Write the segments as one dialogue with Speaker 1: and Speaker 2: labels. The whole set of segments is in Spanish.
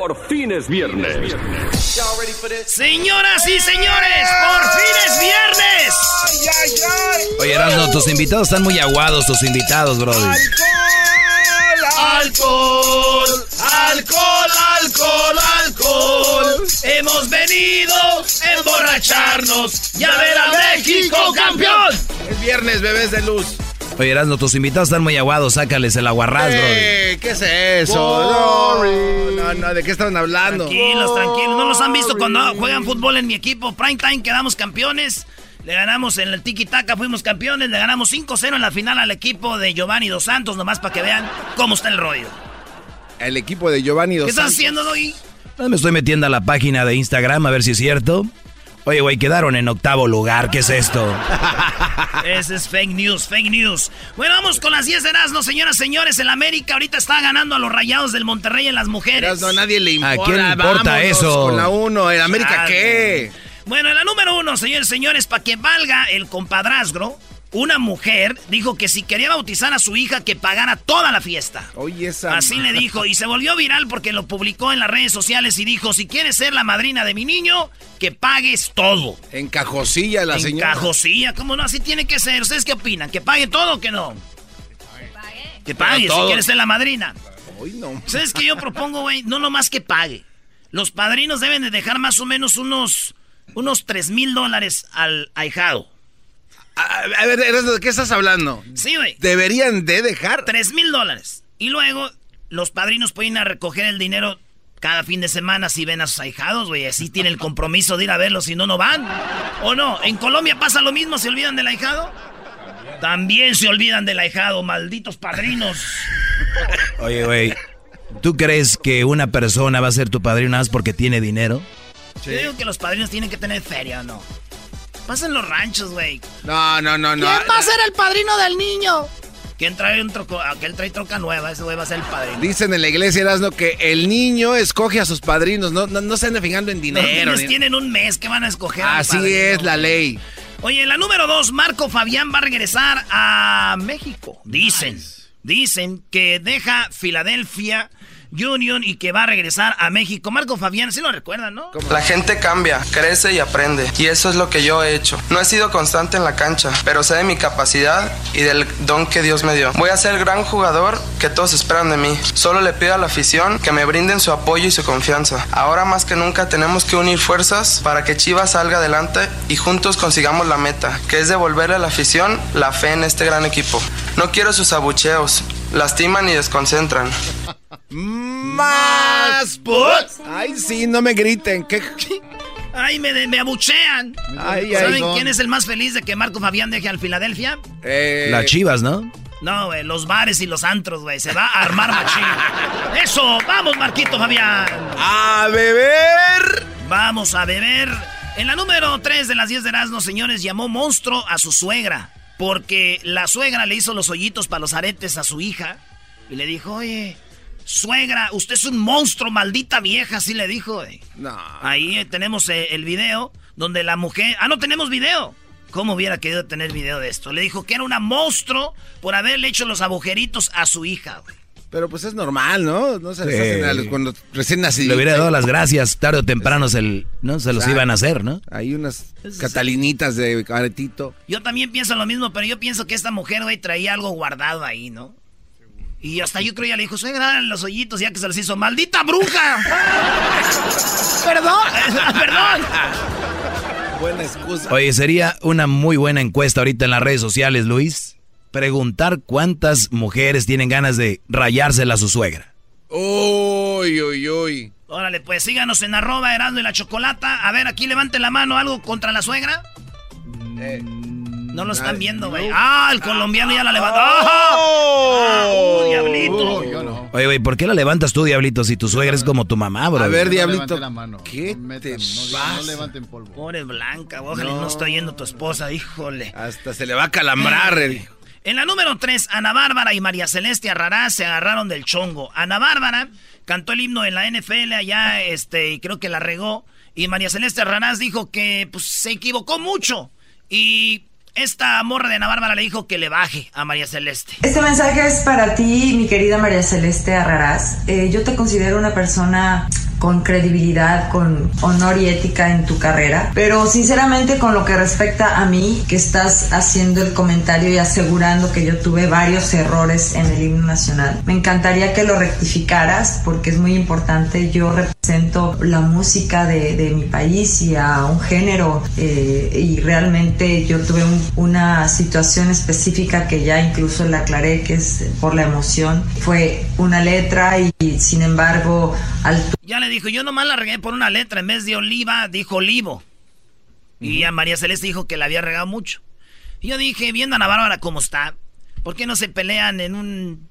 Speaker 1: Por fin es viernes.
Speaker 2: Señoras y señores, por fin es viernes.
Speaker 3: Oye, Erasmo, tus invitados están muy aguados, tus invitados, brother.
Speaker 2: Alcohol, alcohol, alcohol, alcohol. Hemos venido a emborracharnos y a ver a México campeón.
Speaker 4: Es viernes, bebés de luz.
Speaker 3: Oye, Erasmo, tus invitados están muy aguados, sácales el aguarrás.
Speaker 4: Eh, ¿Qué es eso? No, no, no, ¿de qué estaban hablando?
Speaker 2: Tranquilos, tranquilos. ¿No los han visto cuando juegan fútbol en mi equipo? Prime Time quedamos campeones. Le ganamos en el Tiki Taka, fuimos campeones. Le ganamos 5-0 en la final al equipo de Giovanni Dos Santos, nomás para que vean cómo está el rollo.
Speaker 4: El equipo de Giovanni Dos
Speaker 2: ¿Qué estás
Speaker 4: Santos.
Speaker 2: haciendo, Doggy?
Speaker 3: Me estoy metiendo a la página de Instagram a ver si es cierto. Oye, güey, quedaron en octavo lugar. ¿Qué es esto?
Speaker 2: Ese es fake news, fake news. Bueno, vamos con las 10 de Erasmo, señoras, señores. El América ahorita está ganando a los rayados del Monterrey en las mujeres.
Speaker 4: Erasmo, a nadie le importa.
Speaker 3: ¿A quién le importa
Speaker 4: Vámonos
Speaker 3: eso?
Speaker 4: Con la uno, ¿el América
Speaker 2: Chale.
Speaker 4: qué?
Speaker 2: Bueno, en la número uno, señores, señores, para que valga el compadrazgo, una mujer dijo que si quería bautizar a su hija, que pagara toda la fiesta.
Speaker 4: Oye, esa.
Speaker 2: Así le dijo, y se volvió viral porque lo publicó en las redes sociales y dijo, si quieres ser la madrina de mi niño, que pagues todo.
Speaker 4: En cajosilla la
Speaker 2: en
Speaker 4: señora.
Speaker 2: cajosilla, ¿cómo no? Así tiene que ser. ¿Ustedes qué opinan? ¿Que pague todo o que no? Que pague, si
Speaker 4: todo.
Speaker 2: quieres ser la madrina.
Speaker 4: Hoy no.
Speaker 2: ¿Sabes qué yo propongo, güey? No nomás que pague. Los padrinos deben de dejar más o menos unos, unos 3 mil dólares al ahijado.
Speaker 4: A, a ver, ¿de qué estás hablando?
Speaker 2: Sí, güey.
Speaker 4: Deberían de dejar.
Speaker 2: 3 mil dólares. Y luego los padrinos pueden ir a recoger el dinero cada fin de semana si ven a sus ahijados, güey. Así tienen el compromiso de ir a verlos, si no, no van. ¿O no? ¿En Colombia pasa lo mismo? ¿Se olvidan del ahijado? También se olvidan del ahijado, malditos padrinos.
Speaker 3: Oye, güey, ¿tú crees que una persona va a ser tu padrino nada más porque tiene dinero?
Speaker 2: Yo digo que los padrinos tienen que tener feria, ¿o no? Pasen los ranchos, güey.
Speaker 4: No, no, no, no.
Speaker 2: ser el padrino del niño? ¿Quién trae un troco? Aquel trae troca nueva, ese güey va a ser el padrino.
Speaker 4: Dicen en la iglesia, Erasmo, que el niño escoge a sus padrinos. No, no, no se ande fijando en
Speaker 2: Los
Speaker 4: dinero.
Speaker 2: niños
Speaker 4: ni-
Speaker 2: tienen un mes que van a escoger. al
Speaker 4: Así
Speaker 2: padrino.
Speaker 4: es la ley.
Speaker 2: Oye, la número dos, Marco Fabián va a regresar a México. Dicen, dicen que deja Filadelfia Union y que va a regresar a México. Marco Fabián, sí lo recuerdan, ¿no?
Speaker 5: La gente cambia, crece y aprende. Y eso es lo que yo he hecho. No he sido constante en la cancha, pero sé de mi capacidad y del don que Dios me dio. Voy a ser el gran jugador que todos esperan de mí. Solo le pido a la afición que me brinden su apoyo y su confianza. Ahora más que nunca tenemos que unir fuerzas para que Chivas salga adelante y juntos consigamos la meta, que es devolverle a la afición la fe en este gran equipo. No quiero sus abucheos. Lastiman y desconcentran.
Speaker 4: Más put. Ay, sí, no me griten. ¿Qué?
Speaker 2: Ay, me, me abuchean.
Speaker 4: Ay, ay,
Speaker 2: ¿Saben quién es el más feliz de que Marco Fabián deje al Filadelfia?
Speaker 4: Eh,
Speaker 3: Las chivas, ¿no?
Speaker 2: No, güey, los bares y los antros, güey. Se va a armar machín. ¡Eso! ¡Vamos, Marquito Fabián!
Speaker 4: ¡A beber!
Speaker 2: Vamos a beber. En la número 3 de las 10 de Erasmo, señores, llamó monstruo a su suegra. Porque la suegra le hizo los hoyitos para los aretes a su hija. Y le dijo, oye, Suegra, usted es un monstruo, maldita vieja, así le dijo. güey.
Speaker 4: No.
Speaker 2: Ahí eh, tenemos eh, el video donde la mujer... Ah, no tenemos video. ¿Cómo hubiera querido tener video de esto? Le dijo que era una monstruo por haberle hecho los agujeritos a su hija, güey.
Speaker 4: Pero pues es normal, ¿no? No se les
Speaker 3: Sí.
Speaker 4: hacen a los- cuando recién nacidos.
Speaker 3: Le hubiera dado las gracias, tarde o temprano se, ¿no? se los iban a hacer, ¿no?
Speaker 4: Hay unas catalinitas de caretito.
Speaker 2: Yo también pienso lo mismo, pero yo pienso que esta mujer, güey, traía algo guardado ahí, ¿no? Y hasta yo creo ya le dijo, suegra, los hoyitos ya que se los hizo. ¡Maldita bruja! ¡Perdón! ¡Perdón!
Speaker 4: Buena excusa.
Speaker 3: Oye, sería una muy buena encuesta ahorita en las redes sociales, Luis. Preguntar cuántas mujeres tienen ganas de rayársela a su suegra.
Speaker 4: Uy, uy, uy.
Speaker 2: Órale, pues síganos en arroba Erasmo y la Chocolata. A ver, aquí levante la mano, ¿algo contra la suegra?
Speaker 4: Eh,
Speaker 2: No lo están viendo, güey.
Speaker 4: no.
Speaker 2: ¡Ah, el colombiano ya la levantó! ¡Ah! ¡Uh, diablito!
Speaker 6: yo no.
Speaker 3: Oye, güey, ¿por qué la levantas tú, Diablito, si tu suegra es como tu mamá, bro?
Speaker 4: A ver,
Speaker 6: No
Speaker 4: Diablito.
Speaker 6: levanten la mano.
Speaker 4: ¿Qué te pasa?
Speaker 6: no levanten polvo.
Speaker 2: Pobre Blanca, ojalá no.
Speaker 4: No.
Speaker 2: está yendo tu esposa, híjole.
Speaker 4: Hasta se le va a calambrar. el-
Speaker 2: En la número 3, Ana Bárbara y María Celeste Arrarás se agarraron del chongo. Ana Bárbara cantó el himno en la NFL allá, este, y creo que la regó. Y María Celeste Arrarás dijo que pues, se equivocó mucho. Y esta morra de Ana Bárbara le dijo que le baje a María Celeste.
Speaker 7: Este mensaje es para ti, mi querida María Celeste Arrarás. Eh, yo te considero una persona con credibilidad, con honor y ética en tu carrera, pero sinceramente con lo que respecta a mí, que estás haciendo el comentario y asegurando que yo tuve varios errores en el himno nacional, me encantaría que lo rectificaras porque es muy importante. Yo represento la música de, de mi país y a un género eh, y realmente yo tuve un- una situación específica que ya incluso le aclaré que es por la emoción. Fue una letra y, sin embargo al
Speaker 2: Ya le dijo, yo nomás la regué por una letra. En vez de oliva, dijo olivo. Y a María Celeste dijo que la había regado mucho. Y yo dije, viendo a Ana Bárbara cómo está, ¿por qué no se pelean en un,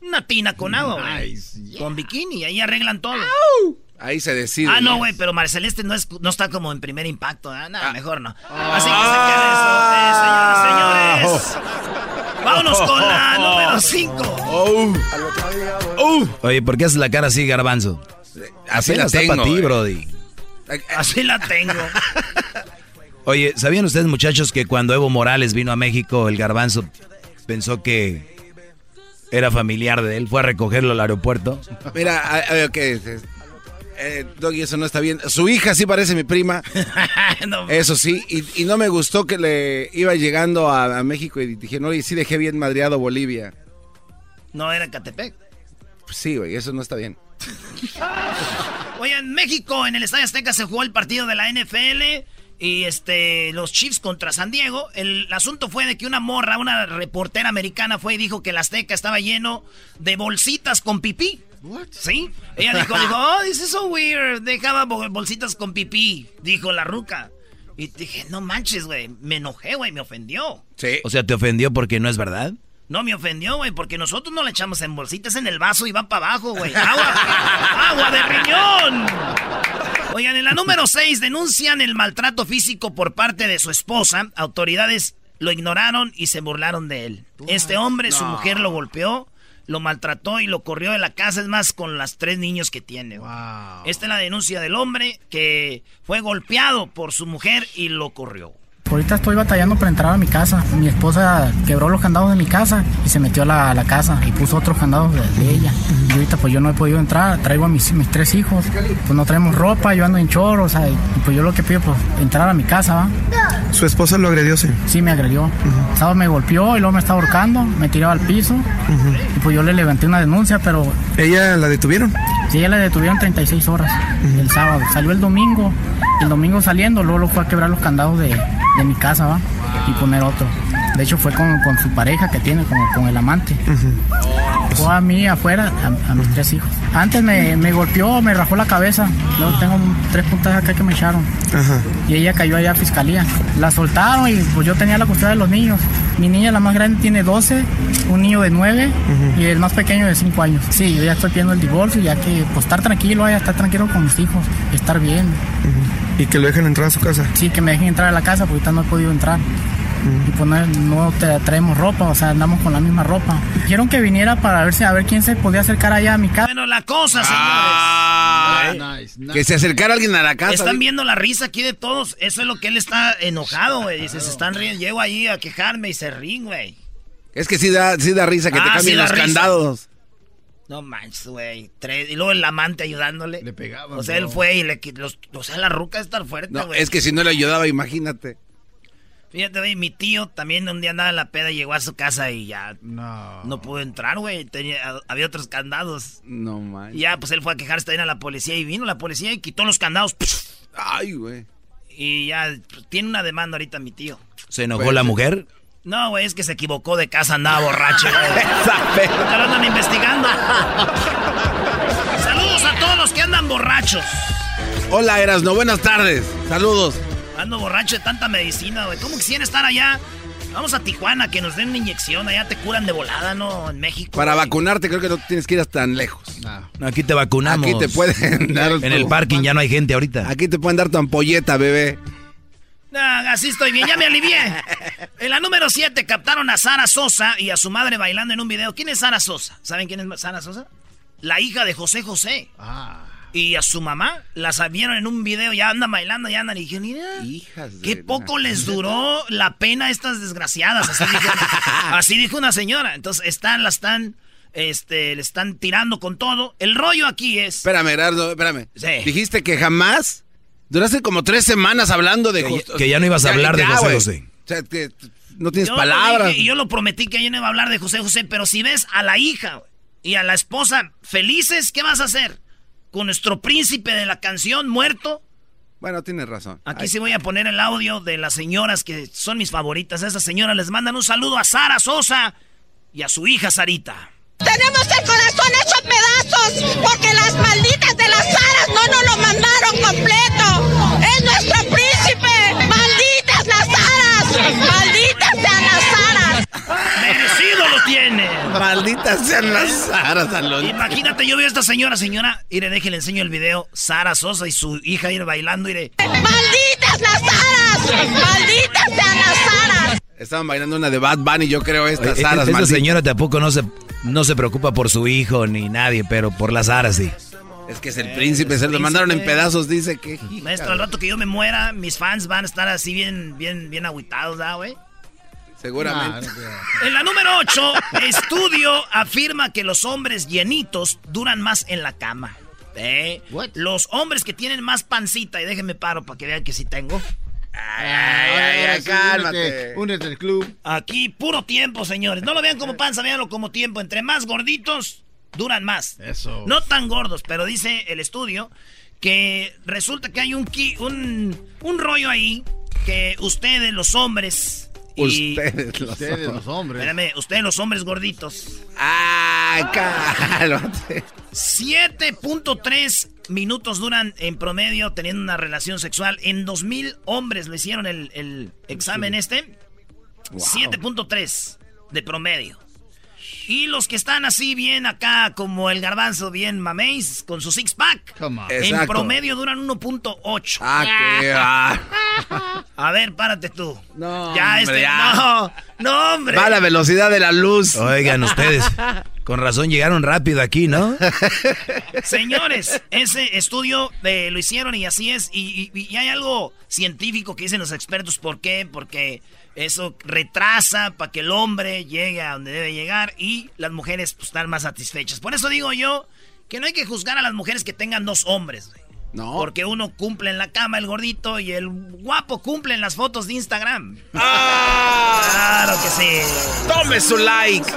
Speaker 2: una tina con agua, güey? Con bikini, ahí arreglan todo.
Speaker 4: Ahí se decide.
Speaker 2: Ah, no, güey, pero María Celeste no, es, no está como en primer impacto. ¿eh? Nada, mejor no.
Speaker 4: Ah.
Speaker 2: Así que se quede eso, eh, señoras, señores. Vámonos con la número 5.
Speaker 4: Oh.
Speaker 3: Oye, ¿por qué haces la cara así, garbanzo?
Speaker 4: Así la tengo.
Speaker 3: para ti,
Speaker 4: eh.
Speaker 3: brody.
Speaker 2: Así la tengo.
Speaker 3: Oye, ¿sabían ustedes, muchachos, que cuando Evo Morales vino a México, el garbanzo pensó que era familiar de él? Fue a recogerlo al aeropuerto.
Speaker 4: Mira, ah, ah, ok. Eh, Doggy, eso no está bien. Su hija sí parece mi prima.
Speaker 2: No,
Speaker 4: Eso sí. Y, y no me gustó que le iba llegando a, a México y dije, no, y sí dejé bien madreado Bolivia.
Speaker 2: no era Catepec.
Speaker 4: Pues sí, güey, eso no está bien.
Speaker 2: Oye, en México, en el Estadio Azteca se jugó el partido de la NFL y este los Chiefs contra San Diego. El asunto fue de que una morra, una reportera americana fue y dijo que el Azteca estaba lleno de bolsitas con pipí. ¿Sí? Ella dijo, dijo, oh, this is so weird. Dejaba bo- bolsitas con pipí, dijo la ruca. Y dije, no manches, güey. Me enojé, güey, me ofendió.
Speaker 4: Sí.
Speaker 3: O sea, ¿te ofendió porque no es verdad?
Speaker 2: No me ofendió, güey, porque nosotros no le echamos en bolsitas en el vaso y va para abajo, güey. ¡Agua! ¡Agua de riñón! Oigan, en la número 6 denuncian el maltrato físico por parte de su esposa. Autoridades lo ignoraron y se burlaron de él. Este hombre, su mujer lo golpeó, lo maltrató y lo corrió de la casa, es más, con las tres niños que tiene. Esta es la denuncia del hombre que fue golpeado por su mujer y lo corrió.
Speaker 8: Ahorita estoy batallando para entrar a mi casa. Mi esposa quebró los candados de mi casa y se metió a la, a la casa y puso otros candados de, de ella. Y ahorita pues yo no he podido entrar. Traigo a mis, mis tres hijos. Pues no traemos ropa, yo ando en chorro, o sea, y, pues yo lo que pido pues entrar a mi casa, ¿va?
Speaker 9: ¿Su esposa lo agredió, sí?
Speaker 8: Sí, me agredió. Sábado me golpeó y luego me estaba ahorcando, me tiró al piso y pues yo le levanté una denuncia, pero
Speaker 9: ¿Ella la detuvieron?
Speaker 8: Sí, ella la detuvieron 36 horas el sábado. Salió el domingo. El domingo saliendo, luego lo fue a quebrar los candados de, de mi casa, ¿va? Y poner otro. De hecho, fue con, con su pareja que tiene, como con el amante. Fue a mí afuera, a, a mis tres hijos. Antes me, me golpeó, me rajó la cabeza. Luego tengo tres puntas acá que me echaron. Y ella cayó allá a fiscalía. La soltaron y pues yo tenía la custodia de los niños. Mi niña, la más grande, tiene 12, un niño de 9 y el más pequeño de 5 años. Sí, yo ya estoy pidiendo el divorcio, ya que pues estar tranquilo, ya estar tranquilo con mis hijos, estar bien.
Speaker 9: ¿Y que lo dejen entrar a su casa?
Speaker 8: Sí, que me dejen entrar a la casa porque ahorita no he podido entrar. Y pues no, no te traemos ropa, o sea, andamos con la misma ropa. Dijeron que viniera para ver si a ver quién se podía acercar allá a mi casa.
Speaker 2: Bueno, la cosa, señores.
Speaker 4: Ah, Que se acercara alguien a la casa.
Speaker 2: Están viendo la risa aquí de todos. Eso es lo que él está enojado, güey. Dice, se están riendo. Llego ahí a quejarme y se ríen, güey.
Speaker 4: Es que sí da, sí da risa que te
Speaker 2: Ah,
Speaker 4: cambien
Speaker 2: sí
Speaker 4: los
Speaker 2: risa.
Speaker 4: candados.
Speaker 2: No manches, güey. Tres- Y luego el amante ayudándole. Le
Speaker 4: pegaba,
Speaker 2: O sea, él fue y le quitó. los- O sea, la ruca es tan fuerte,
Speaker 4: No,
Speaker 2: güey.
Speaker 4: es que si no le ayudaba, imagínate.
Speaker 2: Fíjate, güey, mi tío también un día andaba en la peda, llegó a su casa y ya no, pudo entrar, güey. Había otros candados.
Speaker 4: No man.
Speaker 2: Y ya, pues él fue a quejarse también a la policía y vino la policía y quitó los candados.
Speaker 4: Ay, güey.
Speaker 2: Y ya pues, tiene una demanda ahorita mi tío.
Speaker 3: ¿Se enojó la mujer?
Speaker 2: No, güey, es que se equivocó de casa, andaba borracho, lo andan investigando. Saludos a todos los que andan borrachos.
Speaker 4: Hola, Erasno, buenas tardes. Saludos.
Speaker 2: Ando borracho de tanta medicina, güey. ¿Cómo quisiera estar allá? Vamos a Tijuana, que nos den una inyección. Allá te curan de volada, ¿no? En México.
Speaker 4: Para vacunarte creo que no tienes que ir tan lejos.
Speaker 3: No, aquí te vacunamos.
Speaker 4: Aquí te pueden dar
Speaker 3: En el parking ya no hay gente ahorita.
Speaker 4: Aquí te pueden dar tu ampolleta, bebé.
Speaker 2: Ah, así estoy bien, ya me alivié. En la número 7 captaron a Sara Sosa y a su madre bailando en un video. ¿Quién es Sara Sosa? ¿Saben quién es Sara Sosa? La hija de José José. Y a su mamá las vieron en un video, ya andan bailando, ya andan. Y dije, mira, qué poco les duró la pena a estas desgraciadas. Así dijo, así dijo una señora. Entonces están, la están, este, le están tirando con todo. El rollo aquí es...
Speaker 4: Espérame, Erasno, espérame.
Speaker 2: Sí.
Speaker 4: Dijiste que jamás. Duraste como tres semanas hablando de
Speaker 3: Que
Speaker 4: Jos-
Speaker 3: ya- que ya no ibas a hablar de José. José.
Speaker 4: O sea, que no tienes
Speaker 2: Yo
Speaker 4: palabras.
Speaker 2: dije y yo lo prometí que yo no iba a hablar de José José, pero si ves a la hija y a la esposa felices, ¿qué vas a hacer? Con nuestro príncipe de la canción muerto.
Speaker 4: Bueno, tienes razón.
Speaker 2: Aquí
Speaker 4: Ay,
Speaker 2: sí voy a poner el audio de las señoras que son mis favoritas. Esas señoras les mandan un saludo a Sara Sosa y a su hija Sarita.
Speaker 6: Tenemos el corazón hecho pedazos porque las malditas de las aras no nos lo mandaron completo. Es nuestro príncipe. Malditas las aras. Malditas sean las aras.
Speaker 2: ¡Merecido lo tiene!
Speaker 4: Malditas sean las aras, Alonso.
Speaker 2: Imagínate, yo veo a esta señora, señora. Iré, déjale, enseño el video. Sara Sosa y su hija ir bailando. Iré.
Speaker 6: Malditas las aras. Malditas sean las aras.
Speaker 4: Estaban bailando una de Bad Bunny, yo creo, estas
Speaker 3: Oye,
Speaker 4: aras,
Speaker 3: Esta
Speaker 4: malditas.
Speaker 3: señora tampoco no se, no se preocupa por su hijo ni nadie, pero por las aras sí.
Speaker 4: Es que es el príncipe, se lo mandaron en pedazos, dice que.
Speaker 2: Maestro, al rato que yo me muera, mis fans van a estar así bien, bien, bien agüitados, ¿ah, güey?
Speaker 4: Seguramente.
Speaker 2: En la número 8, estudio afirma que los hombres llenitos duran más en la cama. ¿Eh? Los hombres que tienen más pancita, y déjenme paro para que vean que sí tengo. Ay, ay, ay,
Speaker 4: cálmate.
Speaker 10: Únete al club.
Speaker 2: Aquí, puro tiempo, señores. No lo vean como panza, véanlo como tiempo. Entre más gorditos, duran más.
Speaker 10: Eso.
Speaker 2: No tan gordos, pero dice el estudio que resulta que hay un, un, un rollo ahí que ustedes, los hombres. y-
Speaker 4: Ustedes, los
Speaker 10: Ustedes, los hombres.
Speaker 2: Espérame, ustedes, los hombres gorditos.
Speaker 4: Ay, cálmate.
Speaker 2: 7.3 minutos duran en promedio teniendo una relación sexual. En 2000 hombres le hicieron el, el examen este. 7.3 de promedio. Y los que están así bien acá, como el garbanzo, bien mameis, con su six pack.
Speaker 10: Come on.
Speaker 2: En
Speaker 4: Exacto.
Speaker 2: promedio duran 1.8.
Speaker 4: Ah.
Speaker 2: A ver, párate tú.
Speaker 4: No,
Speaker 2: ya,
Speaker 4: hombre,
Speaker 2: este.
Speaker 4: ya.
Speaker 2: No, no, hombre.
Speaker 4: Va a la velocidad de la luz.
Speaker 3: Oigan ustedes, con razón llegaron rápido aquí, ¿no?
Speaker 2: Señores, ese estudio eh, lo hicieron y así es. Y, y- y hay algo científico que dicen los expertos. ¿Por qué? Porque eso retrasa para que el hombre llegue a donde debe llegar y las mujeres pues, están más satisfechas. Por eso digo yo que no hay que juzgar a las mujeres que tengan dos hombres. güey.
Speaker 4: No.
Speaker 2: Porque uno cumple en la cama el gordito y el guapo cumple en las fotos de Instagram.
Speaker 4: ¡Ah!
Speaker 2: Claro que sí.
Speaker 4: Tome su like.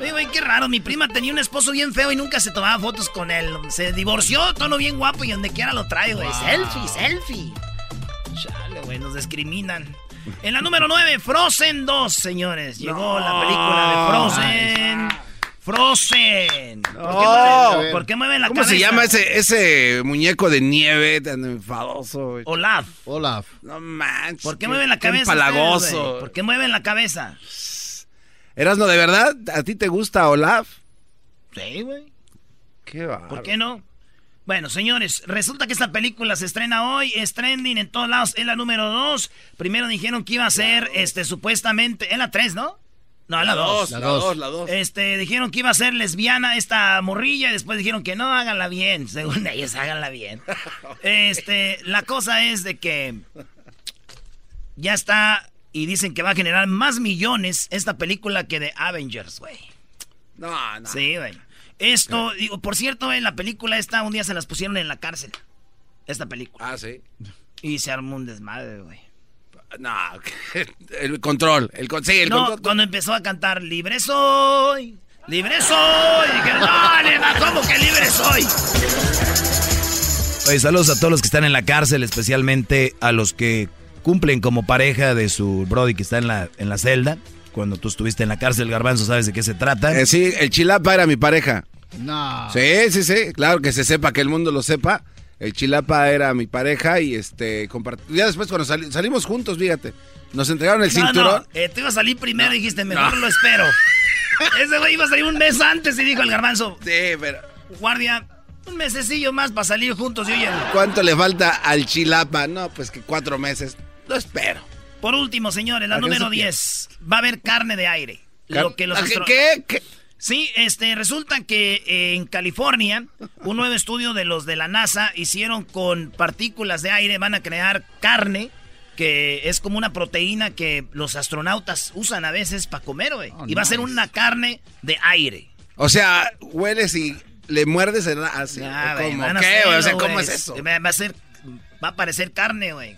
Speaker 2: Oye, güey, qué raro. Mi prima tenía un esposo bien feo y nunca se tomaba fotos con él. Se divorció, tono bien guapo y donde quiera lo trae, güey. Selfie, selfie. Chale, güey, nos discriminan. En la número 9, Frozen 2, señores. Llegó la película de Frozen. Frozen. ¿Por, qué
Speaker 4: No.
Speaker 2: por qué mueven la
Speaker 4: ¿Cómo
Speaker 2: cabeza?
Speaker 4: se llama ese, ese muñeco de nieve tan enfadoso? güey?
Speaker 2: Olaf.
Speaker 10: Olaf.
Speaker 4: No manches.
Speaker 2: ¿Por qué
Speaker 4: qué-
Speaker 2: mueven la cabeza?
Speaker 4: empalagoso.
Speaker 2: ¿Por qué mueven la cabeza?
Speaker 4: Erasno, ¿de verdad? ¿A ti te gusta Olaf?
Speaker 2: Sí, güey.
Speaker 4: Qué va.
Speaker 2: ¿Por qué no? Bueno, señores, resulta que esta película se estrena hoy, es trending en todos lados, es la número dos. Primero dijeron que iba a ser, este, supuestamente, en la tres, ¿no? No, la 2.
Speaker 4: La 2, la 2.
Speaker 2: Este, dijeron que iba a ser lesbiana esta morrilla y después dijeron que no, háganla bien. Según ellos, háganla bien. Este, la cosa es de que ya está y dicen que va a generar más millones esta película que de Avengers, güey.
Speaker 4: No, no.
Speaker 2: Sí, güey. Esto, digo, por cierto, en la película esta un día se las pusieron en la cárcel. Esta película.
Speaker 4: Ah, sí.
Speaker 2: Y se armó un desmadre, güey.
Speaker 4: No, el control. El, con- sí, el
Speaker 2: no,
Speaker 4: control.
Speaker 2: cuando empezó a cantar Libre soy, libre soy, dije, no, nena, ¿cómo que libre soy?
Speaker 3: Oye, saludos a todos los que están en la cárcel, especialmente a los que cumplen como pareja de su brody que está en la, en la celda. Cuando tú estuviste en la cárcel, Garbanzo, sabes de qué se trata.
Speaker 4: Eh, sí, el Chilapa era mi pareja.
Speaker 10: No.
Speaker 4: Sí, sí, sí. Claro que se sepa, que el mundo lo sepa. El Chilapa era mi pareja y este ya después cuando sali- salimos juntos, fíjate, nos entregaron el
Speaker 2: No,
Speaker 4: cinturón.
Speaker 2: no, eh, tú ibas a salir primero y dijiste, mejor lo espero. Ese güey iba a salir un mes antes y dijo el garbanzo.
Speaker 4: Sí, pero.
Speaker 2: Guardia, un mesecillo más para salir juntos y oye.
Speaker 4: ¿Cuánto le falta al Chilapa? No, pues que cuatro meses. Lo espero.
Speaker 2: Por último, señores, la
Speaker 4: ¿A qué
Speaker 2: número
Speaker 4: se
Speaker 2: 10. Va a haber carne de aire.
Speaker 4: Car-
Speaker 2: Lo que los
Speaker 4: ¿A qué- qué?
Speaker 2: Sí, este, resulta que eh, en California, un nuevo estudio de los de la NASA hicieron con partículas de aire, van a crear carne, que es como una proteína que los astronautas usan a veces para comer, güey. y va a ser una carne de aire.
Speaker 4: O sea, hueles y le muerdes el así.
Speaker 2: Ah,
Speaker 4: ¿o
Speaker 2: güey,
Speaker 4: ¿Cómo?
Speaker 2: van a
Speaker 4: ¿Qué? O sea, ¿cómo es eso?
Speaker 2: Va va a ser, va a parecer carne, güey.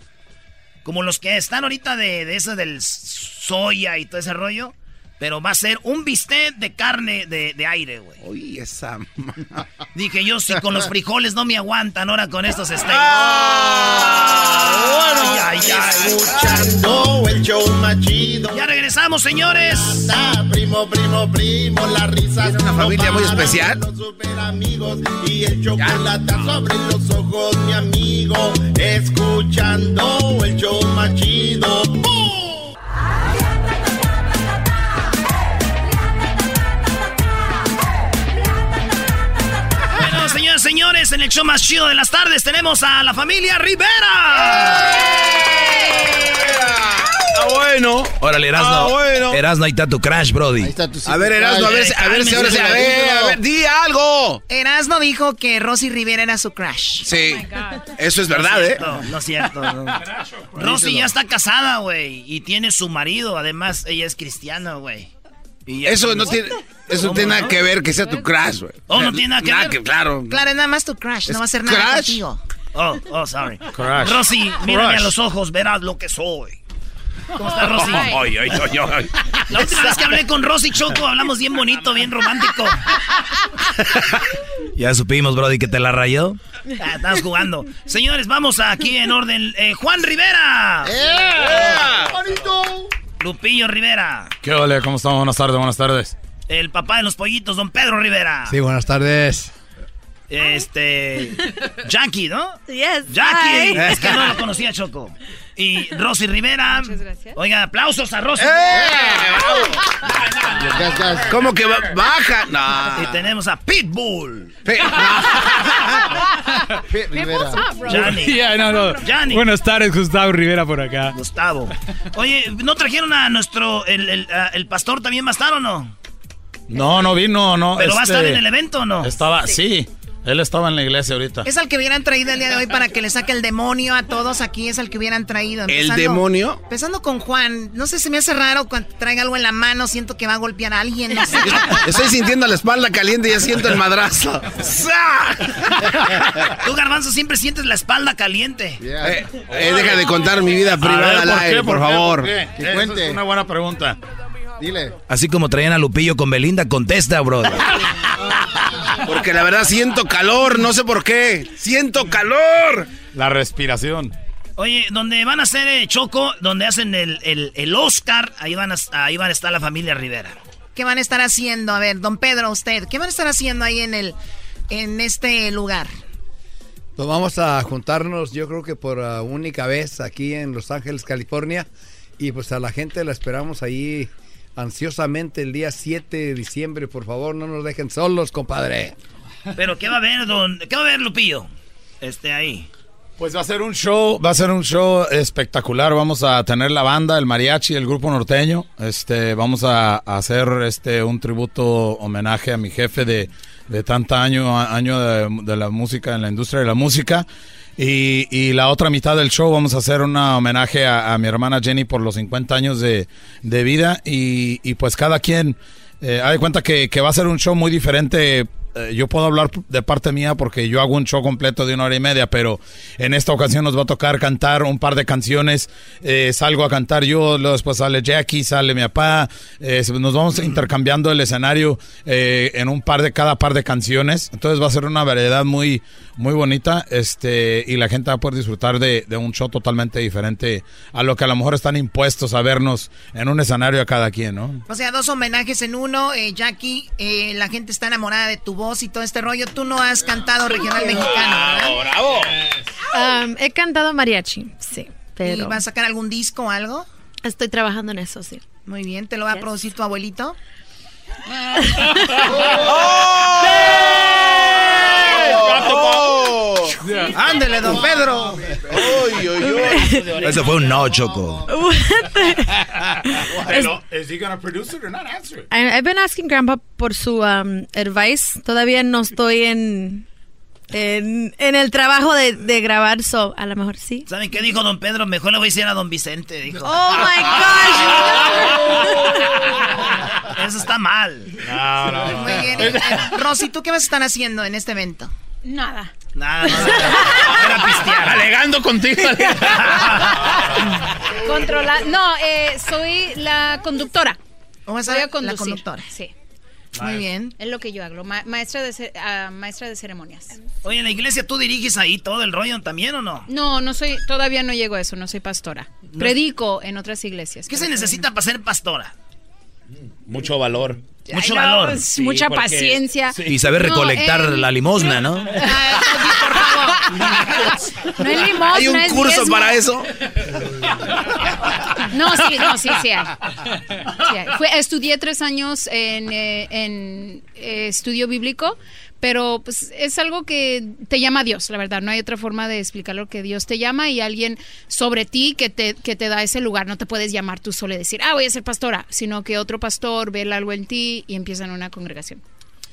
Speaker 2: Como los que están ahorita de, de eso del soya y todo ese rollo. Pero va a ser un bistec de carne de, de aire, güey.
Speaker 4: Uy, esa.
Speaker 2: Dije yo, si con los frijoles no me aguantan, ahora con estos steaks.
Speaker 11: bueno,
Speaker 2: ay, ay, ay.
Speaker 11: Escuchando el show más chido.
Speaker 2: Ya regresamos, señores.
Speaker 11: Está, primo, primo, primo, la risa.
Speaker 4: ¿Es una familia muy especial?
Speaker 11: Los super amigos y el chocolate sobre los ojos, mi amigo. Escuchando el show más chido. ¡Bum!
Speaker 2: Señores, en el show más chido de las tardes tenemos a la familia Rivera.
Speaker 4: Ah, bueno.
Speaker 3: Órale, Erasno.
Speaker 4: Ah, bueno.
Speaker 3: Erasno, ahí está tu crash, Brody.
Speaker 4: A ver, Erasmo, a ver, si- a ver si ahora sí. A ver, a ver, di algo.
Speaker 12: Erasmo dijo que Rosy Rivera era su crush.
Speaker 4: Sí. Eso es verdad, ¿eh?
Speaker 2: No, no es cierto. no. Rosy ya está casada, güey, y tiene su marido. Además, ella es cristiana, güey. Y ya-
Speaker 4: Eso no tiene, eso no tiene nada que ver que sea tu crash, güey.
Speaker 2: Oh, no tiene nada que ver.
Speaker 4: claro.
Speaker 12: Claro, es nada más tu crush, no va a hacer nada
Speaker 4: crush?
Speaker 12: contigo.
Speaker 2: Oh, oh, sorry.
Speaker 4: Crush.
Speaker 2: Rosy, mírame
Speaker 4: Crush.
Speaker 2: a los ojos, verás lo que soy. ¿Cómo está Rosy?
Speaker 3: Ay, ay, ay, ay.
Speaker 2: La última vez que hablé con Rosy Choco hablamos bien bonito, bien romántico.
Speaker 3: Ya supimos, Brody, que te la rayó.
Speaker 2: Ah, estás jugando. Señores, vamos aquí en orden. Eh, Juan Rivera. Lupillo Rivera.
Speaker 13: ¿Qué ole? ¿Cómo estamos? Buenas tardes, buenas tardes.
Speaker 2: El papá de los pollitos, don Pedro Rivera.
Speaker 13: Sí, buenas tardes.
Speaker 2: Este. Jackie, ¿no?
Speaker 14: Yes.
Speaker 2: Jackie.
Speaker 14: hi.
Speaker 2: Es que no lo conocía, Choco. Y Rosy Rivera.
Speaker 14: Muchas gracias.
Speaker 2: Oiga, aplausos a Rosy.
Speaker 4: ¿Cómo que ba- baja? No.
Speaker 2: Y tenemos a Pitbull.
Speaker 14: Rivera.
Speaker 2: Johnny.
Speaker 13: Yeah, no, no.
Speaker 2: Johnny.
Speaker 13: Buenas tardes, Gustavo Rivera por acá.
Speaker 2: Gustavo. Oye, ¿no trajeron a nuestro. El, el, a- el pastor también va a estar o no?
Speaker 13: No, no vino, no.
Speaker 2: ¿Pero va a
Speaker 13: este,
Speaker 2: estar en el evento o no?
Speaker 13: Estaba, sí. Él estaba en la iglesia ahorita.
Speaker 12: Es al que hubieran traído el día de hoy para que le saque el demonio a todos aquí, es al que hubieran traído.
Speaker 4: ¿El demonio?
Speaker 12: Empezando con Juan, no sé, se me hace raro cuando traiga algo en la mano, siento que va a golpear a alguien, no sé.
Speaker 4: Estoy sintiendo la espalda caliente y ya siento el madrazo.
Speaker 2: Tú, Garbanzo, siempre sientes la espalda caliente.
Speaker 4: Eh, eh, deja de contar mi vida privada
Speaker 13: ver,
Speaker 4: al
Speaker 13: ¿por qué?
Speaker 4: aire, por,
Speaker 13: ¿Por qué?
Speaker 4: favor.
Speaker 13: ¿Por qué?
Speaker 10: Que
Speaker 13: es una buena pregunta.
Speaker 10: Dile.
Speaker 3: Así como traían a Lupillo con Belinda, contesta, Brody.
Speaker 4: Porque la verdad siento calor, no sé por qué. Siento calor.
Speaker 13: La respiración.
Speaker 2: Oye, donde van a hacer eh, Choco, donde hacen el, el, el Oscar, ahí van, a, ahí van a estar la familia Rivera.
Speaker 12: ¿Qué van a estar haciendo? A ver, don Pedro, usted, ¿qué van a estar haciendo ahí en el en este lugar?
Speaker 10: Pues vamos a juntarnos, yo creo que por ah, única vez aquí en Los Ángeles, California. Y pues a la gente la esperamos ahí ansiosamente el día 7 de diciembre. Por favor, no nos dejen solos, compadre.
Speaker 2: Pero ¿qué va a haber, don? ¿Qué va a haber, Lupillo? Este, ahí.
Speaker 13: Pues va a ser un show, va a ser un show espectacular. Vamos a tener la banda, el mariachi, el grupo norteño. Este, vamos a, a hacer este un tributo homenaje a mi jefe de, de tanta año, año de, de la música en la industria de la música. Y, y la otra mitad del show vamos a hacer un homenaje a, mi hermana Jenny por los 50 años de, de vida. Y, y pues cada quien, eh, hay cuenta que, que va a ser un show muy diferente eh, yo puedo hablar de parte mía porque yo hago un show completo de una hora y media, pero en esta ocasión nos va a tocar cantar un par de canciones. Eh, salgo a cantar yo, luego después sale Jackie, sale mi papá. Eh, nos vamos intercambiando el escenario eh, en un par de cada par de canciones. Entonces va a ser una variedad muy, muy bonita este y la gente va a poder disfrutar de, de un show totalmente diferente a lo que a lo mejor están impuestos a vernos en un escenario a cada quien, ¿no?
Speaker 12: O sea, dos homenajes en uno. Eh, Jackie, eh, la gente está enamorada de tu voz y todo este rollo. Tú no has cantado regional mexicano, ¿verdad?
Speaker 2: ¡Bravo!
Speaker 14: Um, he cantado mariachi, sí. Pero
Speaker 12: ¿Y vas a sacar algún disco o algo?
Speaker 14: Estoy trabajando en eso, sí.
Speaker 12: Muy bien, ¿te lo va a producir tu abuelito?
Speaker 4: ¡Oh!
Speaker 2: ¡Ándele, don Pedro!
Speaker 4: ¡Uy, uy, uy!
Speaker 3: Ese fue un no, Choco.
Speaker 13: Hello, is he gonna produce it or not answer it?
Speaker 14: I've been asking Grandpa por su um, advice. Todavía no estoy en, en, en el trabajo de, de grabar, so a lo mejor sí.
Speaker 2: ¿Saben qué dijo don Pedro? Mejor le voy a decir a don Vicente, dijo.
Speaker 14: Oh my gosh.
Speaker 2: Eso está mal.
Speaker 13: No, no,
Speaker 12: Muy bien. Rosy, ¿tú qué vas a estar haciendo en este evento?
Speaker 14: Nada.
Speaker 2: Nada, nada. pistear.
Speaker 13: Alegando contigo.
Speaker 14: Controlar. No, eh, soy la conductora.
Speaker 12: ¿O vas a
Speaker 14: Voy a
Speaker 12: la
Speaker 14: conducir.
Speaker 12: conductora?
Speaker 14: Sí.
Speaker 12: Muy bien.
Speaker 14: Es lo que yo hago, ma- maestra, de ce- ah, maestra de ceremonias.
Speaker 2: Oye, en la iglesia tú diriges ahí todo el rollo también o no?
Speaker 14: No, no soy, todavía no llego a eso, no soy pastora. Predico en otras iglesias.
Speaker 2: ¿Qué se necesita para ser pastora?
Speaker 13: Mucho valor.
Speaker 2: Mucho
Speaker 14: Ay, no,
Speaker 2: valor.
Speaker 14: es mucha
Speaker 13: porque-
Speaker 14: paciencia.
Speaker 3: Y saber
Speaker 14: No,
Speaker 3: recolectar
Speaker 14: eh,
Speaker 3: la limosna, ¿no?
Speaker 14: No es limosna,
Speaker 3: ¿Hay un
Speaker 14: es
Speaker 3: curso
Speaker 14: diezmo.
Speaker 3: para eso?
Speaker 14: No, sí, no, sí, sí hay. Sí hay. Fue- estudié tres años en, eh, en, eh, estudio bíblico, pero pues es algo que te llama Dios, la verdad. No hay otra forma de explicar lo que Dios te llama y alguien sobre ti que te, que te da ese lugar. No te puedes llamar tú solo y decir, ah, voy a ser pastora, sino que otro pastor ve algo en ti y empiezan una congregación.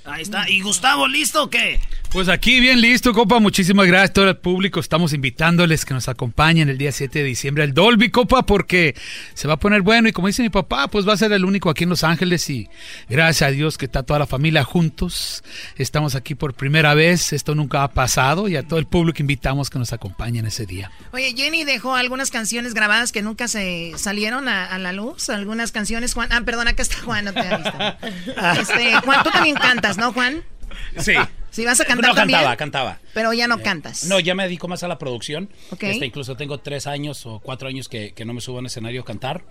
Speaker 2: Ahí está. ¿Y Gustavo, listo o qué?
Speaker 15: Pues aquí bien listo, copa. Muchísimas gracias a todo el público. Estamos invitándoles que nos acompañen el día 7 de diciembre al Dolby, copa, porque se va a poner bueno. Y como dice mi papá, pues va a ser el único aquí en Los Ángeles. Y gracias a Dios que está toda la familia juntos. Estamos aquí por primera vez. Esto nunca ha pasado. Y a todo el público invitamos que nos acompañen ese día.
Speaker 12: Oye, Jenny dejó algunas canciones grabadas que nunca se salieron a, a la luz. Algunas canciones, Juan. Ah, perdón, acá está Juan, no te he visto. Este, Juan, tú también cantas, ¿no, Juan?
Speaker 16: Sí.
Speaker 12: Sí, vas a cantar
Speaker 16: No,
Speaker 12: también.
Speaker 16: cantaba, cantaba.
Speaker 12: Pero ya no cantas.
Speaker 16: No, ya me dedico más a la producción.
Speaker 12: Ok.
Speaker 16: Este, incluso tengo tres años o cuatro años que, que no me subo a un escenario a cantar.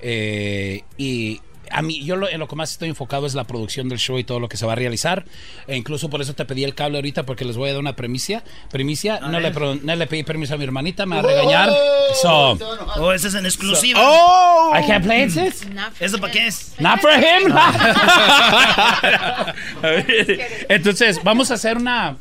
Speaker 16: Eh, y a mí, yo lo, en lo que más estoy enfocado es la producción del show y todo lo que se va a realizar. E incluso por eso te pedí el cable ahorita, porque les voy a dar una premicia. Primicia, no le, no le pedí permiso a mi hermanita, me va a regañar. So,
Speaker 2: Oh, ese es en exclusiva.
Speaker 16: Oh, I can't play this.
Speaker 2: ¿Eso para qué es?
Speaker 16: Not for him. Entonces, vamos a hacer una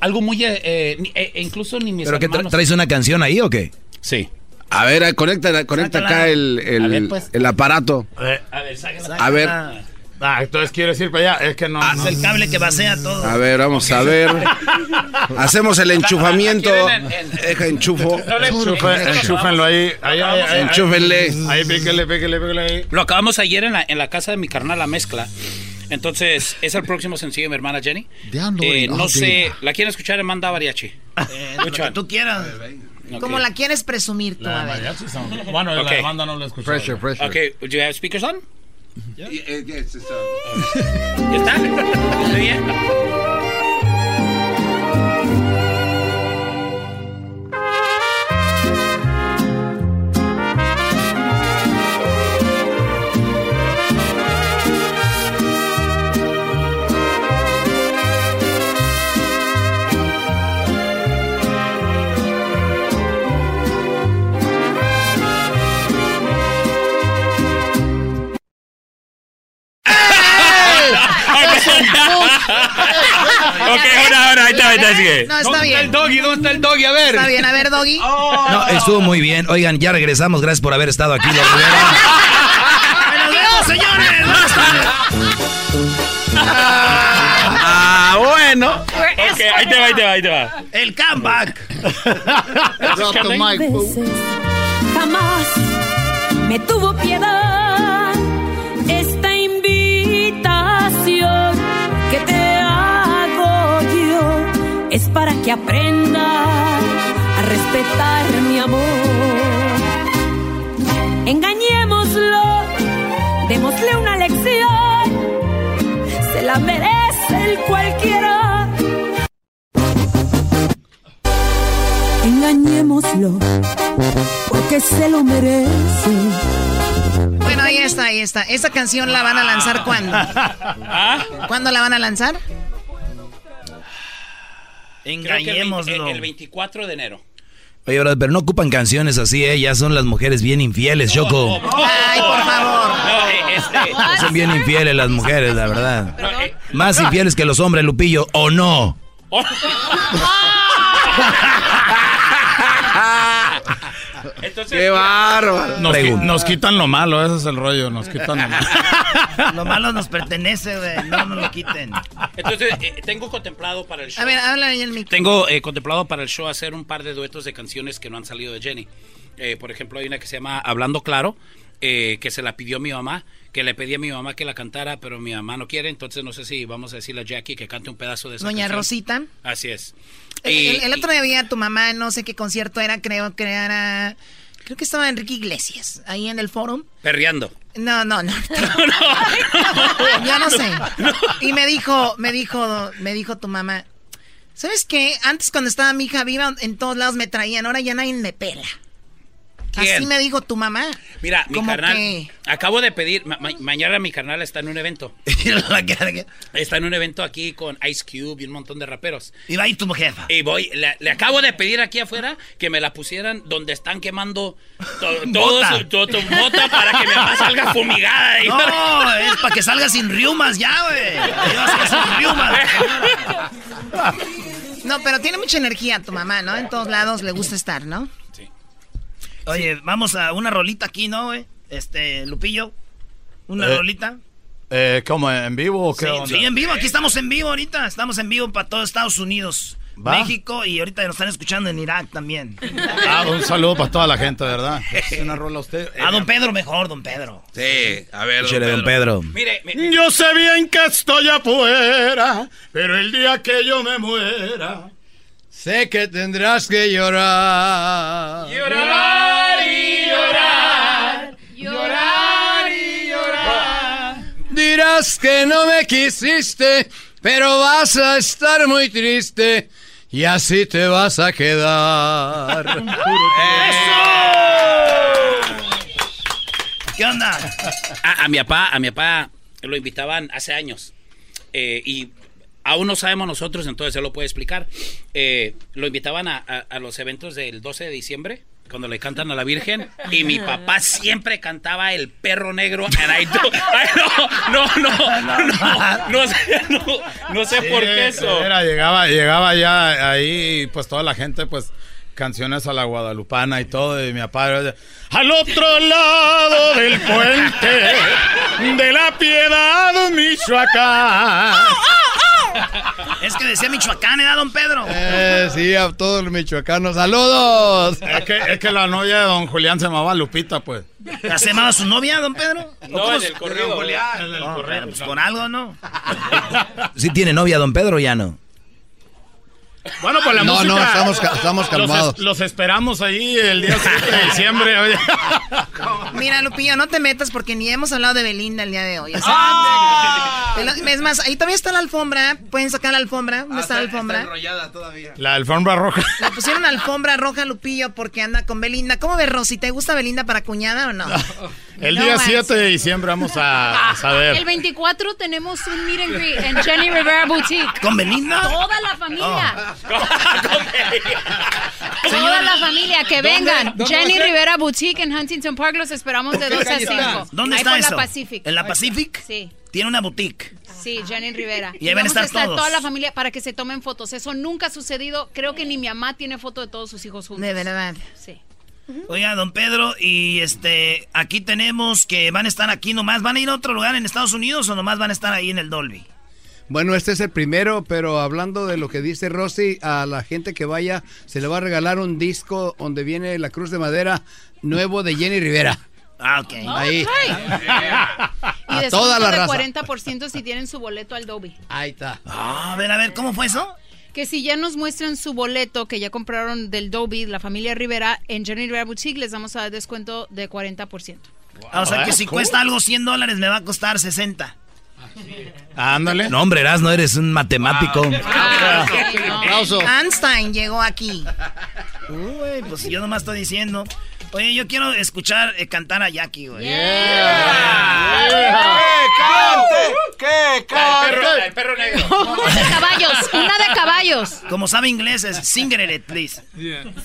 Speaker 16: algo muy eh, eh, eh, incluso ni mis
Speaker 3: ¿Pero qué tra-
Speaker 16: hermanos.
Speaker 3: traes una canción ahí o qué?
Speaker 16: Sí.
Speaker 4: A ver, eh, conecta, conecta
Speaker 13: Sácala.
Speaker 4: acá el, el,
Speaker 13: A ver, pues.
Speaker 4: el aparato.
Speaker 13: A ver, a ver, sácala.
Speaker 4: A ver.
Speaker 13: Ah, entonces quiero decir para allá, es que no.
Speaker 2: Es el cable que vacía todo.
Speaker 4: A ver, vamos a ver. Hacemos el enchufamiento. Deja enchufo.
Speaker 13: Enchufe- enchúfenlo ahí. Ahí, ahí, ahí.
Speaker 4: Enchúfenle.
Speaker 13: Ahí, píquele, píquele, píquele ahí.
Speaker 16: Lo acabamos ayer en la, en la casa de mi carnal, la mezcla. Entonces, es el próximo sencillo de mi hermana Jenny. Eh, no sé, ¿la quieren escuchar Manda Mariachi?
Speaker 2: Eh, lo que tú quieras.
Speaker 12: Como la quieres presumir tú, a ver.
Speaker 13: Bueno,
Speaker 16: Ok.
Speaker 13: la banda no la escuchó.
Speaker 10: Pressure, pressure.
Speaker 16: Okay, do you have speakers on?
Speaker 4: Eh, it's,
Speaker 16: ¿Ya está? ¿Está bien?
Speaker 15: ok, ahora, ahora, ahí está, ahí está, sigue.
Speaker 12: No, está
Speaker 15: ¿Dónde
Speaker 12: bien.
Speaker 15: Está el doggy? ¿Dónde está el doggy? A ver.
Speaker 12: Está bien, a ver, doggy. Oh.
Speaker 3: No, estuvo muy bien. Oigan, ya regresamos. Gracias por haber estado aquí, los
Speaker 2: vemos, señores. Ah,
Speaker 15: ah bueno. Okay, ahí te va, ahí te va, ahí te va.
Speaker 2: El comeback.
Speaker 17: Drop the mic. Jamás me tuvo piedad que aprenda a respetar mi amor engañémoslo démosle una lección se la merece el cualquiera engañémoslo porque se lo merece.
Speaker 12: Bueno, ahí está, ahí está. ¿Esa canción la van a lanzar cuándo? ¿Cuándo la van a lanzar?
Speaker 2: Engañémoslo.
Speaker 16: Creo que el, el 24 de enero.
Speaker 3: Oye, brother, pero no ocupan canciones así, ¿eh? Ya son las mujeres bien infieles, Choco.
Speaker 12: Ay, por favor.
Speaker 16: No, eh, este,
Speaker 3: Son bien infieles las mujeres, la verdad. Más infieles que los hombres, Lupillo, ¿o no?
Speaker 16: Entonces,
Speaker 4: ¡Qué bárbaro!
Speaker 13: Nos, qui-
Speaker 3: Pregunta.
Speaker 13: nos quitan lo malo, ese es el rollo, nos quitan lo malo.
Speaker 2: Lo malo nos pertenece, güey. No nos lo quiten.
Speaker 16: Entonces, eh, tengo contemplado para el show.
Speaker 12: A ver, habla ahí el micro.
Speaker 16: Tengo eh, contemplado para el show hacer un par de duetos de canciones que no han salido de Jenny. Eh, por ejemplo, hay una que se llama Hablando Claro, eh, que se la pidió mi mamá, que le pedí a mi mamá que la cantara, pero mi mamá no quiere, entonces no sé si vamos a decirle a Jackie que cante un pedazo de esa
Speaker 12: Doña
Speaker 16: canción.
Speaker 12: Rosita.
Speaker 16: Así es.
Speaker 12: El,
Speaker 16: Y-
Speaker 12: el- el otro día vi a tu mamá, no sé qué concierto era, creo que era... Creo que estaba Enrique Iglesias, ahí en el forum.
Speaker 16: Perreando.
Speaker 12: No, no, no. Yo no sé. Y me dijo, me dijo, me dijo tu mamá, ¿sabes qué? Antes cuando estaba mi hija viva, en todos lados me traían, ahora ya nadie me pela.
Speaker 16: ¿Quién?
Speaker 12: Así me dijo tu mamá.
Speaker 16: Mira, mi carnal,
Speaker 12: que-
Speaker 16: acabo de pedir, ma- ma- mañana mi carnal está en un evento. está en un evento aquí con Ice Cube y un montón de raperos.
Speaker 2: Y va a ir tu jefa.
Speaker 16: Y voy, le, le acabo de pedir aquí afuera que me la pusieran donde están quemando to- todo
Speaker 2: Mota.
Speaker 16: su, to- tu mota para que mi mamá salga fumigada. Y-
Speaker 2: No, es para que salga sin riumas ya, güey. Sin riumas.
Speaker 12: No, pero tiene mucha energía tu mamá, ¿no? En todos lados le gusta estar, ¿no?
Speaker 2: Oye, vamos a una rolita aquí, ¿no, güey? Este, Lupillo. Una
Speaker 13: Eh,
Speaker 2: rolita.
Speaker 13: Eh, ¿Cómo, en vivo o qué
Speaker 2: Sí,
Speaker 13: onda?
Speaker 2: sí, en vivo. Aquí estamos en vivo ahorita. Estamos en vivo para todo Estados Unidos.
Speaker 13: Va.
Speaker 2: México y ahorita nos están escuchando en Irak también.
Speaker 13: Ah, un saludo para toda la gente, ¿verdad? Es una rola a usted.
Speaker 2: A don Pedro mejor, don Pedro.
Speaker 4: Sí, a ver,
Speaker 3: don Pedro.
Speaker 16: Mire,
Speaker 13: Yo sé bien que estoy afuera, pero el día que yo me muera,
Speaker 10: Sé que tendrás que llorar.
Speaker 16: Llorar y llorar.
Speaker 14: Llorar
Speaker 16: y llorar.
Speaker 10: Dirás que no me quisiste, pero vas a estar muy triste y así te vas a quedar.
Speaker 2: ¿Qué onda?
Speaker 16: A, a mi papá, a mi papá lo invitaban hace años. Eh, y aún no sabemos nosotros, entonces él lo puede explicar. Eh, lo invitaban a, a- a los eventos del 12 de diciembre, cuando le cantan a la Virgen. Y mi papá siempre cantaba El Perro Negro. and I do- Ay, no, no, no, no, no sé, no, no sé por qué eso.
Speaker 13: Era, llegaba, llegaba ya ahí, y pues toda la gente, pues canciones a la guadalupana y todo, y mi papá al otro lado del puente de la piedad, Michoacán.
Speaker 2: Es que decía Michoacán, ¿era don Pedro?
Speaker 10: Eh, sí, a todos los michoacanos, saludos.
Speaker 13: Es que, es que la novia de don Julián se llamaba Lupita, pues.
Speaker 2: ¿Ya se llamaba su novia, don Pedro? ¿O
Speaker 16: No, en el corrido.
Speaker 2: No, pero pues con algo, ¿no?
Speaker 3: ¿Sí tiene novia don Pedro o ya no?
Speaker 13: Bueno, pues la
Speaker 10: No,
Speaker 13: música.
Speaker 10: no, estamos ca- estamos
Speaker 13: los
Speaker 10: calmados.
Speaker 13: es- Los, esperamos ahí el día 7 de diciembre. oye.
Speaker 12: Mira, Lupillo, no te metas porque ni hemos hablado de Belinda el día de hoy. o sea,
Speaker 2: ¡Ah!
Speaker 12: Es más, ahí todavía está la alfombra. ¿Pueden sacar la alfombra? ¿Dónde está la alfombra?
Speaker 4: enrollada todavía.
Speaker 13: La alfombra roja.
Speaker 12: Le pusieron alfombra roja a Lupillo porque anda con Belinda. ¿Cómo ves, Rosy? ¿Te gusta Belinda para cuñada o no?
Speaker 13: El
Speaker 12: No
Speaker 13: día
Speaker 12: más.
Speaker 13: 7 de diciembre vamos a, a
Speaker 14: El
Speaker 13: saber.
Speaker 14: 24 tenemos un meet and greet en Jenny Rivera Boutique.
Speaker 2: ¿Con Belinda?
Speaker 14: Toda la familia.
Speaker 2: Oh.
Speaker 14: Toda la familia, que
Speaker 18: ¿Dónde?
Speaker 14: vengan.
Speaker 18: ¿Dónde
Speaker 14: Jenny? Rivera Boutique en Huntington Park, los esperamos de 2 a 5.
Speaker 18: ¿Dónde
Speaker 14: Ahí
Speaker 18: está
Speaker 14: por
Speaker 18: eso?
Speaker 14: la Pacific.
Speaker 18: ¿En la Pacific?
Speaker 14: Sí.
Speaker 18: Tiene una boutique.
Speaker 14: Sí, Jenny Rivera.
Speaker 18: Y ahí van a estar todos.
Speaker 14: toda la familia para que se tomen fotos. Eso nunca ha sucedido. Creo que ni mi mamá tiene foto de todos sus hijos juntos.
Speaker 2: De verdad.
Speaker 14: Sí.
Speaker 18: Oiga, don Pedro, y este, aquí tenemos que van a estar aquí nomás. ¿Van a ir a otro lugar en Estados Unidos o nomás van a estar ahí en el Dolby?
Speaker 10: Bueno, este es el primero, pero hablando de lo que dice Rosy, a la gente que vaya se le va a regalar un disco donde viene la cruz de madera nuevo de Jenny Rivera.
Speaker 18: Ah, ok.
Speaker 10: Ahí.
Speaker 14: Y
Speaker 10: A toda la
Speaker 14: de
Speaker 10: raza.
Speaker 14: 40% si tienen su boleto al Dolby.
Speaker 10: Ahí está.
Speaker 18: Ah, a ver, a ver, ¿cómo fue eso?
Speaker 14: Que si ya nos muestran su boleto que ya compraron del Dolby, la familia Rivera, en Jenny Rivera Boutique les vamos a dar descuento de 40%.
Speaker 18: Ah, o sea que si cuesta algo 100 dólares me va a costar 60.
Speaker 13: Ándale.
Speaker 3: No, hombre, no eres un matemático.
Speaker 18: Ah,
Speaker 2: Einstein llegó aquí.
Speaker 18: Uy, pues yo nomás estoy diciendo. Oye, yo quiero escuchar eh, cantar a Jackie, güey.
Speaker 19: ¡Que cante!
Speaker 16: El perro negro.
Speaker 14: Una de caballos, una de caballos.
Speaker 18: Como sabe inglés, es singer it, please.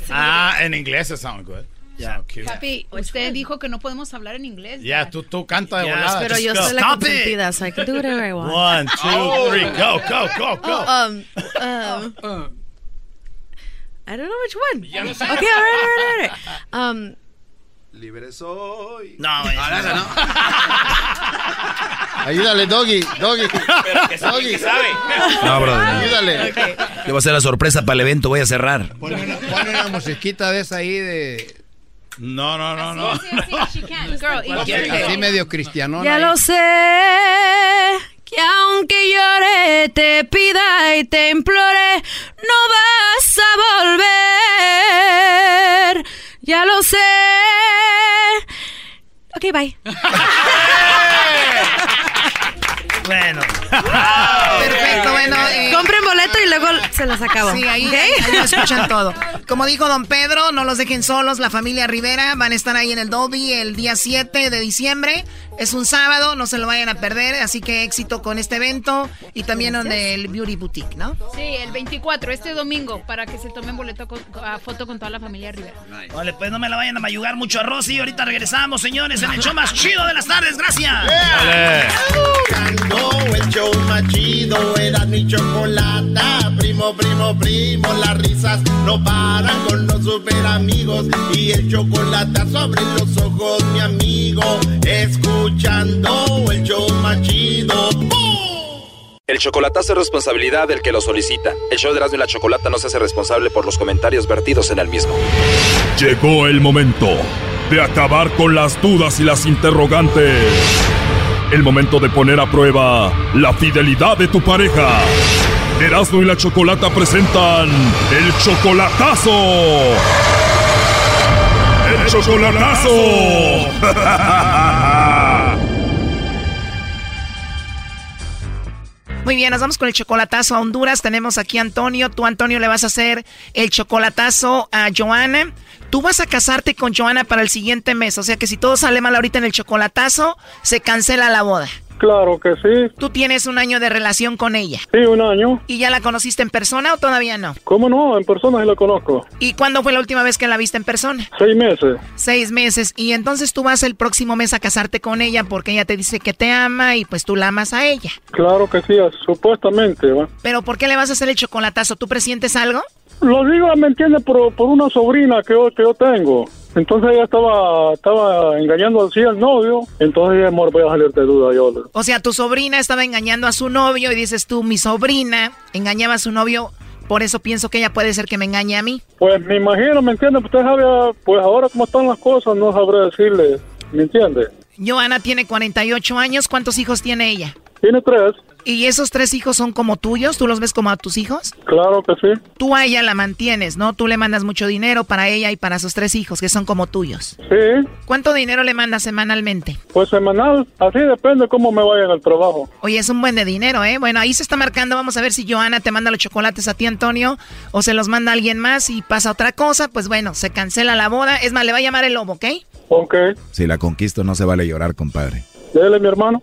Speaker 13: Ah, en inglés it sound good.
Speaker 18: Yeah.
Speaker 13: Cute.
Speaker 14: Papi, usted dijo que no podemos hablar en inglés.
Speaker 13: Ya, tú, tú canta de
Speaker 18: Yes,
Speaker 13: volada.
Speaker 20: Pero yo soy la consentida, so I can do whatever I want.
Speaker 13: One, two, three, go, go, go, go.
Speaker 20: Oh, um, um, I don't know which one. Okay, all right, all right, all right. Um,
Speaker 11: Libre soy.
Speaker 18: No, güey.
Speaker 21: Ayúdale, Doggy, Doggy.
Speaker 16: Pero que sabe, que sabe.
Speaker 3: No, brother.
Speaker 21: Ayúdale.
Speaker 3: ¿Qué va a ser la sorpresa para el evento? Voy a cerrar.
Speaker 10: Pone una, pone una musiquita de esa ahí de...
Speaker 13: No, no, no, no.
Speaker 14: Sí, sí, she can. Girl, y-
Speaker 10: Así medio cristianón.
Speaker 20: ya
Speaker 10: ahí.
Speaker 20: lo sé, que aunque llore, te pida y te implore, no vas a volver. Ya lo sé. Ok, bye.
Speaker 18: Bueno.
Speaker 2: Perfecto, bueno. eh,
Speaker 20: Compren boleto y luego se los acabo.
Speaker 2: Sí, ahí,
Speaker 20: ¿ok?
Speaker 2: ahí- ahí lo escuchan todo. Como dijo don Pedro, no los dejen solos, la familia Rivera van a estar ahí en el Dolby el día 7 de diciembre. Es un sábado, no se lo vayan a perder, así que éxito con este evento y también donde el Beauty Boutique, ¿no?
Speaker 14: Sí, el 24, este domingo, para que se tomen boleto con, a foto con toda la familia Rivera.
Speaker 18: Vale, pues no me la vayan a mayugar mucho a Rosy. Ahorita regresamos, señores, en el show más chido de las tardes. Gracias.
Speaker 11: Escuchando el show más chido era mi chocolata. Primo, primo, primo, las risas no paran con los super amigos. Y el chocolate sobre los ojos, mi amigo. Escuchando el show más chido.
Speaker 17: El chocolatazo es responsabilidad del que lo solicita. El show de Erasmo y la Chocolata no se hace responsable por los comentarios vertidos en el mismo.
Speaker 1: Llegó el momento de acabar con las dudas y las interrogantes. El momento de poner a prueba la fidelidad de tu pareja. Erasmo y la Chocolata presentan el chocolatazo. El chocolatazo.
Speaker 2: Muy bien, nos vamos con el chocolatazo a Honduras. Tenemos aquí a Antonio. Tú, Antonio, le vas a hacer el chocolatazo a Joana. Tú vas a casarte con Joana para el siguiente mes. O sea que si todo sale mal ahorita en el chocolatazo, se cancela la boda.
Speaker 22: Claro que sí.
Speaker 2: Tú tienes un año de relación con ella.
Speaker 22: Sí, un año.
Speaker 2: ¿Y ya la conociste en persona o todavía no?
Speaker 22: ¿Cómo no? En persona sí la conozco.
Speaker 2: ¿Y cuándo fue la última vez que la viste en persona?
Speaker 22: Seis meses.
Speaker 2: Seis meses. Y entonces tú vas el próximo mes a casarte con ella porque ella te dice que te ama y pues tú la amas a ella.
Speaker 22: Claro que sí, supuestamente.
Speaker 2: Pero ¿por qué le vas a hacer el chocolatazo? ¿Tú presientes algo?
Speaker 22: Lo digo, ¿me entiendes? Por, por una sobrina que yo, que yo tengo. Entonces ella estaba, estaba engañando así al novio. Entonces, amor, voy a salir de duda yo.
Speaker 2: O sea, tu sobrina estaba engañando a su novio y dices tú, mi sobrina engañaba a su novio, por eso pienso que ella puede ser que me engañe a mí.
Speaker 22: Pues me imagino, ¿me entiendes? Usted sabe, pues ahora cómo están las cosas, no sabré decirle. ¿Me entiende?
Speaker 2: Joana tiene 48 años, ¿cuántos hijos tiene ella?
Speaker 22: Tiene tres.
Speaker 2: ¿Y esos tres hijos son como tuyos? ¿Tú los ves como a tus hijos?
Speaker 22: Claro que sí.
Speaker 2: Tú a ella la mantienes, ¿no? Tú le mandas mucho dinero para ella y para sus tres hijos, que son como tuyos.
Speaker 22: Sí,
Speaker 2: ¿Cuánto dinero le mandas semanalmente?
Speaker 22: pues semanal. Así depende cómo me vaya en el trabajo.
Speaker 2: Oye, es un buen de dinero, ¿eh? Bueno, ahí se está marcando. Vamos a ver si Joana te manda los chocolates a ti, Antonio, o se los manda alguien más y pasa otra cosa. Pues bueno, se cancela la boda. Es más, le va a llamar el lobo, ¿ok?
Speaker 22: Ok.
Speaker 3: Si la conquisto, no se vale llorar, compadre.
Speaker 22: Dele, mi hermano.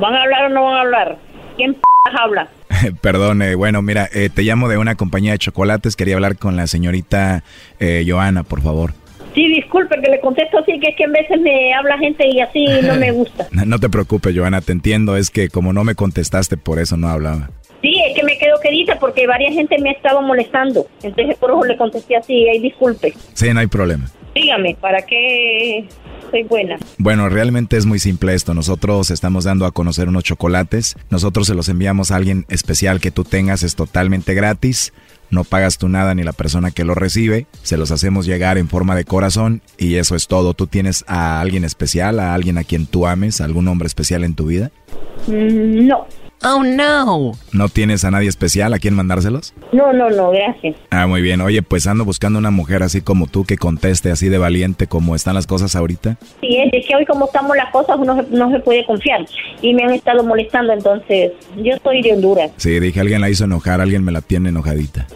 Speaker 23: ¿Van a hablar o no van a hablar? ¿Quién p habla?
Speaker 24: Perdón, eh, bueno, mira, eh, te llamo de una compañía de chocolates. Quería hablar con la señorita eh, Joana, por favor.
Speaker 23: Sí, disculpe que le contesto así, que es que a veces me habla gente y así no me gusta.
Speaker 24: No te preocupes, Joana, te entiendo. Es que como no me contestaste, por eso no hablaba.
Speaker 23: Sí, es que me quedo quedita porque varias gente me ha estado molestando. Entonces por eso le contesté así, ay, disculpe.
Speaker 24: Sí, no hay problema.
Speaker 23: Dígame, ¿para qué soy buena?
Speaker 24: Bueno, realmente es muy simple esto. Nosotros estamos dando a conocer unos chocolates. Nosotros se los enviamos a alguien especial que tú tengas. Es totalmente gratis. No pagas tú nada ni la persona que lo recibe. Se los hacemos llegar en forma de corazón y eso es todo. ¿Tú tienes a alguien especial, a alguien a quien tú ames, algún hombre especial en tu vida?
Speaker 23: Mm, no.
Speaker 25: Oh, no.
Speaker 24: ¿No tienes a nadie especial a quien mandárselos?
Speaker 23: No, no, no, gracias.
Speaker 24: Ah, muy bien. Oye, pues ando buscando una mujer así como tú que conteste así de valiente como están las cosas ahorita.
Speaker 23: Sí, es que hoy como estamos las cosas uno no se puede confiar y me han estado molestando, entonces yo soy de Honduras.
Speaker 24: Sí, dije, alguien la hizo enojar, alguien me la tiene enojadita.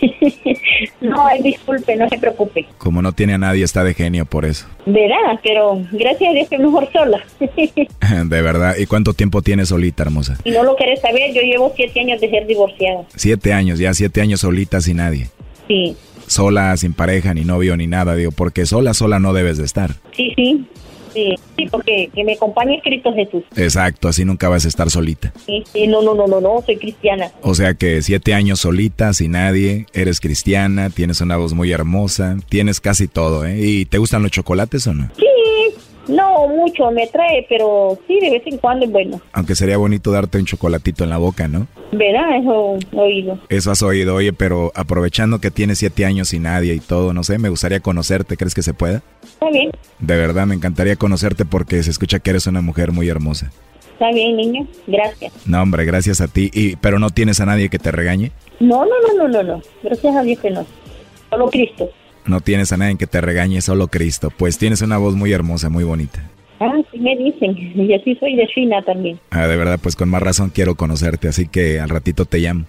Speaker 23: no, ay, disculpe, no se preocupe.
Speaker 24: Como no tiene a nadie, está de genio por eso.
Speaker 23: Verá, pero gracias a Dios que mejor sola.
Speaker 24: De verdad. ¿Y cuánto tiempo tienes solita, hermosa?
Speaker 23: no lo querés saber, yo llevo siete años de ser divorciada.
Speaker 24: Siete años, ya siete años solita sin nadie.
Speaker 23: Sí,
Speaker 24: Sola, sin pareja, ni novio, ni nada. Digo, porque sola, sola no debes de estar.
Speaker 23: sí, sí. Sí, sí, porque que me acompañe Cristo Jesús.
Speaker 24: Exacto, así nunca vas a estar solita.
Speaker 23: Sí, sí, no, no, no, no, no, soy cristiana.
Speaker 24: O sea que siete años solita, sin nadie, eres cristiana, tienes una voz muy hermosa, tienes casi todo, ¿eh? ¿Y te gustan los chocolates o no?
Speaker 23: Sí, no mucho me trae, pero sí, de vez en cuando es bueno.
Speaker 24: Aunque sería bonito darte un chocolatito en la boca, ¿no?
Speaker 23: ¿Verdad? Eso oído.
Speaker 24: Eso has oído, oye, pero aprovechando que tienes siete años sin nadie y todo, no sé, me gustaría conocerte, ¿crees que se pueda?
Speaker 23: Está bien,
Speaker 24: De verdad, me encantaría conocerte porque se escucha que eres una mujer muy hermosa.
Speaker 23: está bien, niño. Gracias.
Speaker 24: No, hombre, gracias a ti. Y, pero no tienes a nadie que te regañe.
Speaker 23: No, no, no, no, no, no. Gracias a Dios que no. Solo Cristo.
Speaker 24: No tienes a nadie que te regañe, solo Cristo. Pues tienes una voz muy hermosa, muy bonita.
Speaker 23: Ah, sí me dicen. Y así soy de China también.
Speaker 24: Ah, de verdad, pues con más razón quiero conocerte, así que al ratito te llamo.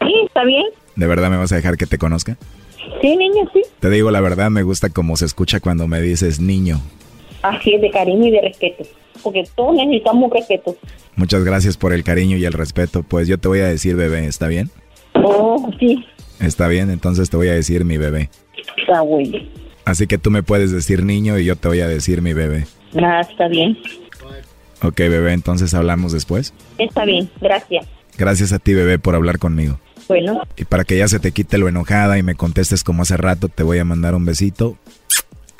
Speaker 23: Sí, está bien.
Speaker 24: ¿De verdad me vas a dejar que te conozca?
Speaker 23: Sí, niño, sí.
Speaker 24: Te digo la verdad, me gusta cómo se escucha cuando me dices niño.
Speaker 23: Así es, de cariño y de respeto. Porque todos necesitamos respeto.
Speaker 24: Muchas gracias por el cariño y el respeto. Pues yo te voy a decir bebé, ¿está bien?
Speaker 23: Oh, sí.
Speaker 24: Está bien, entonces te voy a decir mi bebé. Así que tú me puedes decir niño y yo te voy a decir mi bebé.
Speaker 23: Nada, está bien.
Speaker 24: Ok, bebé, entonces hablamos después.
Speaker 23: Está bien, gracias.
Speaker 24: Gracias a ti, bebé, por hablar conmigo.
Speaker 23: Bueno,
Speaker 24: Y para que ya se te quite lo enojada y me contestes como hace rato, te voy a mandar un besito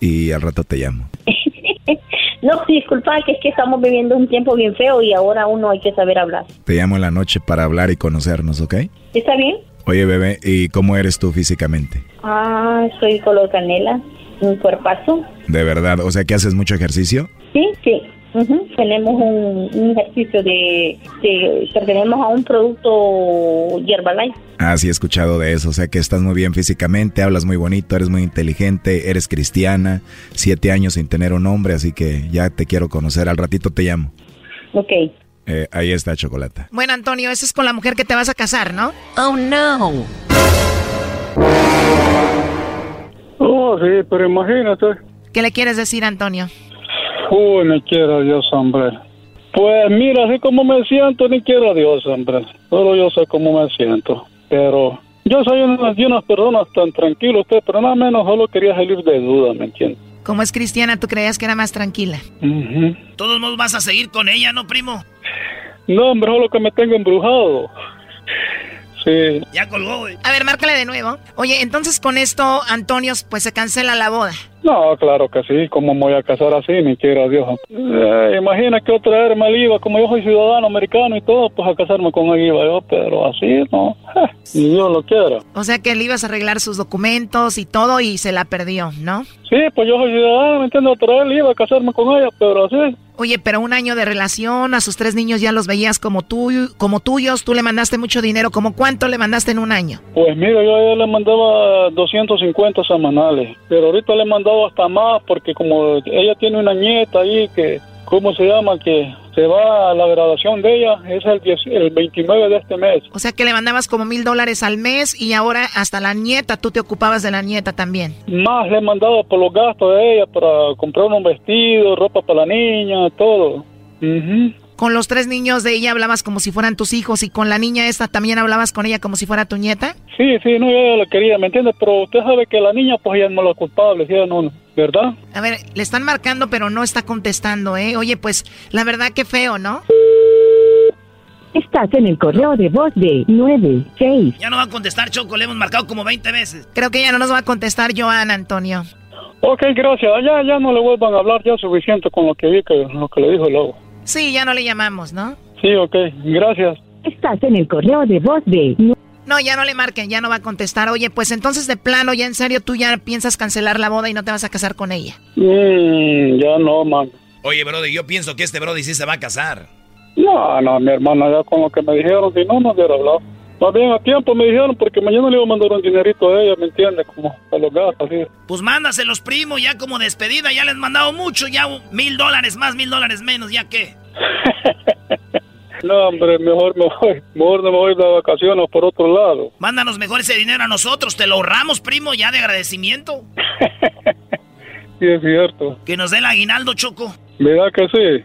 Speaker 24: y al rato te llamo.
Speaker 23: no, disculpa, que es que estamos viviendo un tiempo bien feo y ahora uno hay que saber hablar.
Speaker 24: Te llamo en la noche para hablar y conocernos, ¿ok?
Speaker 23: ¿Está bien?
Speaker 24: Oye, bebé, ¿y cómo eres tú físicamente?
Speaker 23: Ah, soy color canela, un cuerpazo.
Speaker 24: De verdad, o sea que haces mucho ejercicio.
Speaker 23: Sí, sí. Ujú. Tenemos un, un ejercicio de, de... A un producto Herbalife.
Speaker 24: Ah, sí, he escuchado de eso. O sea que estás muy bien físicamente, hablas muy bonito, eres muy inteligente, eres cristiana, siete años sin tener un hombre, así que ya te quiero conocer. Al ratito te llamo.
Speaker 23: Ok.
Speaker 24: Eh, ahí está, Chocolata.
Speaker 25: Bueno, Antonio, esa es con la mujer que te vas a casar, ¿no? Oh, no.
Speaker 22: Oh, sí, pero imagínate.
Speaker 25: ¿Qué le quieres decir, Antonio?
Speaker 22: Uy, ni quiera Dios, hombre. Pues mira, así como me siento, ni quiera Dios, hombre. Solo yo sé cómo me siento. Pero yo soy una de unas personas tan tranquilo usted, pero nada menos solo quería salir de duda, ¿me entiende?
Speaker 25: Como es cristiana, tú creías que era más tranquila.
Speaker 22: Ujú.
Speaker 2: Todos modos vas a seguir con ella, ¿no, primo?
Speaker 22: No, hombre, solo que me tengo embrujado. Sí.
Speaker 2: Ya colgó, güey.
Speaker 25: A ver, márcale de nuevo. Oye, entonces con esto, Antonio, pues se cancela la boda.
Speaker 22: No, claro que sí. ¿Cómo me voy a casar así? Ni quiera Dios. Eh, imagina que otra vez me iba, como yo soy ciudadano americano y todo, pues a casarme con él iba yo, pero así no. Eh, ni Dios lo quiera.
Speaker 25: O sea que le ibas a arreglar sus documentos y todo y se la perdió, ¿no?
Speaker 22: Sí, pues yo soy ciudadano, ¿me entiendes? Otra vez iba a casarme con ella, pero así.
Speaker 25: Oye, pero un año de relación, a sus tres niños ya los veías como, tuyo, como tuyos, tú le mandaste mucho dinero, ¿como cuánto le mandaste en un año?
Speaker 22: Pues mira, yo a ella le mandaba 250 semanales, pero ahorita le he mandado hasta más porque como ella tiene una nieta ahí que, ¿cómo se llama? Que se va a la graduación de ella, es el, 10 el 29 de este mes.
Speaker 25: O sea que le mandabas como mil dólares al mes y ahora hasta la nieta, tú te ocupabas de la nieta también.
Speaker 22: Más le he mandado por los gastos de ella para comprar un vestido, ropa para la niña, todo. Ujú.
Speaker 12: Con los tres niños de ella hablabas como si fueran tus hijos y con la niña esta también hablabas con ella como si fuera tu nieta.
Speaker 22: Sí, sí, no, yo la quería, ¿me entiendes? Pero usted sabe que la niña, pues ella no es la culpable, ella no, ¿verdad?
Speaker 12: A ver, le están marcando, pero no está contestando, ¿eh? Oye, pues la verdad que feo, ¿no?
Speaker 26: Estás en el correo de voz de 96.
Speaker 2: Ya no va a contestar, Choco, le hemos marcado como 20 veces.
Speaker 12: Creo que ya no nos va a contestar Joan, Antonio.
Speaker 22: Ok, gracias. Ya, ya no le vuelvan a hablar, ya suficiente con lo que vi, que, lo que le dijo el lobo.
Speaker 12: Sí, ya no le llamamos, ¿no?
Speaker 22: Sí, ok, gracias.
Speaker 26: Estás en el correo de voz de...
Speaker 12: No, ya no le marquen, ya no va a contestar. Oye, pues entonces de plano, ya en serio, tú ya piensas cancelar la boda y no te vas a casar con ella.
Speaker 22: Mm, ya no, man.
Speaker 3: Oye, Brody, yo pienso que este Brody sí se va a casar.
Speaker 22: No, no, mi hermana, ya con lo que me dijeron, si no, no hubiera hablado. Más bien a tiempo me dijeron, porque mañana le iba a mandar un dinerito a ella, ¿me entiende? Como a los gastos, así.
Speaker 2: Pues mándaselos, primo, ya como despedida, ya les han mandado mucho, ya mil dólares más, mil dólares menos, ¿ya qué?
Speaker 22: no, hombre, mejor me voy, mejor no me voy de vacaciones por otro lado.
Speaker 2: Mándanos mejor ese dinero a nosotros, te lo ahorramos, primo, ya de agradecimiento.
Speaker 22: sí, es cierto.
Speaker 2: Que nos dé el aguinaldo, Choco.
Speaker 22: ¿Verdad que sí?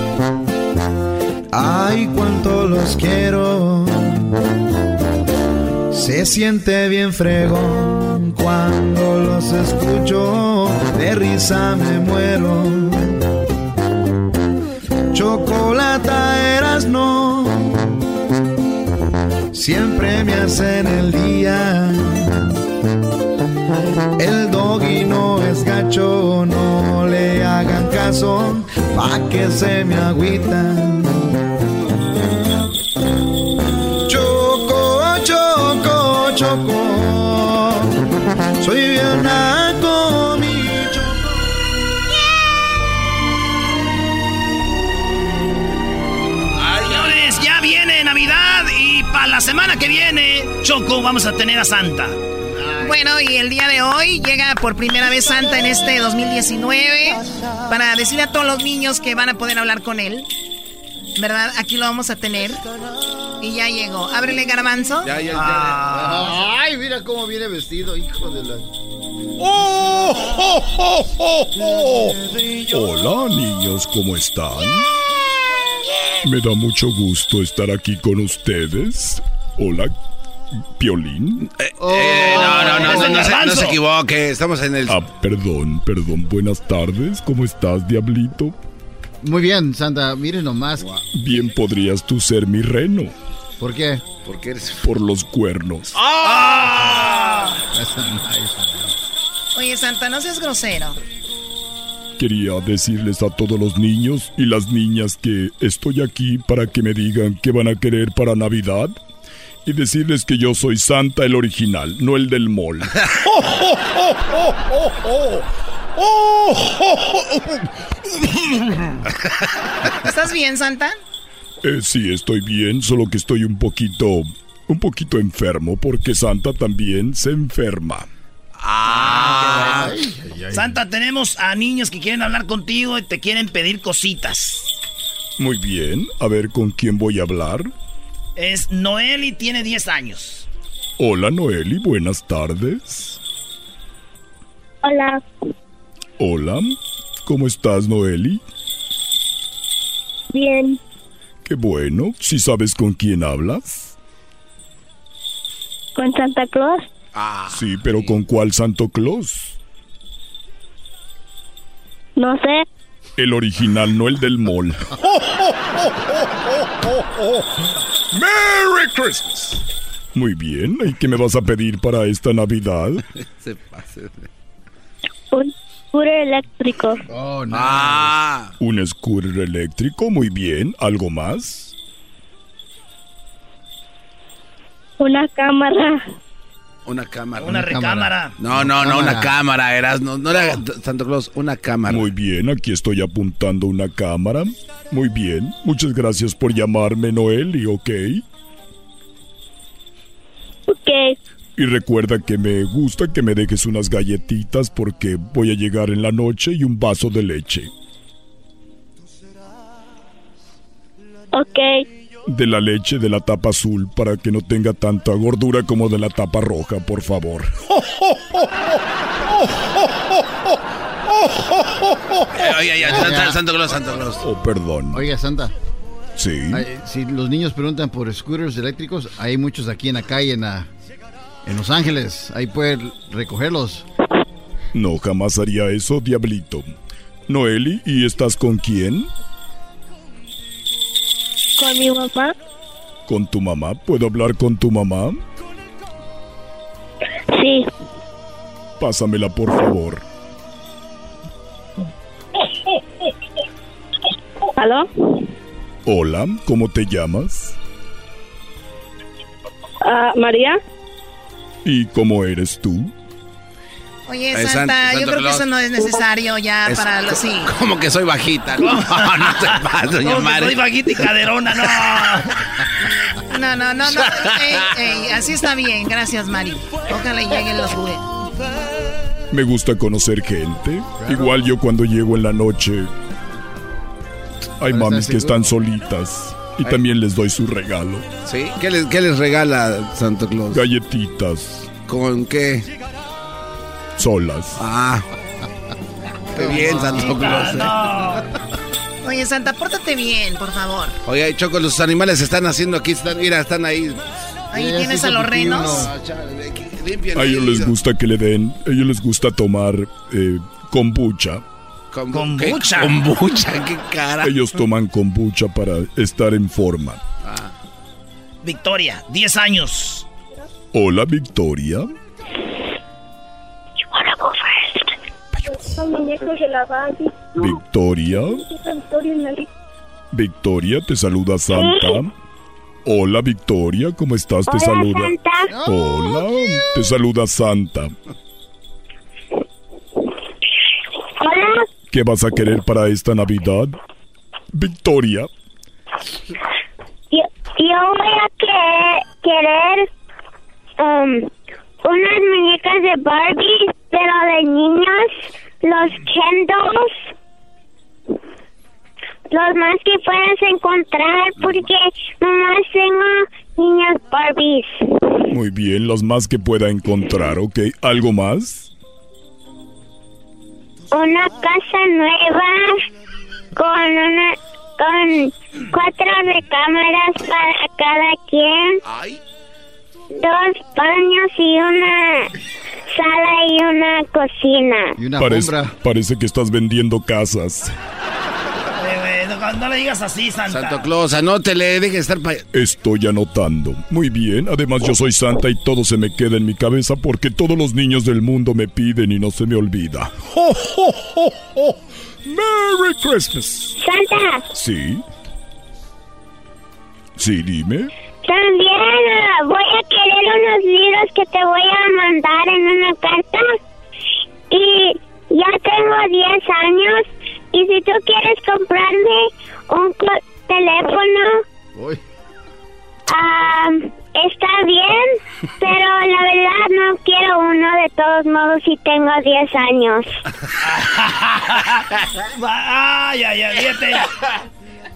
Speaker 27: Ay, cuánto los quiero. Se siente bien fregón cuando los escucho. De risa me muero. Chocolata eras no. Siempre me hacen el día. El doggy no es gacho, no le hagan caso, pa' que se me agüitan. Soy bien naco, mi
Speaker 2: Señores, ya viene Navidad y para la semana que viene, Choco, vamos a tener a Santa.
Speaker 12: Bueno, y el día de hoy llega por primera vez Santa en este 2019 para decirle a todos los niños que van a poder hablar con él. ¿Verdad? Aquí lo vamos a tener. Y ya llegó. Ábrele, garbanzo.
Speaker 4: Ya, ya, ya.
Speaker 12: Ah.
Speaker 4: Ay, mira cómo viene vestido, hijo de la.
Speaker 28: ¡Oh! oh, oh, oh! Hola, niños, ¿cómo están? Me da mucho gusto estar aquí con ustedes. Hola, Piolín.
Speaker 4: Eh, no, no, no, no, no, se, no se equivoque. Estamos en el.
Speaker 28: Ah, perdón, perdón. Buenas tardes. ¿Cómo estás, Diablito?
Speaker 18: Muy bien, Santa. Miren nomás.
Speaker 28: Bien podrías tú ser mi reno.
Speaker 18: ¿Por qué?
Speaker 4: Porque eres...
Speaker 28: Por los cuernos.
Speaker 12: ¡Ah! Oye, Santa, no seas grosero.
Speaker 28: Quería decirles a todos los niños y las niñas que estoy aquí para que me digan qué van a querer para Navidad. Y decirles que yo soy Santa el original, no el del mall.
Speaker 12: ¿Estás bien, Santa?
Speaker 28: Eh, sí, estoy bien, solo que estoy un poquito, un poquito enfermo porque Santa también se enferma.
Speaker 2: Ah, Santa, tenemos a niños que quieren hablar contigo y te quieren pedir cositas.
Speaker 28: Muy bien, a ver con quién voy a hablar.
Speaker 2: Es Noeli, tiene 10 años.
Speaker 28: Hola Noeli, buenas tardes.
Speaker 29: Hola.
Speaker 28: Hola, ¿cómo estás Noeli?
Speaker 29: Bien.
Speaker 28: Qué bueno, si sabes con quién hablas.
Speaker 29: ¿Con Santa Claus?
Speaker 28: Ah, sí, pero ¿con cuál Santo Claus?
Speaker 29: No sé.
Speaker 28: El original, no el del mall. ¡Merry Christmas! Muy bien, ¿y qué me vas a pedir para esta Navidad?
Speaker 4: Se pase.
Speaker 29: Un scooter eléctrico.
Speaker 18: Oh, no.
Speaker 4: Ah.
Speaker 28: Un scooter eléctrico, muy bien. ¿Algo más?
Speaker 29: Una cámara.
Speaker 4: Una cámara.
Speaker 30: Una recámara.
Speaker 4: No, no, no, una cámara, eras, no, no era Santo Claus, una cámara.
Speaker 28: Muy bien, aquí estoy apuntando una cámara. Muy bien, muchas gracias por llamarme Noel y ok.
Speaker 31: Ok.
Speaker 28: Y recuerda que me gusta que me dejes unas galletitas porque voy a llegar en la noche y un vaso de leche.
Speaker 31: Ok.
Speaker 28: De la leche de la tapa azul para que no tenga tanta gordura como de la tapa roja, por favor.
Speaker 4: Eh, Oye, ya, Santo, Santo Claus, Santo Claus.
Speaker 28: Oh, perdón.
Speaker 18: Oiga, Santa.
Speaker 28: Sí.
Speaker 18: Ay, si los niños preguntan por scooters eléctricos, hay muchos aquí en la calle, en, la- en Los Ángeles. Ahí pueden recogerlos.
Speaker 28: No, jamás haría eso, diablito. Noeli, ¿y estás con quién?
Speaker 31: Con mi mamá.
Speaker 28: ¿Con tu mamá? ¿Puedo hablar con tu mamá?
Speaker 31: Sí.
Speaker 28: Pásamela, por favor.
Speaker 31: ¿Aló?
Speaker 28: Hola, ¿cómo te llamas?
Speaker 31: Ah, María.
Speaker 28: ¿Y cómo eres tú?
Speaker 2: Oye,
Speaker 4: Eh,
Speaker 2: Santa,
Speaker 4: San-
Speaker 2: yo creo que eso no es necesario ya
Speaker 4: Es-
Speaker 2: para los sí.
Speaker 4: Como que soy bajita. No, no se pasa, doña Mari.
Speaker 30: soy bajita y caderona, no.
Speaker 2: No, no, no, no. Ey, ey, así está bien, gracias, Mari. Ojalá y lleguen los juguetes.
Speaker 28: Me gusta conocer gente. Igual yo cuando llego en la noche. Hay mamis que están solitas. Y también les doy su regalo.
Speaker 4: ¿Sí? ¿Qué les, qué les regala Santo Claus?
Speaker 28: Galletitas.
Speaker 4: ¿Con qué?
Speaker 28: Solas.
Speaker 4: Ah. Qué bien, Santo Claus. eh.
Speaker 2: Oye, Santa, pórtate bien, por favor.
Speaker 4: Oye, Choco, los animales están haciendo aquí. Están, mira, están ahí.
Speaker 2: Ahí tienes a los renos.
Speaker 28: A ellos les gusta que le den. A ellos les gusta tomar eh, kombucha.
Speaker 4: Kombucha. Kombucha, qué cara.
Speaker 28: Ellos toman kombucha para estar en forma.
Speaker 30: Victoria, 10 años.
Speaker 28: Hola, Victoria. Victoria.
Speaker 31: Victoria
Speaker 28: te saluda Santa. Hola, Victoria, ¿cómo estás? Te
Speaker 31: Hola,
Speaker 28: saluda.
Speaker 31: Santa.
Speaker 28: Hola, te saluda Santa. ¿Qué vas a querer para esta Navidad? Victoria,
Speaker 31: Yo, yo voy a que- querer um, unas muñecas de Barbie, pero de niños, los Kendalls, los más que puedas encontrar, porque nomás tengo niñas Barbies.
Speaker 28: muy bien, las más que pueda encontrar, ¿ok? ¿Algo más?
Speaker 31: Una casa nueva con una con cuatro recámaras para cada quien. Dos baños y una sala y una cocina.
Speaker 28: parece, parece que estás vendiendo casas.
Speaker 30: No le digas así, Santa.
Speaker 4: Santo Claus, anótele, deje de estar pa...
Speaker 28: Estoy anotando. Muy bien, además yo soy Santa y todo se me queda en mi cabeza porque todos los niños del mundo me piden y no se me olvida. ¡Ho, ho, ho, ho! ¡Merry Christmas!
Speaker 31: Santa,
Speaker 28: ¿Sí? Sí, dime.
Speaker 31: también ah, voy a querer unos libros que te voy a mandar en una carta. Y ya tengo 10 años. Y si tú quieres comprarme un teléfono, ah, está bien. Pero la verdad no quiero uno de todos modos si tengo 10 años.
Speaker 30: Ay, ay, ay, fíjate.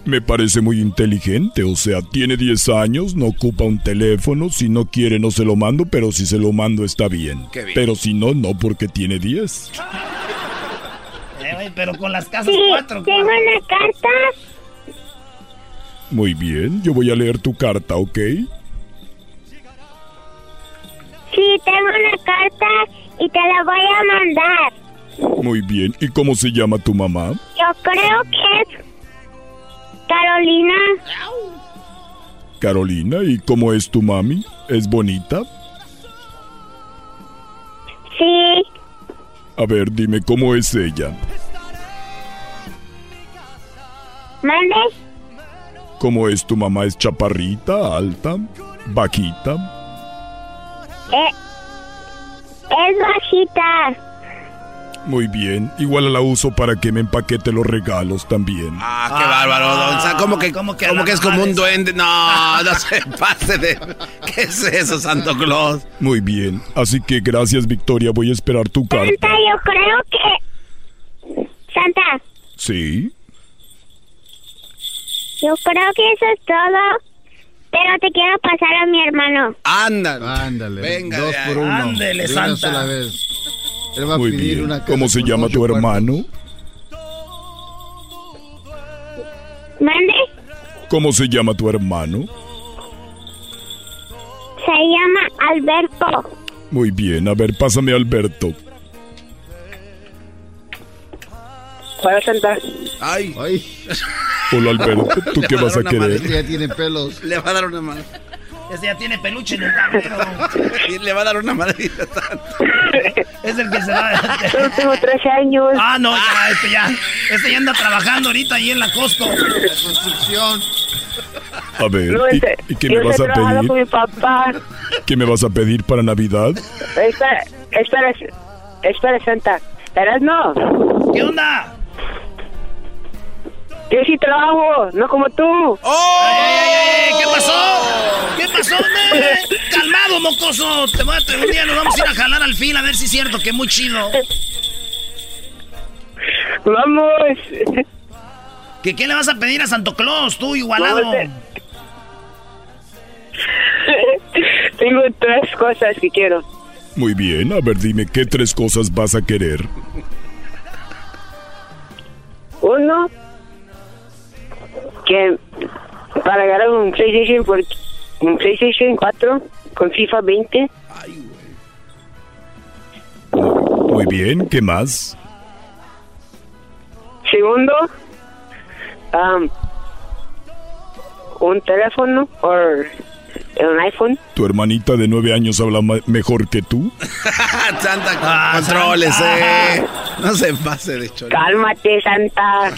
Speaker 28: Me parece muy inteligente, o sea, tiene 10 años, no ocupa un teléfono, si no quiere no se lo mando, pero si se lo mando está bien. Pero si no, no porque tiene 10.
Speaker 30: Güey, pero con las casas
Speaker 31: Sí,
Speaker 30: cuatro.
Speaker 31: tengo una carta.
Speaker 28: Muy bien, yo voy a leer tu carta, ¿ok?
Speaker 31: Sí, tengo una carta y te la voy a mandar.
Speaker 28: Muy bien, ¿y cómo se llama tu mamá?
Speaker 31: Yo creo que es Carolina.
Speaker 28: Carolina, ¿y cómo es tu mami? ¿Es bonita?
Speaker 31: Sí,
Speaker 28: A ver, dime cómo es ella.
Speaker 31: mande.
Speaker 28: ¿Cómo es tu mamá? ¿Es chaparrita, alta, vaquita?
Speaker 31: Eh,
Speaker 29: Es bajita.
Speaker 28: Muy bien. Igual la uso para que me empaquete los regalos también.
Speaker 4: Ah, qué bárbaro, don Sa- ¿Cómo que,
Speaker 2: ¿Cómo
Speaker 4: cómo
Speaker 2: que
Speaker 4: que,
Speaker 2: a la
Speaker 4: es como un
Speaker 2: de-
Speaker 4: duende? No, no se pase de... ¿Qué es eso, Santo Claus?
Speaker 28: Muy bien. Así que gracias, Victoria. Voy a esperar tu carta.
Speaker 29: Santa, yo creo que... Santa,
Speaker 28: Sí.
Speaker 29: yo creo que eso es todo. Pero te quiero pasar a mi hermano.
Speaker 4: Ándale.
Speaker 18: Ándale.
Speaker 4: Venga
Speaker 18: dos por uno. Una
Speaker 2: Santa.
Speaker 18: sola vez. Él va a
Speaker 28: Muy
Speaker 18: pedir
Speaker 28: bien.
Speaker 18: una casa
Speaker 28: ¿Cómo se llama tu hermano?
Speaker 29: ¿Mande?
Speaker 28: ¿Cómo se llama tu hermano?
Speaker 29: Se llama Alberto.
Speaker 28: Muy bien. A ver, pásame a Alberto.
Speaker 32: Para Santa.
Speaker 4: Ay.
Speaker 18: Ay.
Speaker 28: Hola, Alberto. ¿Tú qué vas a querer?
Speaker 18: Ya tiene pelos.
Speaker 4: Le va a dar una madre.
Speaker 2: Ese ya tiene peluche en el tablero.
Speaker 4: Y le va a dar una madre.
Speaker 2: Es el que se va.
Speaker 32: Yo tengo 13 años.
Speaker 2: Ah, no, ya, este ya. Este ya anda trabajando ahorita ahí en la Costco.
Speaker 18: Construcción.
Speaker 28: A ver,
Speaker 32: No,
Speaker 28: ¿y,
Speaker 32: este,
Speaker 28: y qué me vas a
Speaker 32: con
Speaker 28: pedir?
Speaker 32: mi papá.
Speaker 28: ¿Qué me vas a pedir para Navidad?
Speaker 32: Espera, espera, espera, Santa. ¿Eras no?
Speaker 2: ¿Qué onda?
Speaker 32: Yo sí trabajo, no como tú.
Speaker 4: ¡Oh!
Speaker 2: ¡Ey, ey, ey, ey! ¿Qué pasó? ¿Qué pasó, hombre? Calmado, mocoso. Te voy a, un día nos vamos a ir a jalar al fil a ver si es cierto que es muy chido.
Speaker 32: Vamos.
Speaker 2: ¿Que ¿Qué le vas a pedir a Santo Claus, tú, igualado?
Speaker 32: Tengo tres cosas que quiero.
Speaker 28: Muy bien. A ver, dime, ¿qué tres cosas vas a querer?
Speaker 32: Uno, que para ganar un PlayStation, por, un PlayStation 4 con FIFA 20.
Speaker 28: Muy bien. ¿Qué más?
Speaker 32: Segundo, um, un teléfono o un iPhone.
Speaker 28: ¿Tu hermanita de nueve años habla mejor que tú?
Speaker 4: Santa,
Speaker 2: Ah,
Speaker 4: controles,
Speaker 2: Santa.
Speaker 4: eh. No se pase de chorizo.
Speaker 32: Cálmate, Santa.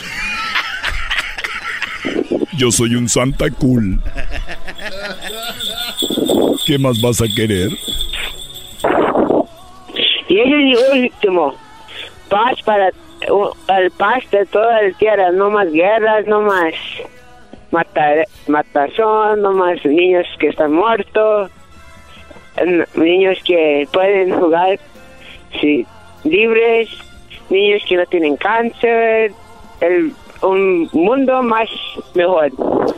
Speaker 28: Yo soy un Santa cool. ¿Qué más vas a querer?
Speaker 32: Y ese es el último. Paz para el paz de toda la tierra. No más guerras, no más matar, matazón, no más niños que están muertos. Niños que pueden jugar sí, libres. Niños que no tienen cáncer. El, un mundo más mejor.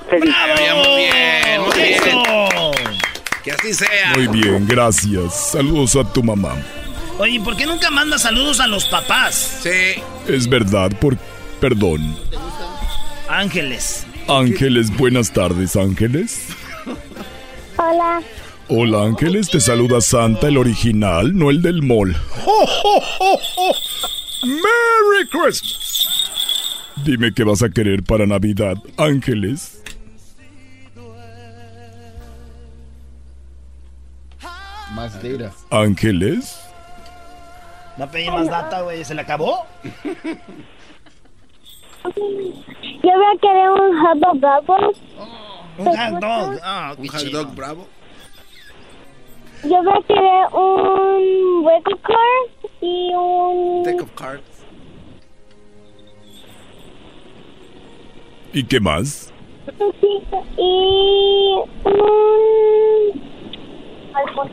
Speaker 32: Feliz.
Speaker 4: Muy bien, muy bien.
Speaker 2: ¡Eso!
Speaker 4: Que así sea.
Speaker 28: Muy bien, gracias. Saludos a tu mamá.
Speaker 2: Oye, ¿por qué nunca manda saludos a los papás?
Speaker 4: Sí.
Speaker 28: Es verdad, por... Perdón.
Speaker 2: Ángeles.
Speaker 28: Ángeles, buenas tardes, Ángeles.
Speaker 29: Hola.
Speaker 28: Hola, Ángeles, te saluda Santa, el original, no el del mall. ¡Ho, ho, ho, ho! ¡Merry Christmas! Dime qué vas a querer para Navidad, Ángeles.
Speaker 18: Más data.
Speaker 28: Ángeles.
Speaker 2: Va a pedir más data, güey. ¿Se le acabó?
Speaker 29: Yo voy a querer un hot dog bravo.
Speaker 2: Un hot dog. Ah,
Speaker 4: Un hot dog bravo.
Speaker 29: Yo voy a querer un hueco car y un...
Speaker 4: Deck of cards.
Speaker 28: ¿Y qué más?
Speaker 29: y un... iPhone.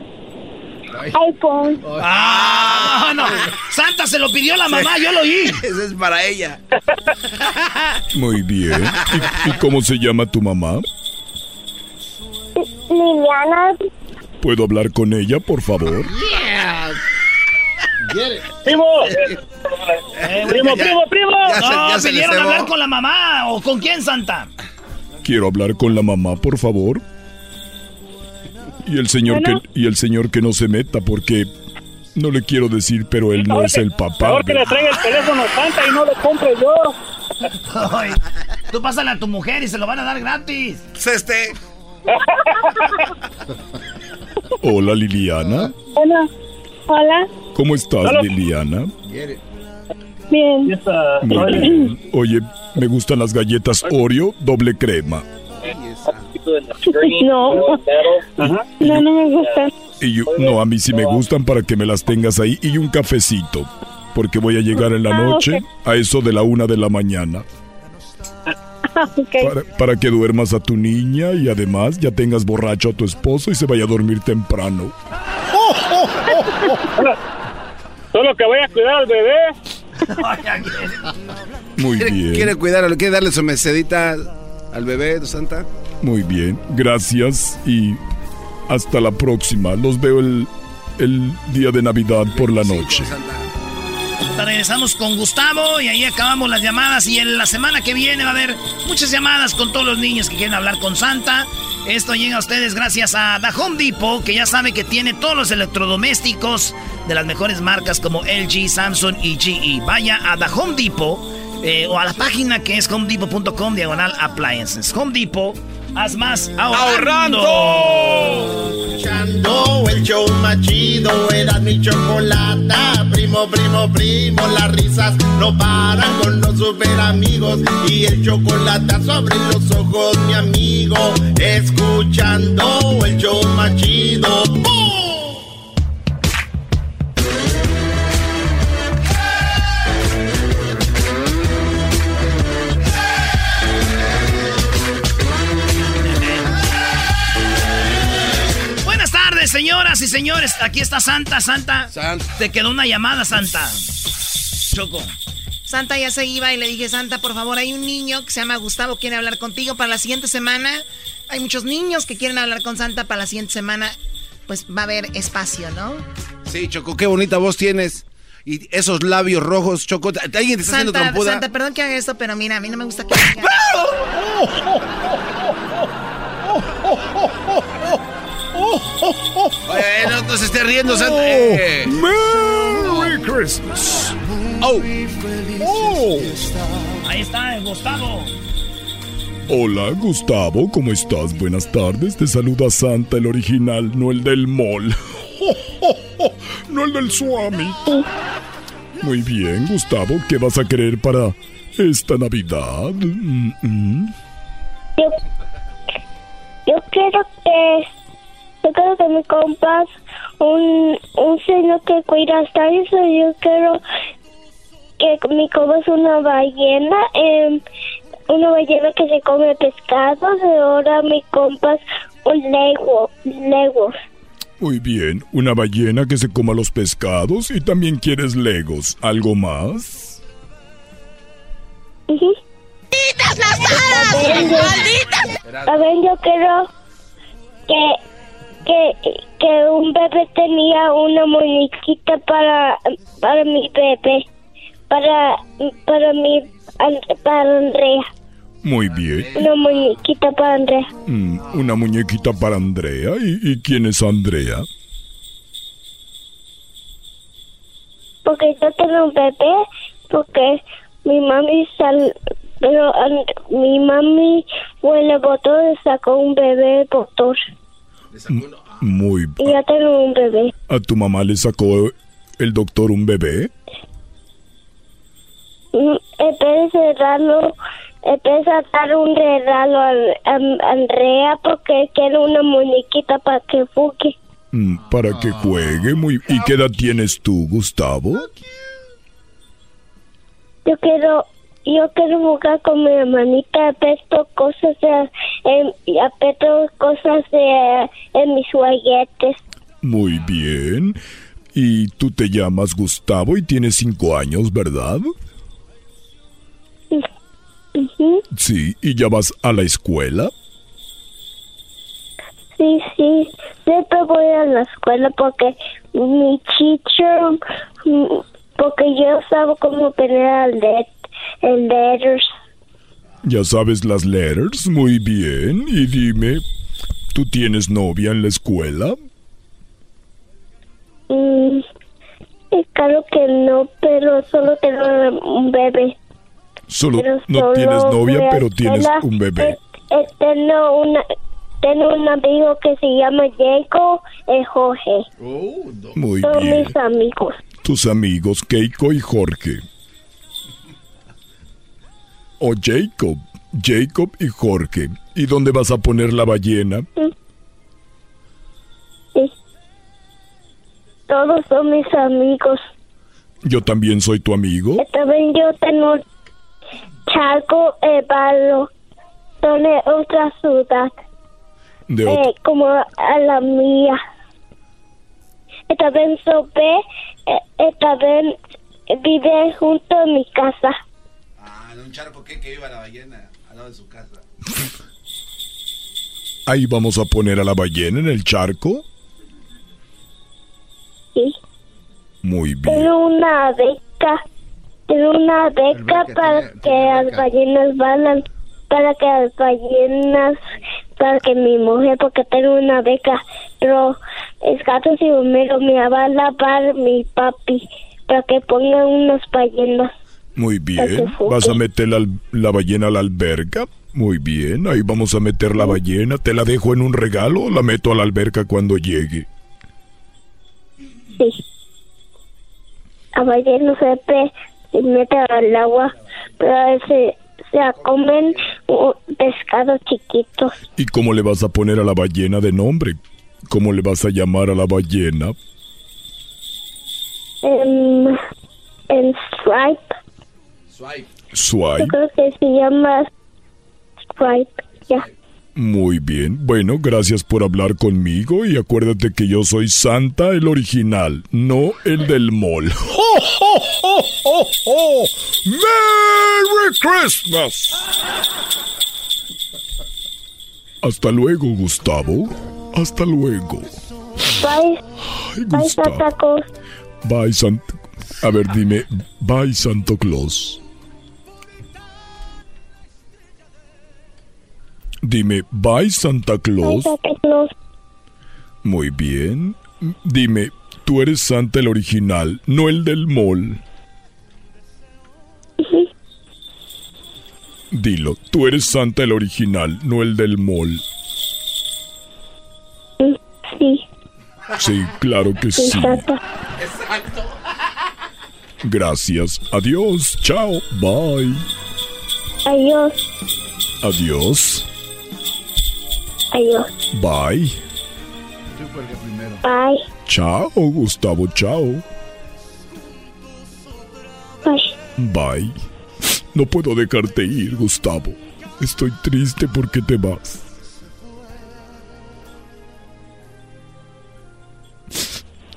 Speaker 29: iPhone.
Speaker 2: Ah, no. Santa se lo pidió la mamá, yo lo oí.
Speaker 4: Ese es para ella.
Speaker 28: Muy bien. ¿Y, y cómo se llama tu mamá?
Speaker 29: Liliana.
Speaker 28: ¿Puedo hablar con ella, por favor?
Speaker 22: ¡Primo! ¡Primo, primo, primo!
Speaker 4: Ya se-
Speaker 2: No,
Speaker 4: ya se le
Speaker 2: pidieron hablar con la mamá. ¿O con quién, Santa?
Speaker 28: Quiero hablar con la mamá, por favor. Y el señor
Speaker 22: Bueno.
Speaker 28: que y el señor que no se meta porque no le quiero decir, pero él no es el papá.
Speaker 22: Mejor que le traiga el teléfono a Santa y no lo compre yo.
Speaker 2: Ay, tú pásale a tu mujer y se lo van a dar gratis.
Speaker 4: Pues este.
Speaker 28: Hola Liliana,
Speaker 29: Hola. Hola.
Speaker 28: ¿cómo estás
Speaker 22: Hola.
Speaker 28: Liliana?
Speaker 29: Bien.
Speaker 28: Muy bien. Oye, me gustan las galletas Oreo doble crema.
Speaker 29: No. No, no me gustan.
Speaker 28: Y yo, no, a mí sí me gustan para que me las tengas ahí y un cafecito. Porque voy a llegar en la
Speaker 29: Ah,
Speaker 28: noche a eso de la una de la mañana.
Speaker 29: Ok.
Speaker 28: Para, para que duermas a tu niña y además ya tengas borracho a tu esposo y se vaya a dormir temprano.
Speaker 22: Solo que voy a cuidar al bebé.
Speaker 28: Muy
Speaker 4: ¿Quiere,
Speaker 28: bien.
Speaker 4: quiere cuidarlo? ¿Quiere darle su mesedita al bebé, Santa?
Speaker 28: Muy bien. Gracias y hasta la próxima. Los veo el, el día de Navidad por la noche.
Speaker 2: Ahorita Regresamos con Gustavo y ahí acabamos las llamadas. Y en la semana que viene va a haber muchas llamadas con todos los niños que quieren hablar con Santa. Esto llega a ustedes gracias a The Home Depot, que ya sabe que tiene todos los electrodomésticos de las mejores marcas como LG, Samsung y GE. Vaya a The Home Depot eh, o a la página que es homedepot.com diagonal appliances. Home Depot, haz más ahorrando.
Speaker 11: Escuchando el show más chido, era mi chocolata. Primo, primo, primo, las risas no paran con los super amigos. Y el chocolate sobre los ojos, mi amigo. Escuchando el show más chido. ¡Bum!
Speaker 2: Señoras y señores. Aquí está Santa, Santa. Te quedó una llamada, Santa. Choco.
Speaker 12: Santa ya se iba y le dije, Santa, por favor, hay un niño que se llama Gustavo, quiere hablar contigo para la siguiente semana. Hay muchos niños que quieren hablar con Santa para la siguiente semana. Pues va a haber espacio, ¿no?
Speaker 4: Sí, Choco, qué bonita voz tienes. Y esos labios rojos, Choco. ¿Alguien te está haciendo
Speaker 12: Santa,
Speaker 4: trompuda?
Speaker 12: Santa, perdón que haga esto, pero mira, a mí no me gusta que
Speaker 4: Bueno, no se esté riendo, Santa.
Speaker 28: Oh,
Speaker 4: Eh.
Speaker 28: ¡Merry Christmas!
Speaker 4: Oh.
Speaker 2: Ahí está, Gustavo.
Speaker 28: Hola, Gustavo, ¿cómo estás? Buenas tardes. Te saluda Santa, el original, no el del mall. No el del Swami. Muy bien, Gustavo, ¿qué vas a querer para esta Navidad? Mm, mm.
Speaker 29: Yo, yo quiero que yo quiero que me compras un, un señor que cuida hasta eso. Yo quiero que me compras una ballena, em, una ballena que se come pescados. Y ahora me compras un lego, legos.
Speaker 28: Muy bien, una ballena que se coma los pescados y también quieres legos. ¿Algo más?
Speaker 29: Ujú.
Speaker 33: ¡Malditas las aras! ¡Malditas!
Speaker 29: A ver, yo quiero que, que, que un bebé tenía una muñequita para, para mi bebé, para, para mi, para Andrea,
Speaker 28: Muy bien.
Speaker 29: una muñequita para Andrea.
Speaker 28: Mm, una muñequita para Andrea. ¿Y, y quién es Andrea?
Speaker 29: Porque yo tengo un bebé, porque mi mami sal, pero mi mami fue le botó y sacó un bebé doctor.
Speaker 28: Muy.
Speaker 29: Y yo tengo un bebé.
Speaker 28: ¿A tu mamá le sacó el doctor un bebé?
Speaker 29: Mm, En vez de en vez de dar un regalo a, a- a Andrea porque quiere una muñequita para que fuque.
Speaker 28: Mm, para que juegue. Muy. ¿Y qué edad tienes tú, Gustavo?
Speaker 29: Yo quiero, yo quiero jugar con mi hermanita, apesto cosas de, en, y apesto cosas de, en mis juguetes.
Speaker 28: Muy bien. Y tú te llamas Gustavo y tienes cinco años, ¿verdad? Sí. ¿Y ya vas a la escuela?
Speaker 29: Sí, sí, siempre voy a la escuela porque mi teacher, mm, porque yo sabo cómo let, el letters.
Speaker 28: ¿Ya sabes las letters? Muy bien. Y dime, ¿tú tienes novia en la escuela?
Speaker 29: Mm, claro que no, pero solo tengo un bebé.
Speaker 28: Solo
Speaker 29: Pero
Speaker 28: no
Speaker 29: solo
Speaker 28: tienes novia, pero tienes
Speaker 29: escuela.
Speaker 28: un bebé.
Speaker 29: Eh, eh, tengo, una, tengo un amigo que se llama Jacob y Jorge.
Speaker 28: Muy
Speaker 29: Son
Speaker 28: bien.
Speaker 29: mis amigos.
Speaker 28: Tus amigos Keiko y Jorge. O Jacob. Jacob y Jorge. ¿Y dónde vas a poner la ballena?
Speaker 29: Sí. Todos son mis amigos.
Speaker 28: Yo también soy tu amigo.
Speaker 29: Eh, También yo tengo charco eh, para donde otra ciudad.
Speaker 28: De
Speaker 29: eh,
Speaker 28: ot-
Speaker 29: como a la mía. Eh, También sope, eh, eh, también vive junto a mi casa.
Speaker 4: Charco que, que iba la ballena al lado de su casa.
Speaker 28: Ahí vamos a poner a la ballena en el charco.
Speaker 29: Sí.
Speaker 28: Muy bien.
Speaker 29: Tengo una beca. Tengo una beca para que las ballenas van para que las ballenas, para que mi mujer, porque tengo una beca, pero es gato Homero me va a lavar mi papi para que pongan unas ballenas.
Speaker 28: Muy bien. ¿Vas a meter la, la ballena a la alberca? Muy bien. Ahí vamos a meter la ballena. ¿Te la dejo en un regalo o la meto a la alberca cuando llegue?
Speaker 29: Sí. La ballena se mete al agua, pero a veces se comen pescados chiquitos.
Speaker 28: ¿Y cómo le vas a poner a la ballena de nombre? ¿Cómo le vas a llamar a la ballena?
Speaker 29: En, en Stripe. Yo
Speaker 28: Swipe.
Speaker 29: creo que se llama Stripe. Ya.
Speaker 28: Muy bien. Bueno, gracias por hablar conmigo y acuérdate que yo soy Santa el original, no el del mall. ¡Ho, ho, ho, ho, ho! ¡Merry Christmas! Hasta luego, Gustavo. Hasta luego.
Speaker 29: Bye. Bye,
Speaker 28: Gustavo.
Speaker 29: Santa Claus.
Speaker 28: Bye, Santa. A ver, dime, bye, Santo Claus. Dime, bye, Santa Claus.
Speaker 29: Santa Claus.
Speaker 28: Muy bien. Dime, tú eres Santa el original, no el del mall. Dilo, tú eres Santa el original, no el del mall.
Speaker 29: Sí.
Speaker 28: Sí, claro que
Speaker 29: Sí,
Speaker 28: sí.
Speaker 29: Santa.
Speaker 28: Gracias. Adiós. Chao. Bye.
Speaker 29: Adiós.
Speaker 28: Adiós.
Speaker 29: Adiós.
Speaker 28: Bye.
Speaker 29: Bye.
Speaker 28: Chao, Gustavo. Chao.
Speaker 29: Bye.
Speaker 28: Bye. No puedo dejarte ir, Gustavo. Estoy triste porque te vas.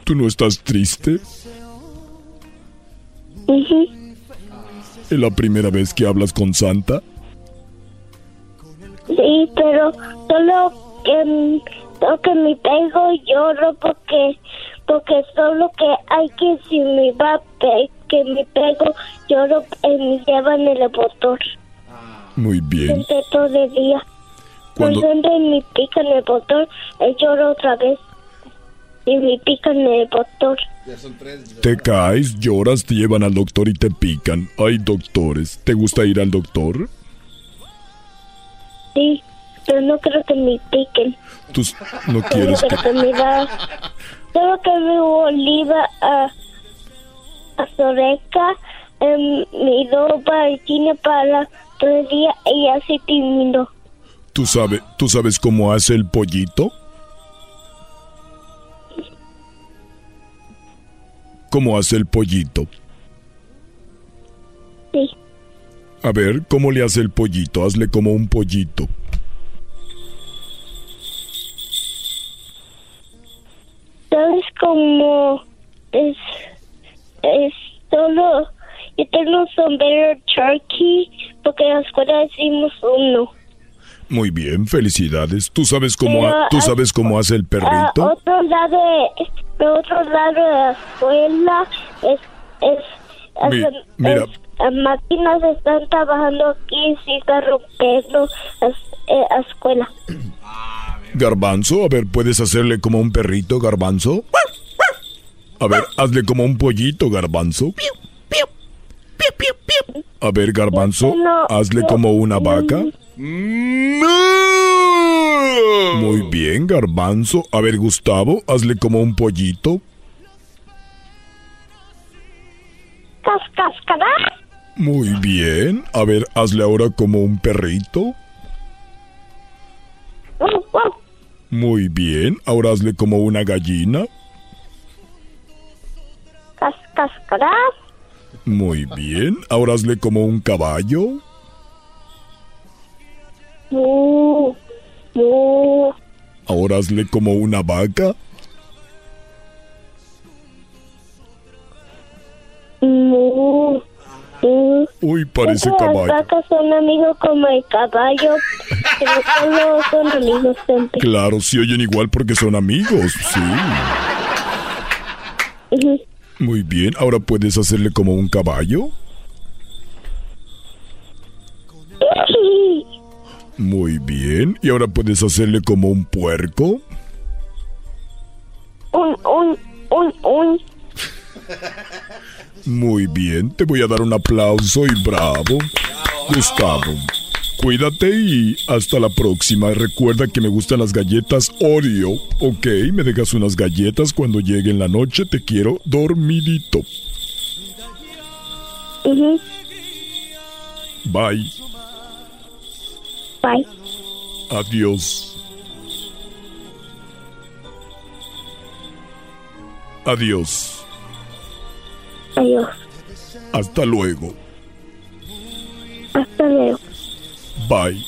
Speaker 28: ¿Tú no estás triste? ¿Es la primera vez que hablas con Santa?
Speaker 29: Sí, pero solo que, solo que me pego y lloro porque porque solo que hay que si me va que me pego lloro y me llevan el botón
Speaker 28: Muy bien.
Speaker 29: siempre todo el día.
Speaker 28: Cuando-
Speaker 29: me pican el botón, eh, lloro otra vez y me pican el botón.
Speaker 28: Te caes, lloras, te llevan al doctor y te pican. Hay doctores. ¿Te gusta ir al doctor?
Speaker 29: Sí, pero no creo que me piquen.
Speaker 28: Tú no quieres que...
Speaker 29: que me da, solo que me oliva a, a Soreca, em, mi ropa y tiene para todo el día y así terminó.
Speaker 28: ¿Tú, sabe, ¿Tú sabes cómo hace el pollito? ¿Cómo hace el pollito?
Speaker 29: Sí.
Speaker 28: A ver, ¿cómo le hace el pollito? Hazle como un pollito.
Speaker 29: Entonces como es, es solo, yo tengo un sombrero turkey porque en la escuela decimos uno.
Speaker 28: Muy bien, felicidades. ¿Tú sabes cómo,
Speaker 29: Pero,
Speaker 28: ¿tú sabes cómo hace el
Speaker 29: A
Speaker 28: perrito?
Speaker 29: otro lado de, otro lado de la escuela es, es,
Speaker 28: mira.
Speaker 29: es- las máquinas están trabajando aquí y se está rompiendo la eh, la escuela.
Speaker 28: Garbanzo, a ver, ¿puedes hacerle como un perrito, garbanzo? A ver, hazle como un pollito, garbanzo. A ver, garbanzo, hazle como una
Speaker 29: no.
Speaker 28: vaca. Muy bien, garbanzo. A ver, Gustavo, hazle como un pollito.
Speaker 29: Cas, cascará.
Speaker 28: Muy bien. A ver, hazle ahora como un perrito. Muy bien. Ahora hazle como una gallina.
Speaker 29: Cas, cascarás.
Speaker 28: Muy bien. Ahora hazle como un caballo.
Speaker 29: Mu, mu,
Speaker 28: Ahora hazle como una vaca. Uy, parece
Speaker 29: Las
Speaker 28: caballo.
Speaker 29: vacas son amigos como el caballo, pero solo son amigos siempre.
Speaker 28: Claro, se oyen igual porque son amigos, sí. Muy bien. Ahora puedes hacerle como un caballo. Muy bien. Y ahora puedes hacerle como un puerco.
Speaker 29: Un, un, un, un.
Speaker 28: Muy bien. Te voy a dar un aplauso y bravo. Gustavo. Cuídate y hasta la próxima. Recuerda que me gustan las galletas Oreo. Ok, me dejas unas galletas cuando llegue en la noche. Te quiero dormidito. Bye.
Speaker 29: Bye.
Speaker 28: Adiós. Adiós.
Speaker 29: Adiós.
Speaker 28: Hasta luego.
Speaker 29: Hasta luego.
Speaker 28: Bye.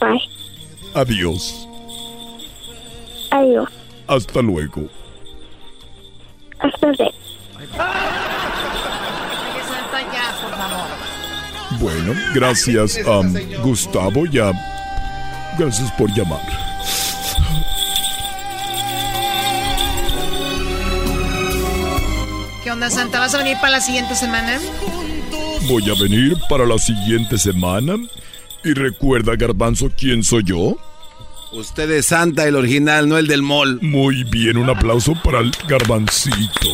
Speaker 29: Bye.
Speaker 28: Adiós.
Speaker 29: Adiós.
Speaker 28: Hasta luego.
Speaker 29: Hasta luego.
Speaker 28: Bueno, gracias a Gustavo. Ya. Gracias por llamar.
Speaker 12: ¿Qué onda, Santa? ¿Vas a venir para la siguiente semana?
Speaker 28: Voy a venir para la siguiente semana. Y recuerda, Garbanzo, ¿quién soy yo?
Speaker 4: Usted es Santa, el original, no el del mall.
Speaker 28: Muy bien, un aplauso para el Garbancito.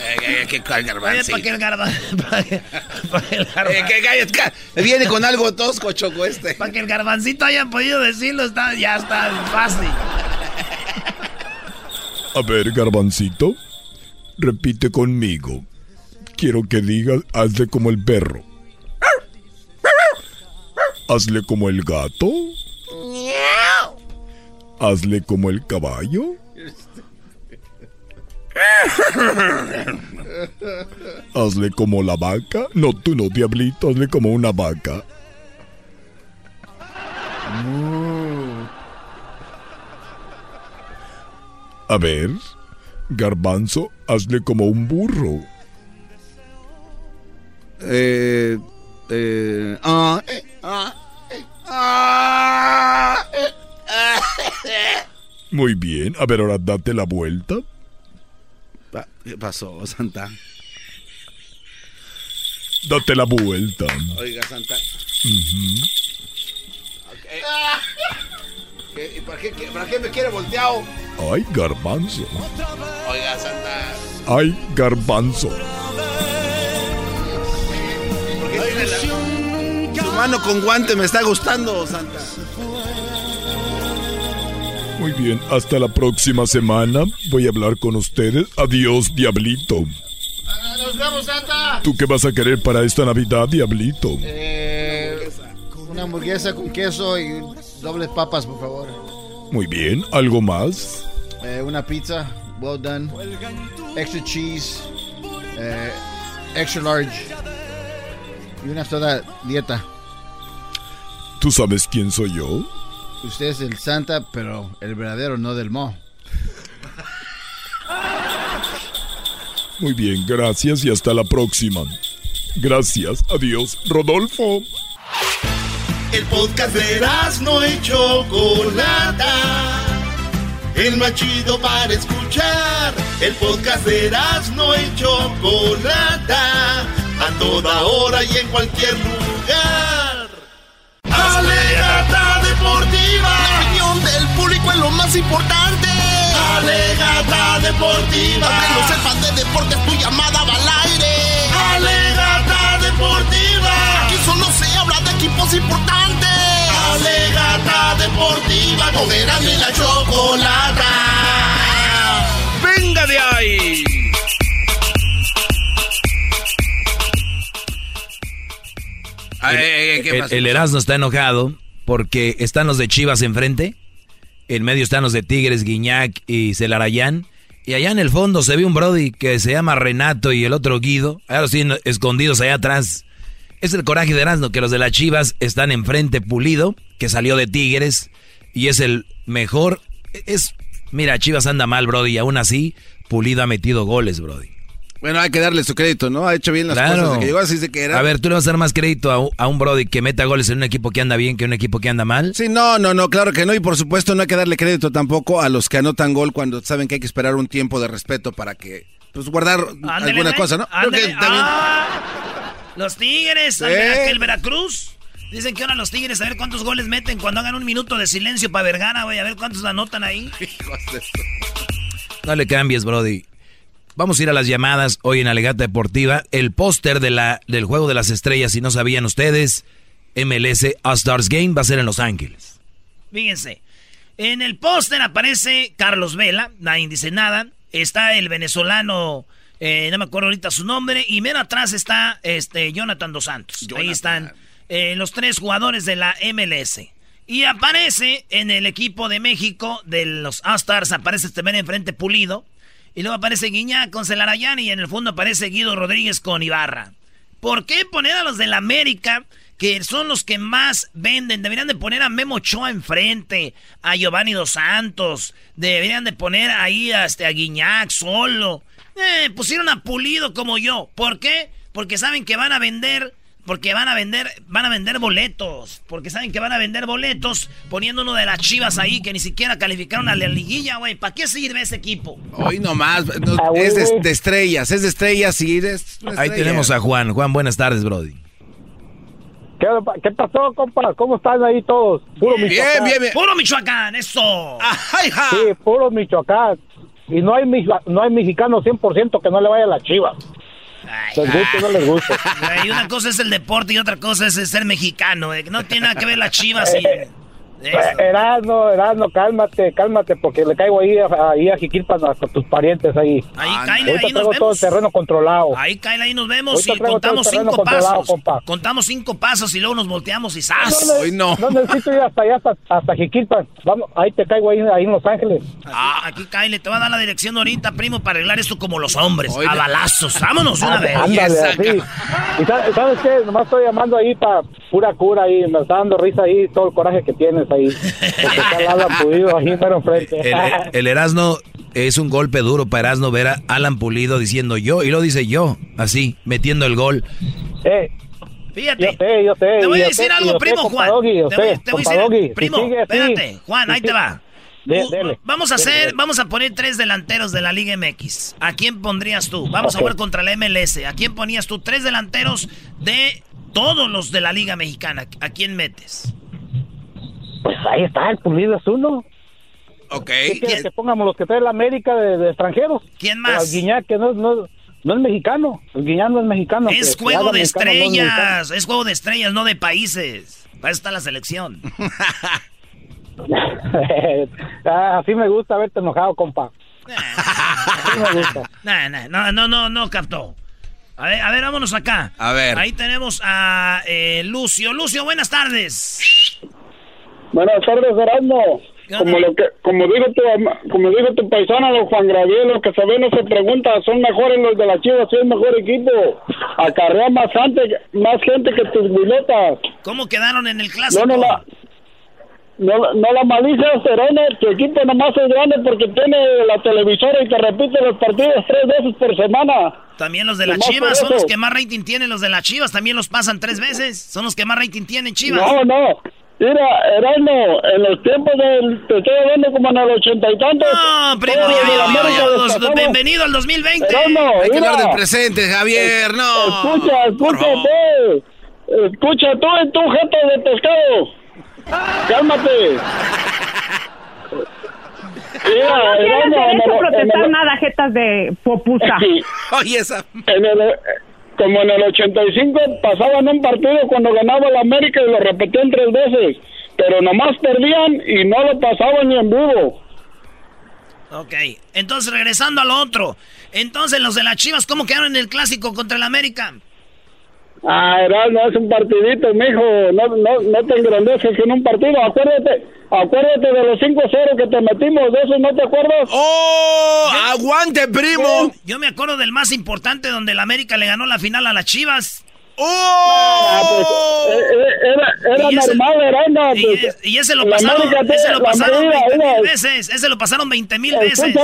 Speaker 4: Eh, ¿Qué
Speaker 2: el garbanzo? ¿Para qué, para que el garba-
Speaker 4: Eh, Viene con algo tosco, choco este.
Speaker 2: para que el garbancito haya podido decirlo, está, ya está fácil.
Speaker 28: A ver, Garbancito, repite conmigo. Quiero que digas, hazle como el perro. Hazle como el gato. Hazle como el caballo. Hazle como la vaca. No, tú no, diablito, hazle como una vaca. A ver, garbanzo, hazle como un burro.
Speaker 4: Eh, eh, ah, eh, ah, eh, ah, eh, ah.
Speaker 28: Muy bien, a ver, ahora date la vuelta.
Speaker 4: ¿Qué pasó, Santa?
Speaker 28: Date la vuelta.
Speaker 4: Oiga, Santa.
Speaker 28: Ujú.
Speaker 4: ¿Qué- para, qué, qué- ¿Para qué me quiere volteado?
Speaker 28: Ay, garbanzo.
Speaker 4: Oiga, Santa.
Speaker 28: Ay, garbanzo.
Speaker 4: ¿Por qué tiene la- Su mano con guante me está gustando, Santa.
Speaker 28: Muy bien, hasta la próxima semana. Voy a hablar con ustedes. Adiós, diablito.
Speaker 18: Nos vemos, Santa.
Speaker 28: ¿Tú qué vas a querer para esta Navidad, diablito?
Speaker 18: Eh, una hamburguesa con queso y dobles papas, por favor.
Speaker 28: Muy bien, ¿algo más?
Speaker 18: Eh, una pizza, well done. Extra cheese, eh, extra large. Y una soda dieta.
Speaker 28: ¿Tú sabes quién soy yo?
Speaker 18: Usted es el Santa, pero el verdadero, no del mo.
Speaker 28: Muy bien, gracias y hasta la próxima. Gracias, adiós, Rodolfo.
Speaker 11: El podcast de no y Chocolata. El más chido para escuchar. El podcast de no y Chocolata. A toda hora y en cualquier lugar. Alegata deportiva. La opinión del público es lo más importante. Alegata deportiva. Aunque no sepas de deportes, tu llamada va al aire. Alegata deportiva solo se habla de equipos importantes. Alegata deportiva con la chocolata.
Speaker 3: Venga de ahí. El,
Speaker 4: eh,
Speaker 3: el Erasmo está enojado porque están los de Chivas enfrente, en medio están los de Tigres, Guiñac y Celarayán. Y allá en el fondo se ve un Brody que se llama Renato y el otro Guido. Ahora sí, escondidos allá atrás. Es el coraje de Erasmo que los de las Chivas están enfrente Pulido, que salió de Tigres, y es el mejor, es, mira, Chivas anda mal, Brody, y aún así, Pulido ha metido goles, Brody.
Speaker 4: Bueno, hay que darle su crédito, ¿no? Ha hecho bien las cosas. Desde que llegó así de que era.
Speaker 3: A ver, ¿tú le vas a dar más crédito a un, a un Brody que meta goles en un equipo que anda bien que un equipo que anda mal?
Speaker 4: Sí, no, no, no, claro que no. Y por supuesto no hay que darle crédito tampoco a los que anotan gol cuando saben que hay que esperar un tiempo de respeto para que, pues, guardar
Speaker 2: Ándele,
Speaker 4: alguna cosa, ¿no? Creo
Speaker 2: ándele.
Speaker 4: que también-
Speaker 2: Ah, los Tigres,
Speaker 4: Sí.
Speaker 2: que el Veracruz. Dicen que ahora los Tigres, a ver cuántos goles meten cuando hagan un minuto de silencio para Vergara, güey. A ver cuántos anotan ahí.
Speaker 3: No le cambies, Brody. Vamos a ir a las llamadas hoy en Alegata Deportiva. El póster de la, del Juego de las Estrellas, si no sabían ustedes, MLS All-Stars Game va a ser en Los Ángeles.
Speaker 2: Fíjense. En el póster aparece Carlos Vela, nadie dice nada. Está el venezolano, eh, no me acuerdo ahorita su nombre. Y menos atrás está este Jonathan Dos Santos. Ahí están eh, los tres jugadores de la MLS. Y aparece en el equipo de México, de los All-Stars, aparece este men enfrente Pulido. Y luego aparece Guiñac con Celarayán y en el fondo aparece Guido Rodríguez con Ibarra. ¿Por qué poner a los del América, que son los que más venden? Deberían de poner a Memo Ochoa enfrente, a Giovanni Dos Santos, deberían de poner ahí a, este, a Guiñac solo. Eh, pusieron a Pulido como yo. ¿Por qué? Porque saben que van a vender, porque van a vender, van a vender boletos. Porque saben que van a vender boletos poniendo uno de las chivas ahí que ni siquiera calificaron a la liguilla, güey. ¿Para qué sirve ese equipo?
Speaker 4: Hoy nomás, no, es de, de estrellas, es de estrellas y es
Speaker 3: Ahí tenemos a Juan. Juan, buenas tardes, Brody.
Speaker 34: ¿Qué, qué pasó, compa? ¿Cómo están ahí todos? Puro Michoacán.
Speaker 2: Puro Michoacán, eso.
Speaker 34: Sí, puro Michoacán. Y no hay, no hay mexicano 100% que no le vaya a la chiva. Les guste o no les guste.
Speaker 2: Güey, una cosa es el deporte y otra cosa es el ser mexicano. que No tiene nada que ver las chivas y...
Speaker 34: Eh, Erasno, Erasno, cálmate, cálmate, porque le caigo ahí, a- ahí a Jiquilpan a tus parientes ahí.
Speaker 2: Ahí, cáele,
Speaker 34: Ahorita
Speaker 2: ahí nos
Speaker 34: traigo todo el
Speaker 2: vemos.
Speaker 34: terreno controlado.
Speaker 2: Ahí, Kyle, ahí nos vemos
Speaker 34: Ahorita
Speaker 2: y contamos cinco pasos.
Speaker 34: compa.
Speaker 2: Contamos cinco pasos y luego nos volteamos y ¡zas!
Speaker 34: no. No necesito ir hasta allá, hasta, hasta Jiquilpan. Vamos, ahí te caigo ahí, ahí en Los Ángeles.
Speaker 2: Ah, aquí, Kyle, te va a dar la dirección ahorita, primo, para arreglar esto como los hombres. A balazos. Vámonos una vez.
Speaker 34: Ándale, así. Y sa- sabes qué, nomás estoy llamando ahí para pura cura ahí, me está dando risa ahí todo el coraje que tienes ahí. Está el Pulido ahí.
Speaker 3: El, el Erasno es un golpe duro para Erasno ver a Alan Pulido diciendo yo, y lo dice yo, así, metiendo el gol.
Speaker 34: Eh,
Speaker 2: Fíjate.
Speaker 34: Yo sé, yo sé.
Speaker 2: Te voy a decir
Speaker 34: sé,
Speaker 2: algo, primo Juan.
Speaker 34: Doggy, yo
Speaker 2: te voy,
Speaker 34: sé,
Speaker 2: te voy a decir,
Speaker 34: Doggy, si
Speaker 2: primo,
Speaker 34: así,
Speaker 2: espérate, Juan,
Speaker 34: si
Speaker 2: ahí te va.
Speaker 34: De-
Speaker 2: Tú-
Speaker 34: dele,
Speaker 2: vamos a
Speaker 34: dele,
Speaker 2: hacer,
Speaker 34: dele.
Speaker 2: vamos a poner tres delanteros de la Liga MX. ¿A quién pondrías tú? Vamos a jugar contra la MLS. ¿A quién ponías tú? Tres delanteros de todos los de la Liga Mexicana. ¿A quién metes?
Speaker 34: Pues ahí está, el Pulido es uno.
Speaker 4: Ok.
Speaker 34: ¿Qué quieres que pongamos los que trae la América de, de extranjeros?
Speaker 2: ¿Quién más?
Speaker 34: El Guiñac, que no, no, no es mexicano. El Guiñac no es mexicano.
Speaker 2: Es
Speaker 34: que-
Speaker 2: juego de
Speaker 34: mexicano, no es mexicano.
Speaker 2: estrellas. Es juego de estrellas, no de países. Para eso está la selección.
Speaker 34: Ah, así me gusta verte enojado, compa. Así me gusta.
Speaker 2: Nah, nah, no, no, no, no captó. A ver, a ver, vámonos acá.
Speaker 4: A ver.
Speaker 2: Ahí tenemos a eh, Lucio. Lucio, buenas tardes.
Speaker 34: Buenas tardes, Erasmo. Como lo que, como dijo tu, como dijo tu paisano, los Juan Graviel, lo que se ve no se pregunta, son mejores los de la Chivas, es mejor equipo. Acarrea más gente, más gente que tus biletas.
Speaker 2: ¿Cómo quedaron en el clásico?
Speaker 34: No, no la, no, no la malicia, Serena, tu equipo nomás es grande porque tiene la televisora y te repite los partidos tres veces por semana.
Speaker 2: También los de las
Speaker 34: por
Speaker 2: Chivas son los que más rating tienen. Los de las Chivas también los pasan tres veces. Son los que más rating tienen, Chivas.
Speaker 34: No, no. Mira, Erasmo, en los tiempos del, te estoy hablando como en el ochenta y tantos.
Speaker 2: No, primo, ya, bienvenido al 2020.
Speaker 34: Erasmo,
Speaker 4: Hay que
Speaker 34: mira.
Speaker 4: hablar del presente, Javier, no.
Speaker 34: Escucha, escúchate. Escucha tú y tu gente de pescado. Cálmate. Mira,
Speaker 35: No tienes
Speaker 34: en
Speaker 35: derecho a protestar
Speaker 34: en
Speaker 35: nada, jetas de popusa.
Speaker 4: Oye, esa.
Speaker 34: en el, como en el 85 pasaban un partido cuando ganaba el América y lo repetían tres veces, pero nomás perdían y no lo pasaban ni en vivo.
Speaker 2: Ok, entonces regresando a lo otro. Entonces los de las Chivas, ¿cómo quedaron en el clásico contra el América?
Speaker 35: Ah, no es un partidito, mijo. No, no, no te engrandeces en un partido. Acuérdate, acuérdate de los 5-0 que te metimos. ¿De eso no te acuerdas?
Speaker 4: ¡Oh! ¡Aguante, primo!
Speaker 2: Yo me acuerdo del más importante donde el América le ganó la final a las Chivas.
Speaker 35: ¡Oh! Ah, pues, eh, eh, era era normal, era
Speaker 2: y,
Speaker 35: pues,
Speaker 2: y, ese lo pasaron, ese lo pasaron 20 mil veces. Ese lo pasaron 20 mil veces.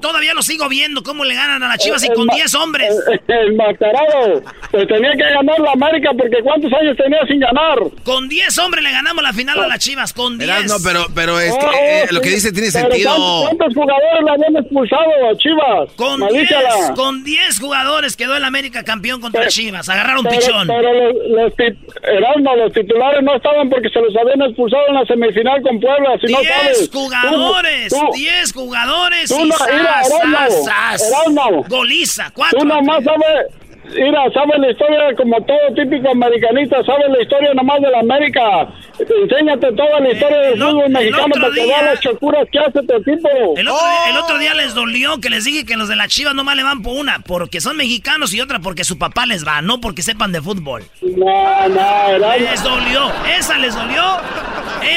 Speaker 2: Todavía lo sigo viendo cómo le ganan a las Chivas y con 10 hombres.
Speaker 35: Enmascarado. Pues tenía que ganar la América porque ¿cuántos años tenía sin ganar?
Speaker 2: Con 10 hombres le ganamos la final a las Chivas. Con 10.
Speaker 4: No, pero, pero es que, eh, lo que dice tiene sentido.
Speaker 35: ¿Cuántos jugadores la habían expulsado a Chivas?
Speaker 2: Con 10 con 10 jugadores quedó el América campeón contra Chivas agarraron
Speaker 35: pero,
Speaker 2: pichón.
Speaker 35: Pero los, los, los titulares no estaban porque se los habían expulsado en la semifinal con Puebla, si no sabes.
Speaker 2: jugadores, 10 jugadores
Speaker 35: tú
Speaker 2: y
Speaker 35: no, mira, Erasmo,
Speaker 2: Goliza, cuatro.
Speaker 35: Tú nomás sabes Mira, sabes la historia como todo típico americanista, sabes la historia nomás de la América. Enséñate toda la historia del fútbol mexicano para que veas las chocuras que hace este tipo.
Speaker 2: El otro, el otro, día les dolió que les dije que los de la Chivas nomás le van por una, porque son mexicanos y otra porque su papá les va, no porque sepan de fútbol.
Speaker 35: No, no, era...
Speaker 2: Les dolió, esa les dolió,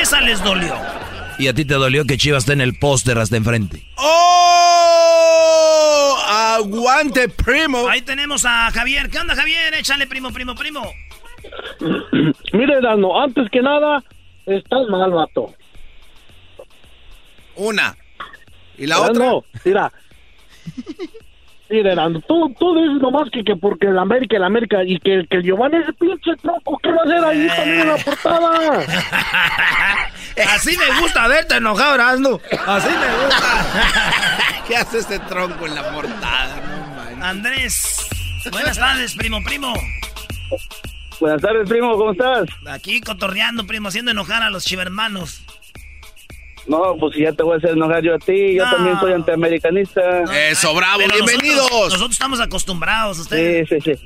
Speaker 2: esa les dolió.
Speaker 3: Y a ti te dolió que Chivas esté en el póster hasta enfrente.
Speaker 4: ¡Oh! ¡Aguante, primo!
Speaker 2: Ahí tenemos a Javier. ¿Qué onda, Javier? Échale, primo, primo, primo.
Speaker 35: Mire, Dano, antes que nada, estás mal, vato.
Speaker 4: Una. ¿Y la otra?
Speaker 35: No, mira. Mire, Dano, tú, tú dices nomás que, que porque el América, el América, y que, que el Giovanni es pinche tronco, ¿qué va a hacer ahí también en la portada?
Speaker 2: Así me gusta verte enojado, Erasmo. Así me gusta.
Speaker 4: ¿Qué hace este tronco en la portada?
Speaker 2: Andrés. Buenas tardes, primo, primo.
Speaker 35: Buenas tardes, primo, ¿cómo estás?
Speaker 2: Aquí cotorreando, primo, haciendo enojar a los chivermanos.
Speaker 35: No, pues si ya te voy a hacer enojar yo a ti, yo también soy antiamericanista.
Speaker 4: Eso, bravo, bienvenidos.
Speaker 2: Nosotros, nosotros, estamos acostumbrados a ustedes.
Speaker 35: Sí, sí, sí.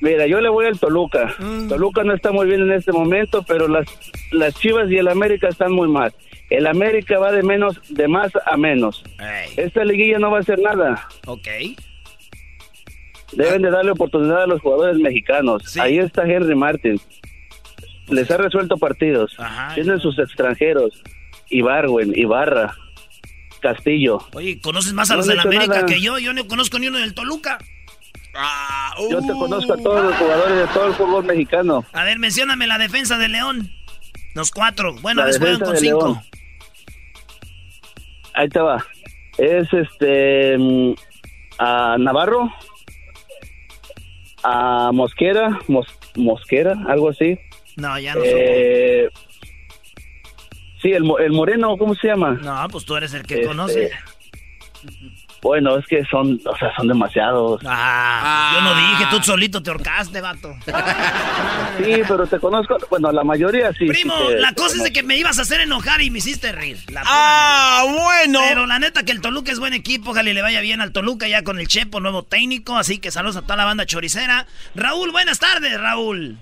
Speaker 35: Mira, yo le voy al Toluca. Mm. Toluca no está muy bien en este momento, pero las, las Chivas y el América están muy mal. El América va de menos, de más a menos. Esta liguilla no va a hacer nada.
Speaker 2: Ok.
Speaker 35: Deben de darle oportunidad a los jugadores mexicanos. Ahí está Henry Martin. Les ha resuelto partidos. Tienen sus extranjeros. Ibarwen, Ibarra, Castillo.
Speaker 2: Oye, ¿conoces más a los del América que yo? Yo no conozco ni uno del Toluca.
Speaker 35: Ah, Yo te conozco a todos los jugadores de todo el fútbol mexicano.
Speaker 2: A ver, mencióname la defensa de León. Los cuatro. Bueno, a veces juegan con cinco. León.
Speaker 35: Ahí te va. Es este. Mm, a Navarro. A Mosquera. Mosquera, algo así.
Speaker 2: No, ya no
Speaker 35: eh, Sí, el, el moreno, ¿cómo se llama?
Speaker 2: No, pues tú eres el que este, conoce.
Speaker 35: Bueno, es que son, o sea, son demasiados.
Speaker 2: Ah, yo no dije, tú solito te horcaste, vato.
Speaker 35: sí, pero te conozco, bueno, la mayoría sí.
Speaker 2: Primo, la cosa es de que me ibas a hacer enojar y me hiciste reír.
Speaker 4: ah, bueno.
Speaker 2: Pero la neta que el Toluca es buen equipo, ojalá le vaya bien al Toluca ya con el Chepo, nuevo técnico, así que saludos a toda la banda choricera. Raúl, buenas tardes, Raúl.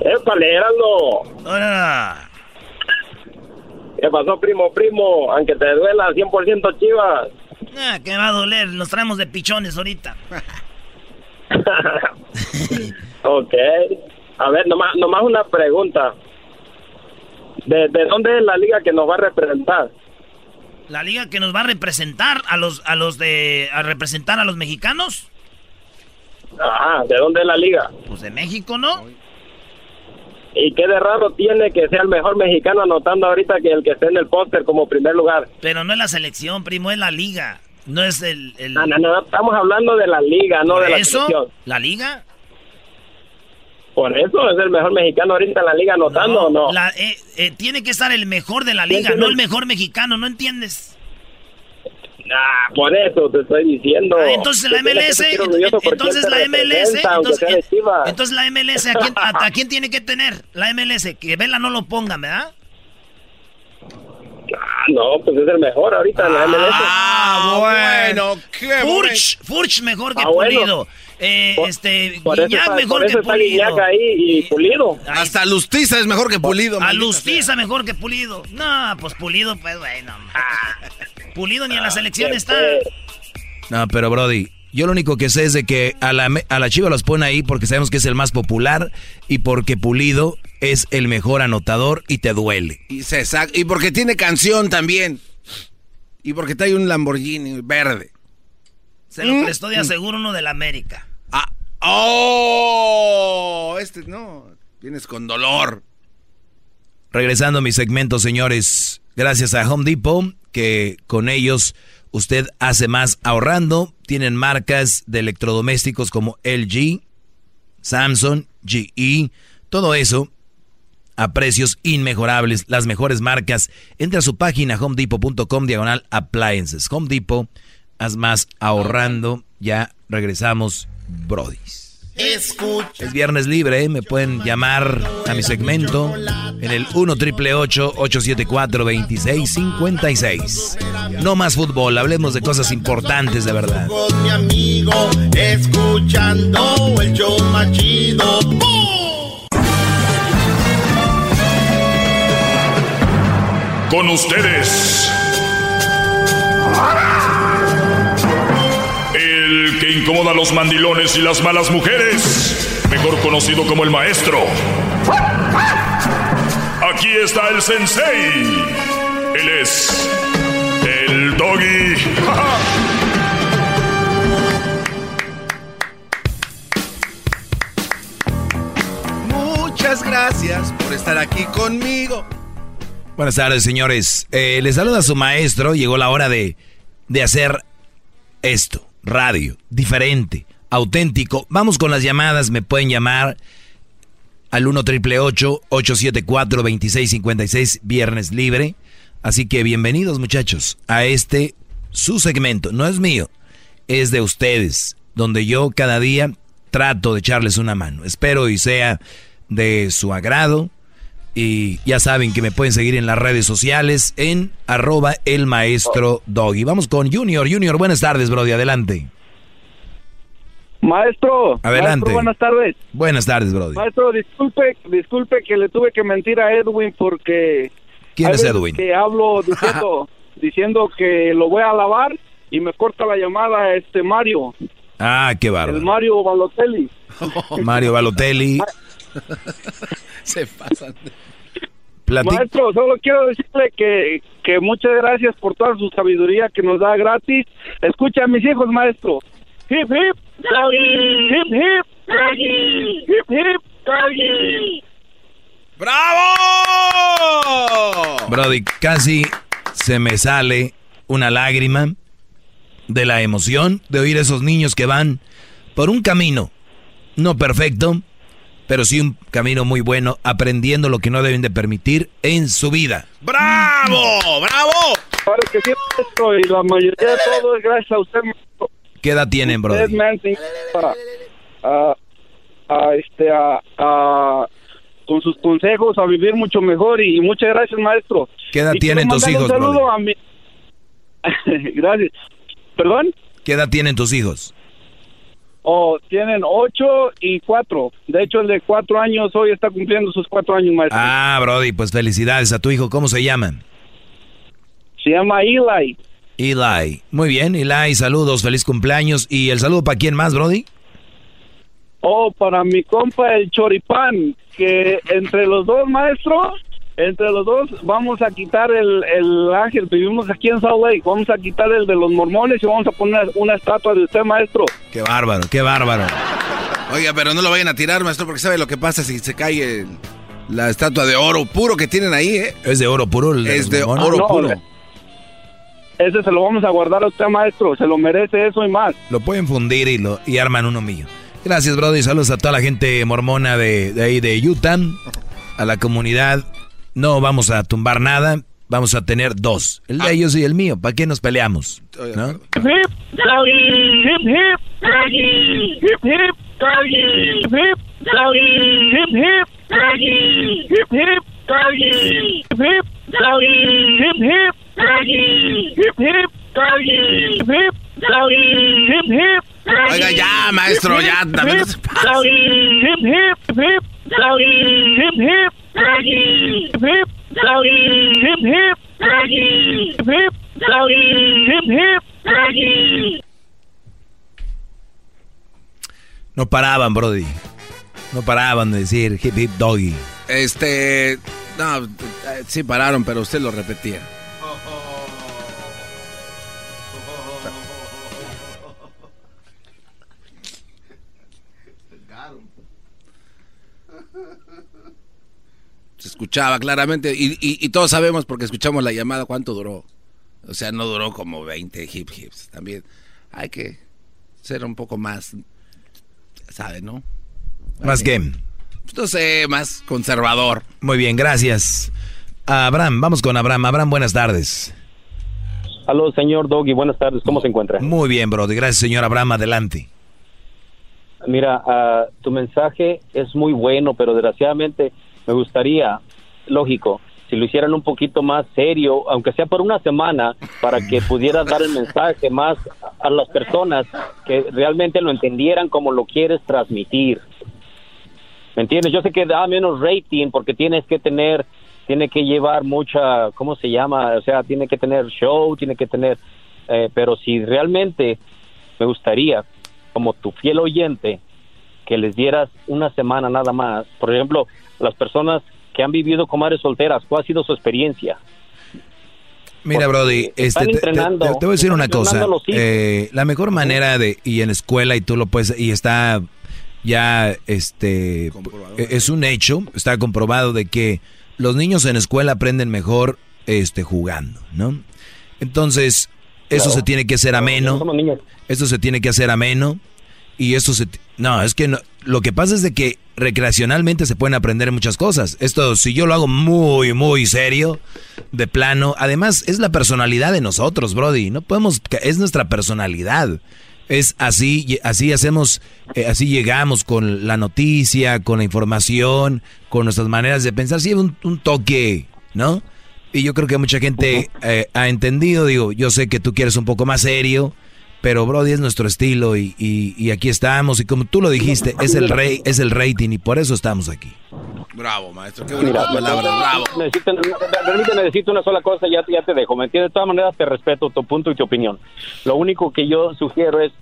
Speaker 35: ¡Épale, Heraldo!
Speaker 2: Hola.
Speaker 35: ¿Qué pasó, primo, primo? Aunque te duela 100% chivas.
Speaker 2: Ah, que va a doler, nos traemos de pichones ahorita.
Speaker 35: ok. A ver, nomás, nomás una pregunta. ¿De, ¿De dónde es la liga que nos va a representar?
Speaker 2: La liga que nos va a representar a los a los de a representar a los mexicanos.
Speaker 35: Ajá, ¿de dónde es la liga?
Speaker 2: Pues de México, ¿no?
Speaker 35: ¿Y qué de raro tiene que sea el mejor mexicano anotando ahorita que el que esté en el póster como primer lugar?
Speaker 2: Pero no es la selección, primo, es la liga. No es el...
Speaker 35: No, no, no, estamos hablando de la liga, no de la selección.
Speaker 2: ¿La liga?
Speaker 35: Por eso es el mejor mexicano ahorita en la liga anotando, ¿o no?
Speaker 2: La, eh, eh, tiene que estar el mejor de la liga, no el mejor mexicano, ¿no entiendes?
Speaker 35: Ah, por eso te estoy diciendo.
Speaker 2: Ah, entonces la MLS, entonces la MLS, entonces, entonces, la MLS, ¿a quién, a, quién tiene que tener? La MLS, que Vela no lo ponga, ¿verdad?
Speaker 35: Ah, no, pues es el mejor ahorita en la MLS.
Speaker 2: Ah, bueno, qué Furch, Furch mejor que ah, Pulido. Eh, este, Guiñac mejor que Pulido.
Speaker 35: ahí y Pulido.
Speaker 4: Hasta Lustiza es mejor que Pulido.
Speaker 2: A Lustiza mejor que Pulido. No, pues Pulido, pues bueno. Pulido ni en la selección está.
Speaker 3: No, pero Brody, Yo lo único que sé es de que a la, a la Chiva los pone ahí porque sabemos que es el más popular y porque Pulido es el mejor anotador y te duele.
Speaker 4: Y, se y porque tiene canción también. Y porque trae un Lamborghini verde.
Speaker 2: Se lo prestó de aseguro uno de la América.
Speaker 4: Oh, este no, tienes con dolor.
Speaker 3: Regresando a mi segmento, señores, gracias a Home Depot, que con ellos usted hace más ahorrando. Tienen marcas de electrodomésticos como LG, Samsung, GE, todo eso a precios inmejorables, las mejores marcas. Entra a su página homedepot.com diagonal appliances. Home Depot, haz más ahorrando. Ya regresamos, brodis.
Speaker 11: Escucha.
Speaker 3: Es viernes libre, ¿eh? me pueden llamar a mi segmento en el 1 triple 874 2656. No más fútbol, hablemos de cosas importantes de verdad.
Speaker 11: Con mi amigo, escuchando el show machido.
Speaker 28: Con ustedes. El que incomoda a los mandilones y las malas mujeres, mejor conocido como el maestro. Aquí está el sensei. Él es el doggy.
Speaker 4: Muchas gracias por estar aquí conmigo.
Speaker 3: Buenas tardes, señores. Eh, les saluda su maestro. Llegó la hora de, de hacer esto. Radio. Diferente. Auténtico. Vamos con las llamadas. Me pueden llamar al 1 triple 874 2656 Viernes libre. Así que bienvenidos, muchachos, a este su segmento. No es mío, es de ustedes. Donde yo cada día trato de echarles una mano. Espero y sea de su agrado y ya saben que me pueden seguir en las redes sociales en arroba el maestro Doggy. Vamos con Junior. Junior, buenas tardes, Brody. Adelante.
Speaker 36: Maestro.
Speaker 3: Adelante.
Speaker 36: buenas tardes.
Speaker 3: Buenas tardes, Brody.
Speaker 36: Maestro, disculpe, disculpe que le tuve que mentir a Edwin porque...
Speaker 3: ¿Quién es Edwin?
Speaker 36: Que hablo diciendo, diciendo que lo voy a lavar y me corta la llamada este Mario.
Speaker 3: Ah, qué bárbaro.
Speaker 36: El Mario Balotelli.
Speaker 3: Mario Balotelli.
Speaker 4: Se pasan.
Speaker 36: Maestro, solo quiero decirle que, que muchas gracias por toda su sabiduría que nos da gratis. Escucha a mis hijos, maestro. Hip, hip, doggy, hip, hip, doggy, hip, hip, doggy.
Speaker 4: ¡Bravo!
Speaker 3: Brody, casi se me sale una lágrima de la emoción de oír a esos niños que van por un camino no perfecto, pero sí un camino muy bueno, aprendiendo lo que no deben de permitir en su vida.
Speaker 4: ¡Bravo! ¡Bravo!
Speaker 36: Claro que sí, maestro, y la mayoría de todo es gracias a usted. maestro.
Speaker 3: ¿Qué edad tienen,
Speaker 36: Usted
Speaker 3: Brody?
Speaker 36: me a, a- a, este, a, a- con sus consejos a vivir mucho mejor y muchas gracias, maestro.
Speaker 3: ¿Qué edad
Speaker 36: Y
Speaker 3: tienen tus hijos,
Speaker 36: un saludo
Speaker 3: Brody?
Speaker 36: a mi... gracias. ¿Perdón?
Speaker 3: ¿Qué edad tienen tus hijos?
Speaker 36: Oh, tienen ocho y cuatro. De hecho, el de cuatro años hoy está cumpliendo sus cuatro años, maestro.
Speaker 3: Ah, Brody, pues felicidades a tu hijo. ¿Cómo se llaman?
Speaker 36: Se llama Eli.
Speaker 3: Eli. Muy bien, Eli, saludos, feliz cumpleaños. ¿Y el saludo para quién más, Brody?
Speaker 36: Oh, para mi compa el choripán, que entre los dos, maestro, entre los dos vamos a quitar el, el ángel. Vivimos aquí en Salt Lake. Vamos a quitar el de los mormones y vamos a poner una estatua de usted, maestro.
Speaker 3: Qué bárbaro, qué bárbaro.
Speaker 4: Oiga, pero no lo vayan a tirar, maestro, porque sabe lo que pasa si se cae el- la estatua de oro puro que tienen ahí, ¿eh?
Speaker 3: ¿Es de oro puro? el
Speaker 4: Es de
Speaker 3: mormones?
Speaker 4: oro
Speaker 36: No,
Speaker 4: puro.
Speaker 36: Ese se lo vamos a guardar a usted, maestro. Se lo merece eso y más.
Speaker 3: Lo pueden fundir y, lo, y arman uno mío. Gracias, Brody. Saludos a toda la gente mormona de, de ahí de Utah, a la comunidad. No vamos a tumbar nada, vamos a tener dos. El de ellos y el mío. ¿Para qué nos peleamos? ¿No?
Speaker 4: Oiga, ya, maestro, ya, también no se pase.
Speaker 36: Hip, hip, hip, hip, hip, hip.
Speaker 3: No paraban, Brody. No paraban de decir hip hip doggy.
Speaker 4: Este, no, eh, sí pararon, pero usted lo repetía. Se escuchaba claramente y, y- y todos sabemos porque escuchamos la llamada cuánto duró. O sea, no duró como 20 hip hips. También hay que ser un poco más, ¿sabe, no?
Speaker 3: Más game.
Speaker 4: No sé, más conservador.
Speaker 3: Muy bien, gracias. Abraham, vamos con Abraham. Abraham, buenas tardes.
Speaker 37: Aló, señor Doggy, buenas tardes, ¿cómo se encuentra?
Speaker 3: Muy bien, Brody. Gracias, señor Abraham. Adelante.
Speaker 37: Mira, ah, tu mensaje es muy bueno, pero desgraciadamente me gustaría, lógico, si lo hicieran un poquito más serio, aunque sea por una semana, para que pudieras dar el mensaje más a las personas que realmente lo entendieran como lo quieres transmitir. ¿Me entiendes? Yo sé que da menos rating porque tienes que tener, tiene que llevar mucha, ¿cómo se llama? O sea, tiene que tener show, tiene que tener, eh, pero si realmente me gustaría, como tu fiel oyente, que les dieras una semana nada más. Por ejemplo, las personas que han vivido con madres solteras, ¿cuál ha sido su experiencia?
Speaker 3: Mira, Brody, este, te, voy a decir una cosa. Eh, la mejor manera de, y en la escuela, y tú lo puedes, y está ya, este, es un hecho, está comprobado de que los niños en la escuela aprenden mejor, este, jugando, ¿no? Entonces, eso se tiene que hacer ameno. Eso se tiene que hacer ameno. Y eso se... No, es que no- lo que pasa es de que recreacionalmente se pueden aprender muchas cosas. Esto, si yo lo hago muy, muy serio, de plano, además es la personalidad de nosotros, Brody. No podemos... Es nuestra personalidad. Es así, así hacemos, eh, así llegamos con la noticia, con la información, con nuestras maneras de pensar. Sí, un, un toque, ¿no? Y yo creo que mucha gente eh, ha entendido, digo, yo sé que tú quieres un poco más serio, pero Brody es nuestro estilo y, y- y aquí estamos y como tú lo dijiste, es el rey, es el rating y por eso estamos aquí.
Speaker 4: Bravo, maestro. Qué bonitas palabras. Bravo.
Speaker 37: Necesito, permíteme decirte una sola cosa, ya, ya te dejo. ¿Me entiendes? De todas maneras, te respeto tu punto y tu opinión. Lo único que yo sugiero es,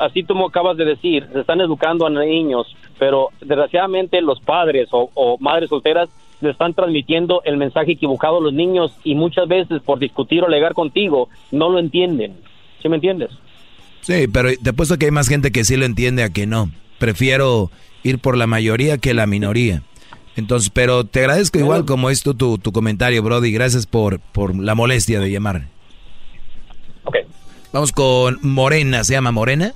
Speaker 37: así como acabas de decir, se están educando a niños, pero desgraciadamente los padres o, o madres solteras le están transmitiendo el mensaje equivocado a los niños y muchas veces por discutir o alegar contigo no lo entienden. ¿Sí me entiendes?
Speaker 3: Sí, pero te apuesto que hay más gente que sí lo entiende a que no. Prefiero ir por la mayoría que la minoría. Entonces, pero te agradezco igual como es tu, tu, tu comentario, Brody. Gracias por, por la molestia de llamar.
Speaker 37: Ok.
Speaker 3: Vamos con Morena, ¿se llama Morena?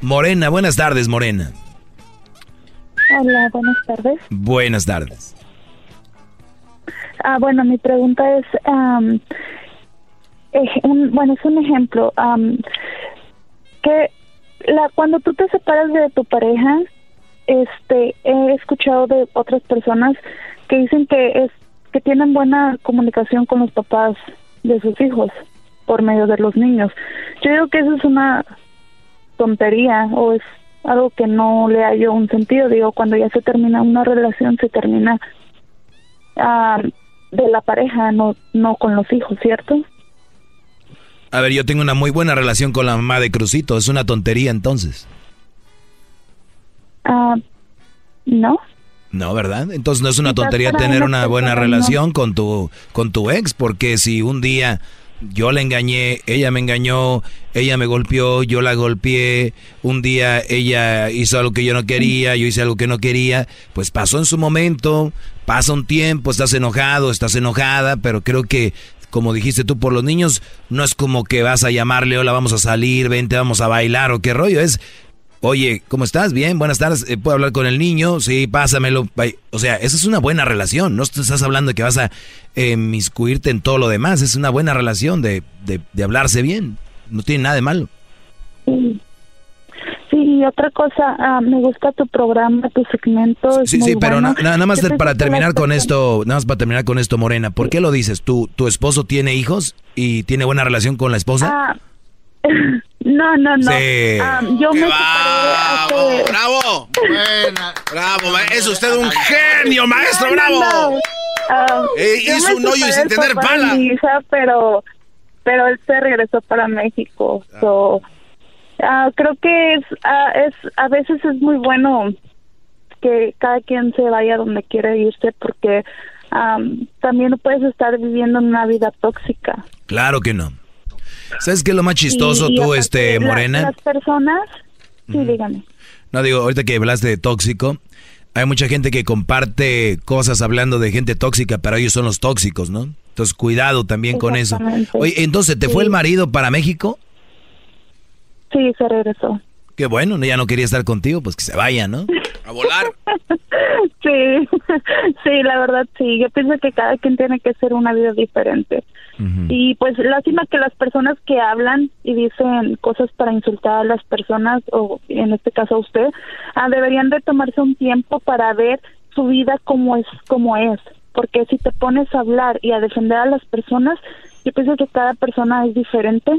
Speaker 3: Morena, buenas tardes, Morena.
Speaker 38: Hola, buenas tardes.
Speaker 3: Buenas tardes.
Speaker 38: Ah, bueno, mi pregunta es, ej- un- bueno, es un ejemplo. am, que la, cuando tú te separas de tu pareja, este, he escuchado de otras personas que dicen que es que tienen buena comunicación con los papás de sus hijos por medio de los niños. Yo digo que eso es una tontería o es algo que no le hallo un sentido. Digo, cuando ya se termina una relación, se termina ah, de la pareja, no, no con los hijos, ¿cierto?
Speaker 3: A ver, yo tengo una muy buena relación con la mamá de Crucito. Es una tontería entonces.
Speaker 38: Ah, no.
Speaker 3: No, ¿verdad? Entonces no es una tontería tener
Speaker 38: una
Speaker 3: buena relación con tu con tu ex, porque si un día yo la engañé, ella me engañó, ella me golpeó, yo la golpeé, un día ella hizo algo que yo no quería, yo hice algo que no quería, pues pasó en su momento, pasa un tiempo, estás enojado, estás enojada, pero creo que como dijiste tú por los niños, no es como que vas a llamarle, hola, vamos a salir, vente, vamos a bailar o qué rollo, es Oye, ¿cómo estás? Bien, buenas tardes. Eh, ¿Puedo hablar con el niño? Sí, pásamelo. O sea, esa es una buena relación. No estás hablando de que vas a eh, miscuirte en todo lo demás. Es una buena relación de, de, de hablarse bien. No tiene nada de malo.
Speaker 38: Sí. Y otra cosa, ah, me gusta tu programa, tu segmento. es
Speaker 3: Sí,
Speaker 38: muy
Speaker 3: sí, pero
Speaker 38: bueno.
Speaker 3: na- na- nada más para terminar con esto, nada más para terminar con esto, Morena. ¿Por qué lo dices? ¿Tu, tu esposo tiene hijos y tiene buena relación con la esposa?
Speaker 38: Ah, no, no, no.
Speaker 3: Sí.
Speaker 38: Ah, yo me separé hace...
Speaker 4: ¡Bravo! Buena. ¡Bravo! Es usted un genio, maestro!
Speaker 38: No,
Speaker 4: ¡Bravo!
Speaker 38: no. Ah,
Speaker 4: Eh,
Speaker 38: yo
Speaker 4: hizo un hoyo sin tener pala.
Speaker 38: mi hija, pero, pero él se regresó para México.
Speaker 4: Ah.
Speaker 38: So, Ah, creo que es, ah, es a veces es muy bueno que cada quien se vaya donde quiere irse porque am, también no puedes estar viviendo una vida tóxica.
Speaker 3: Claro que no. ¿Sabes qué es lo más chistoso
Speaker 38: Y-
Speaker 3: tú, este,
Speaker 38: la-
Speaker 3: Morena?
Speaker 38: las personas, sí, dígame.
Speaker 3: No digo, ahorita que hablaste de tóxico, hay mucha gente que comparte cosas hablando de gente tóxica, pero ellos son los tóxicos, ¿no? Entonces, cuidado también con eso. Oye, entonces, ¿te fue el marido para México?
Speaker 38: Sí, se regresó.
Speaker 3: Qué bueno, ya no quería estar contigo, pues que se vaya, ¿no?
Speaker 4: A volar.
Speaker 38: Sí, sí, la verdad sí. Yo pienso que cada quien tiene que ser una vida diferente. Y pues lástima que las personas que hablan y dicen cosas para insultar a las personas, o en este caso a usted, ah, deberían de tomarse un tiempo para ver su vida como es, como es. Porque si te pones a hablar y a defender a las personas, yo pienso que cada persona es diferente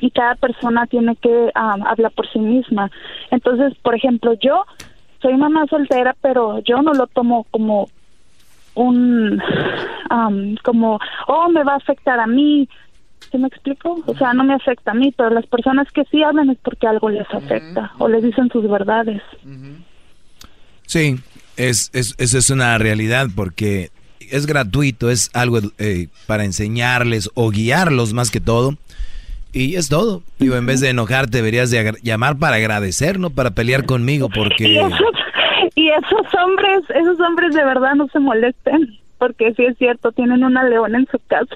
Speaker 38: y cada persona tiene que ah, hablar por sí misma. Entonces, por ejemplo, yo soy mamá soltera, pero yo no lo tomo como un, como, oh, me va a afectar a mí. ¿Sí me explico? O sea, no me afecta a mí, pero las personas que sí hablan es porque algo les afecta o les dicen sus verdades.
Speaker 3: Sí, es, es, eso es una realidad porque es gratuito, es algo eh, para enseñarles o guiarlos más que todo. Y es todo. Digo, en vez de enojarte, deberías de llamar para agradecer, no para pelear conmigo,
Speaker 38: Y
Speaker 3: porque...
Speaker 38: esos, y esos hombres, esos hombres de verdad no se molesten, porque sí es cierto, tienen una leona en su casa.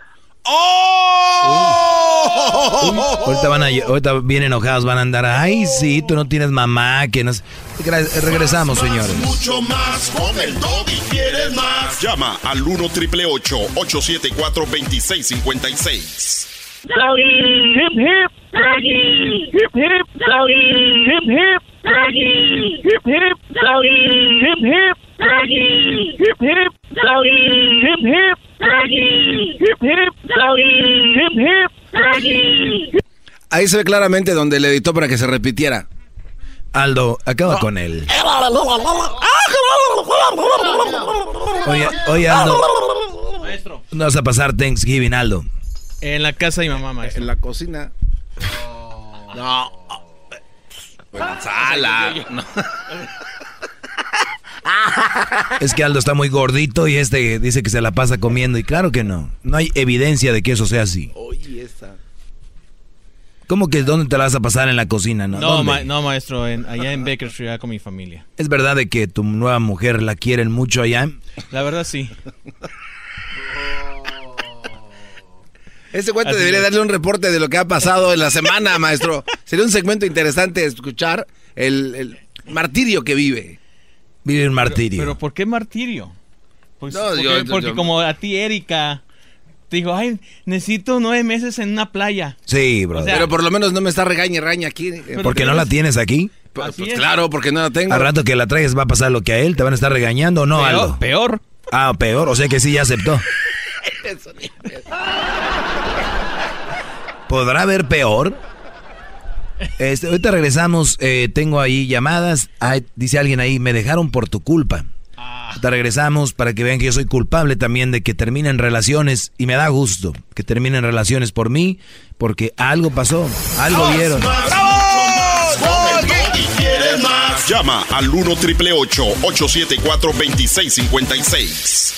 Speaker 3: Ahorita, van a, ahorita bien enojados van a andar, ay, sí, tú no tienes mamá, que no... sé". Gra- Regresamos, señores.
Speaker 11: Mucho más con el doggy. ¿Quieres más? Llama al 1 triple 874 2656.
Speaker 36: Doggy, hip hip, doggy, hip hip, doggy, hip hip, doggy, hip hip, doggy, hip hip, doggy, hip hip, doggy, hip hip, doggy, hip hip, doggy, hip hip, doggy.
Speaker 4: Ahí se ve claramente donde le editó para que se repitiera.
Speaker 3: Aldo, acaba con él. Oye, oye, Aldo,
Speaker 39: Maestro.
Speaker 3: no vas a pasar Thanksgiving, Aldo.
Speaker 39: En la casa de mi mamá, maestro.
Speaker 4: En la cocina. No. En sala. No.
Speaker 3: Es que Aldo está muy gordito y este dice que se la pasa comiendo y claro que no. No hay evidencia de que eso sea así.
Speaker 4: Oye, esa.
Speaker 3: ¿Cómo que dónde te la vas a pasar en la cocina? No,
Speaker 39: No, ma- no maestro, en- allá en Baker Street, allá con mi familia.
Speaker 3: ¿Es verdad de que tu nueva mujer la quieren mucho allá?
Speaker 39: La verdad sí.
Speaker 4: Ese cuate
Speaker 39: Así
Speaker 4: debería
Speaker 39: es.
Speaker 4: darle un reporte de lo que ha pasado en la semana, maestro. Sería un segmento interesante escuchar el, el martirio que vive.
Speaker 3: Vive un martirio.
Speaker 39: Pero ¿por qué martirio? Pues
Speaker 4: No,
Speaker 39: porque,
Speaker 4: yo- yo-
Speaker 39: porque
Speaker 4: yo-
Speaker 39: como a ti, Erika, te dijo, ay, necesito nueve meses en una playa.
Speaker 3: Sí, bro.
Speaker 39: O sea,
Speaker 4: Pero por lo menos no me está regañe raña aquí.
Speaker 3: ¿Porque no la tienes aquí?
Speaker 4: Pues, pues
Speaker 39: es.
Speaker 4: claro, porque no la tengo.
Speaker 3: Al rato que la traigas va a pasar lo que a él, te van a estar regañando o no,
Speaker 39: Peor,
Speaker 3: Aldo.
Speaker 39: peor.
Speaker 3: Ah, peor, o sea que sí ya aceptó. ¿Podrá haber peor? Este, ahorita regresamos, eh, tengo ahí llamadas, Ay, dice alguien ahí, me dejaron por tu culpa. Ahorita regresamos para que vean que yo soy culpable también de que terminen relaciones y me da gusto que terminen relaciones por mí, porque algo pasó, algo vieron.
Speaker 11: Llama al 1 triple 874 2656.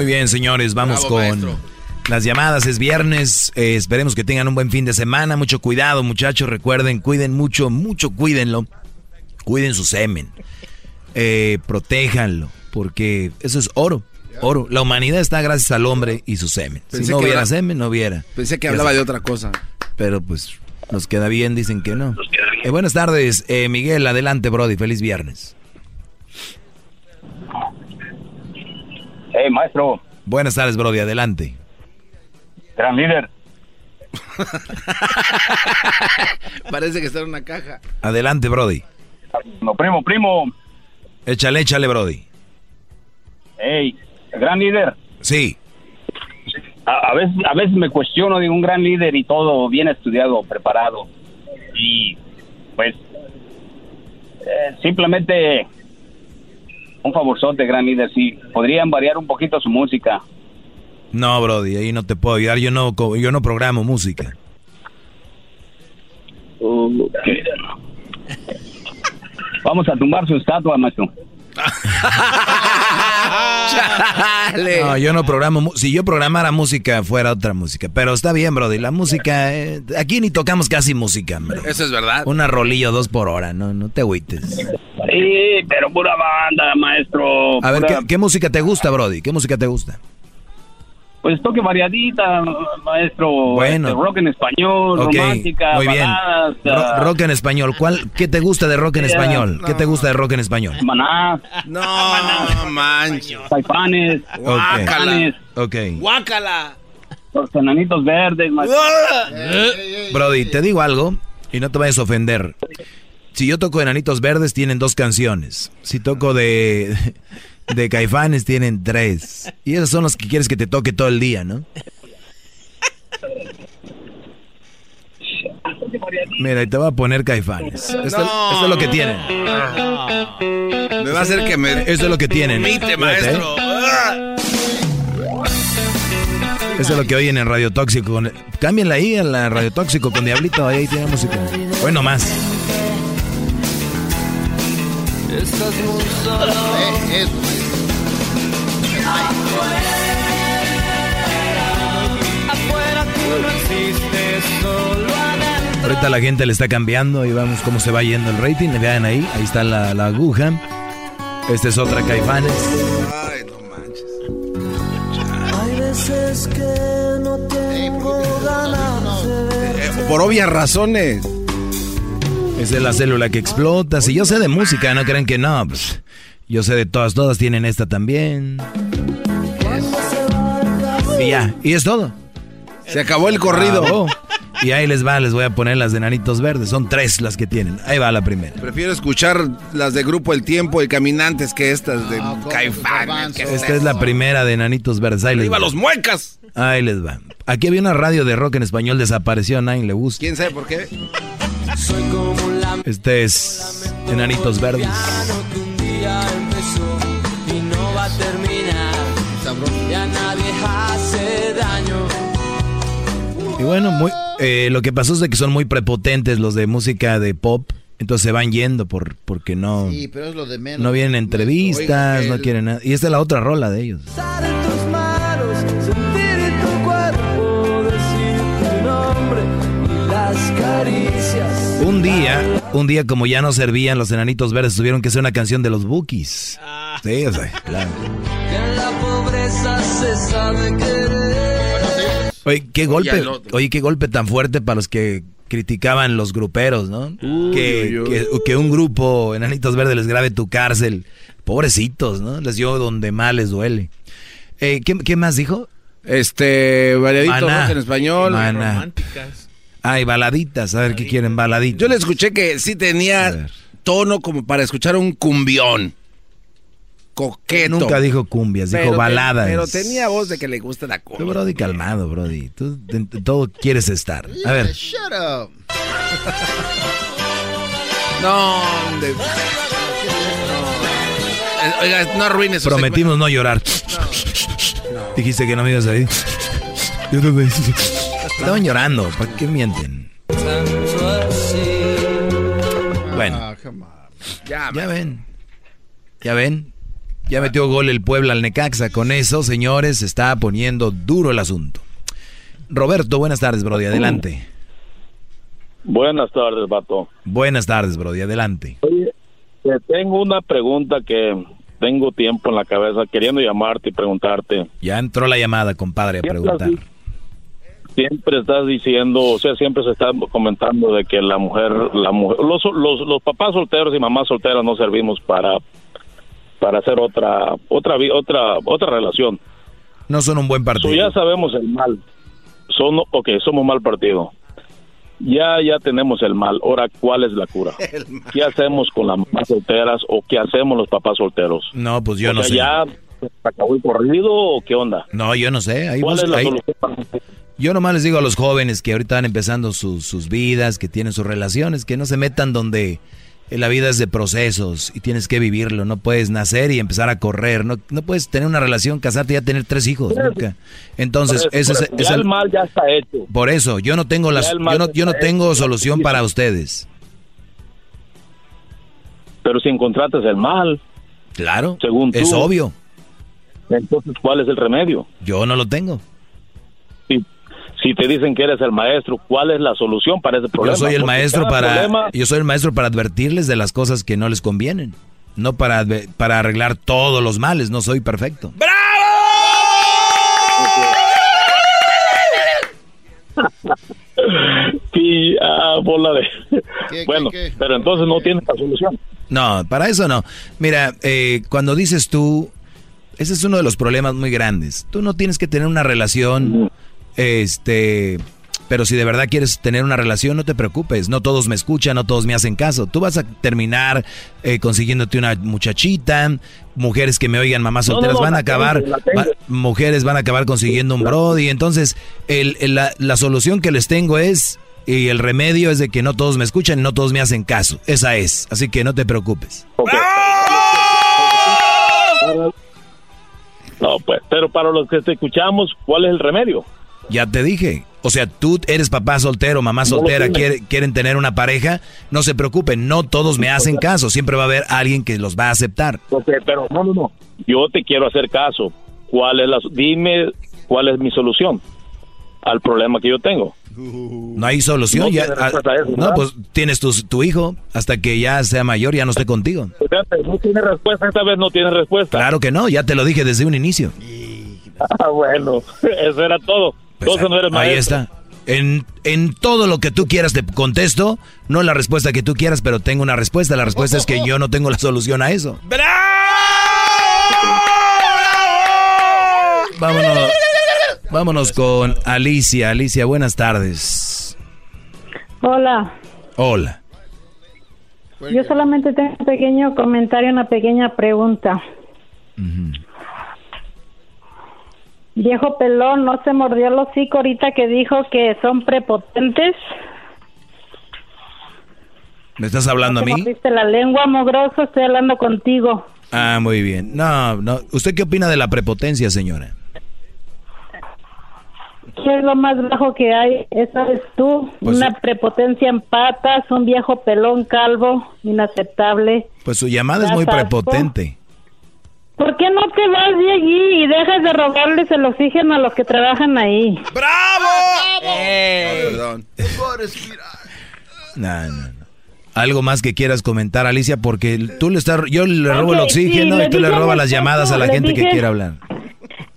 Speaker 3: Muy bien, señores, vamos
Speaker 4: Bravo,
Speaker 3: con
Speaker 4: maestro.
Speaker 3: las llamadas. Es viernes, eh, esperemos que tengan un buen fin de semana. Mucho cuidado, muchachos, recuerden, cuiden mucho, mucho, cuídenlo. Cuiden su semen. Eh, protéjanlo, porque eso es oro. Oro. La humanidad está gracias al hombre y su semen.
Speaker 4: Pensé
Speaker 3: si no hubiera semen, no hubiera.
Speaker 4: Pensé que hablaba de otra cosa.
Speaker 3: Pero pues nos queda bien, dicen que no. Eh, buenas tardes, eh, Miguel, adelante, Brody. Feliz viernes.
Speaker 40: Hey, maestro,
Speaker 3: Buenas tardes, Brody, adelante.
Speaker 40: gran líder.
Speaker 4: Parece que está en una caja.
Speaker 3: Adelante, Brody.
Speaker 40: No, primo, primo.
Speaker 3: Échale, échale, Brody.
Speaker 40: Hey, gran líder.
Speaker 3: Sí.
Speaker 40: A, a veces, a veces me cuestiono de un gran líder y todo bien estudiado, preparado. Y pues eh, simplemente un favorzote, gran líder, si podrían variar un poquito su música.
Speaker 3: No, Brody, ahí no te puedo ayudar. Yo no, yo no programo música.
Speaker 40: Vamos a tumbar su estatua, maestro.
Speaker 3: No, yo no programo. Si yo programara música, fuera otra música. Pero está bien, Brody. La música. eh, aquí ni tocamos casi música, hombre.
Speaker 4: Eso es verdad.
Speaker 3: Una rolilla o dos por hora, no, no te agüites.
Speaker 40: Sí, pero pura banda, maestro.
Speaker 3: A ver,
Speaker 40: pura-
Speaker 3: ¿qué, qué música te gusta, Brody? ¿Qué música te gusta?
Speaker 40: Pues toque variadita, maestro.
Speaker 3: Bueno.
Speaker 40: Este, rock en español,
Speaker 3: Ok,
Speaker 40: romántica,
Speaker 3: muy bien.
Speaker 40: baladas,
Speaker 3: Ro-
Speaker 40: ah,
Speaker 3: rock en español. ¿Cuál, ¿Qué te gusta de rock en español? ¿Qué te gusta de rock en español?
Speaker 40: Maná.
Speaker 4: No, manches.
Speaker 40: Caifanes. Caifanes.
Speaker 3: Ok.
Speaker 4: Guácala.
Speaker 40: Los enanitos verdes, maestro.
Speaker 3: Brody, te digo algo y no te vayas a ofender. Si yo toco Enanitos Verdes, tienen dos canciones. Si toco de, de Caifanes, tienen tres. Y esos son los que quieres que te toque todo el día, ¿no? Mira, y te voy a poner Caifanes. Esto,
Speaker 4: No.
Speaker 3: esto es lo que tienen.
Speaker 4: Me va a hacer que me.
Speaker 3: Esto es lo que tienen.
Speaker 4: Mite, maestro.
Speaker 3: Eso es lo que oyen en Radio Tóxico. Cámbienla ahí a la Radio Tóxico con Diablito. Ahí tiene música. Hoy nomás.
Speaker 36: Estás muy solo.
Speaker 18: Eh, eso.
Speaker 36: Afuera tú no existes, solo adentro.
Speaker 3: Ahorita la gente le está cambiando y vamos cómo se va yendo el rating. Vean ahí, ahí está la, la aguja. Esta es otra Caifanes.
Speaker 4: Ay, no manches.
Speaker 36: Hay veces que no tengo ganas de.
Speaker 4: Eh, por obvias razones.
Speaker 3: Esa es la célula que explota. Si yo sé de música, no creen que no. Pues, yo sé de todas, todas tienen esta también. Y ya, y es todo.
Speaker 4: Se acabó el corrido.
Speaker 3: Acabó. Y ahí les va, les voy a poner las de Nanitos Verdes. Son tres las que tienen. Ahí va la primera.
Speaker 4: Prefiero escuchar las de Grupo El Tiempo y Caminantes que estas de Caifán.
Speaker 3: Esta es la primera de Nanitos Verdes. Ahí les
Speaker 4: ¡Viva
Speaker 3: va.
Speaker 4: los muecas!
Speaker 3: Ahí les va. Aquí había una radio de rock en español, desapareció, a nadie le gusta.
Speaker 4: ¿Quién sabe por qué?
Speaker 3: Este es Enanitos Verdes.
Speaker 36: y no va a terminar. Ya nadie hace daño.
Speaker 3: Y bueno, muy, eh, lo que pasó es de que son muy prepotentes los de música de pop. Entonces se van yendo por, porque no,
Speaker 18: Sí, pero es lo de menos.
Speaker 3: no vienen entrevistas,
Speaker 18: Oiga,
Speaker 3: no quieren nada. Y esta es la otra rola de ellos. Un día, un día como ya no servían los enanitos verdes, tuvieron que hacer una canción de los Bookies. Sí, o sea, claro.
Speaker 36: Que en la pobreza se sabe querer.
Speaker 3: Oye, qué golpe, oye, qué golpe tan fuerte para los que criticaban los gruperos, ¿no? que,
Speaker 4: uy, uy.
Speaker 3: que- que un grupo Enanitos Verdes les grabe tu cárcel. Pobrecitos, ¿no? Les dio donde más les duele. Eh, ¿qué, qué más dijo?
Speaker 4: Este, variadito en español.
Speaker 3: Maná.
Speaker 39: Románticas.
Speaker 3: Ay, baladitas, a ver qué quieren, baladitas.
Speaker 4: Yo le escuché que sí tenía tono como para escuchar un cumbión. Coqueto.
Speaker 3: Nunca dijo cumbias, dijo
Speaker 4: Pero te-
Speaker 3: baladas.
Speaker 4: Pero tenía voz de que le gusta la
Speaker 3: Tú,
Speaker 4: cumbia.
Speaker 3: Brody, calmado, Brody. Tú de- de todo quieres estar. A ver,
Speaker 18: Shut up.
Speaker 4: No, hombre. Eh, Oiga, no arruines
Speaker 3: prometimos no llorar. Dijiste que no me ibas a ir. Yo no me- Estaban llorando, ¿para qué mienten? Bueno,
Speaker 18: Ah.
Speaker 4: Ya,
Speaker 3: ya ven. Ya ven. Ya metió gol el Puebla al Necaxa. Con eso, señores, se está poniendo duro el asunto. Roberto, buenas tardes, Brody. Adelante.
Speaker 41: Buenas tardes, vato.
Speaker 3: Buenas tardes, Brody. Adelante.
Speaker 41: Oye, te tengo una pregunta que tengo tiempo en la cabeza queriendo llamarte y preguntarte.
Speaker 3: Ya entró la llamada, compadre, a preguntar.
Speaker 41: Siempre estás diciendo, o sea, siempre se está comentando de que la mujer, la mujer, los, los, los papás solteros y mamás solteras no servimos para para hacer otra otra otra otra relación.
Speaker 3: No son un buen
Speaker 41: So,
Speaker 3: partido.
Speaker 41: ya sabemos el mal. Son, ok, somos mal partido. Ya, ya tenemos el mal. Ahora, ¿cuál es la cura? ¿Qué hacemos con las mamás solteras o qué hacemos los papás solteros?
Speaker 3: No, pues yo
Speaker 41: O
Speaker 3: no
Speaker 41: sea,
Speaker 3: sé.
Speaker 41: ¿Ya acabó el corrido o qué onda?
Speaker 3: No, yo no sé. Ahí
Speaker 41: ¿Cuál
Speaker 3: bus-
Speaker 41: es la
Speaker 3: ahí-
Speaker 41: solución?
Speaker 3: Yo nomás les digo a los jóvenes que ahorita van empezando sus, sus vidas, que tienen sus relaciones, que no se metan donde la vida es de procesos y tienes que vivirlo. No puedes nacer y empezar a correr. No, no puedes tener una relación, casarte y ya tener tres hijos. Nunca. Entonces,
Speaker 41: Por eso,
Speaker 3: ese es, es el
Speaker 41: el mal ya está hecho.
Speaker 3: Por eso, yo no tengo las, yo no, yo no
Speaker 41: está
Speaker 3: tengo
Speaker 41: hecho.
Speaker 3: solución para ustedes.
Speaker 41: Pero si encontraste el mal.
Speaker 3: Claro.
Speaker 41: Según
Speaker 3: es
Speaker 41: tú.
Speaker 3: obvio.
Speaker 41: Entonces, ¿cuál es el remedio?
Speaker 3: Yo no lo tengo.
Speaker 41: Si, te dicen que eres el maestro, ¿cuál es la solución para ese problema?
Speaker 3: Yo soy el
Speaker 41: Porque
Speaker 3: maestro para
Speaker 41: problema-
Speaker 3: yo soy el maestro para advertirles de las cosas que no les convienen, no para para arreglar todos los males, no soy perfecto.
Speaker 41: Sí, ah, bola de... bueno, pero entonces no tienes la solución.
Speaker 3: No, para eso no. Mira, eh, cuando dices tú, ese es uno de los problemas muy grandes. Tú no tienes que tener una relación, este, pero si de verdad quieres tener una relación, no te preocupes. No todos me escuchan, no todos me hacen caso. Tú vas a terminar eh, consiguiéndote una muchachita, mujeres que me oigan, mamás
Speaker 41: no,
Speaker 3: solteras
Speaker 41: no,
Speaker 3: van a acabar, va- mujeres van a acabar consiguiendo un brody. Entonces, el- el- la, la solución que les tengo es y el remedio es de que no todos me escuchan, no todos me hacen caso. Esa es. Así que no te preocupes.
Speaker 41: No, pues, pero para los que te escuchamos, ¿cuál es el remedio?
Speaker 3: Ya te dije. O sea, tú eres papá soltero, mamá
Speaker 41: No
Speaker 3: soltera, quiere- quieren tener una pareja, no se preocupen, no todos me hacen caso, siempre va a haber alguien que los va a aceptar.
Speaker 41: Ok, pero no, no, no. Yo te quiero hacer caso. ¿Cuál es la, dime cuál es mi solución al problema que yo tengo?
Speaker 3: No hay solución.
Speaker 41: No
Speaker 3: ya,
Speaker 41: respuesta a eso,
Speaker 3: no, pues tienes tu, tu hijo hasta que ya sea mayor, ya no esté contigo.
Speaker 41: No tiene respuesta, esta vez no tiene respuesta.
Speaker 3: Claro que no, ya te lo dije desde un inicio.
Speaker 41: Ah, bueno, eso era todo. Entonces no eres
Speaker 3: Ahí
Speaker 41: maestro.
Speaker 3: está. En, en todo lo que tú quieras te contesto, no la respuesta que tú quieras, pero tengo una respuesta. La respuesta es que yo no tengo la solución a eso. Vámonos, vámonos con Alicia. Alicia, buenas tardes.
Speaker 25: Hola,
Speaker 3: Hola.
Speaker 25: yo solamente tengo un pequeño comentario, una pequeña pregunta. Viejo pelón, ¿no se mordió el hocico ahorita que dijo que son prepotentes?
Speaker 3: ¿Me estás hablando a
Speaker 25: ¿Te
Speaker 3: mí?
Speaker 25: mordiste la lengua, mogroso? Estoy hablando contigo.
Speaker 3: Ah, muy bien. No, no. ¿Usted qué opina de la prepotencia, señora?
Speaker 25: ¿Qué es lo más bajo que hay? Esa eres tú.
Speaker 3: Pues
Speaker 25: Una prepotencia en patas, un viejo pelón calvo, inaceptable.
Speaker 3: Pues su llamada es muy prepotente.
Speaker 25: ¿Por qué no te vas de allí y dejas de robarles el oxígeno a los que trabajan ahí?
Speaker 4: Perdón.
Speaker 3: No, no, no. Algo más que quieras comentar, Alicia, porque tú le estás, yo le robo el
Speaker 25: sí,
Speaker 3: oxígeno y tú le robas las llamadas a la gente que quiera hablar.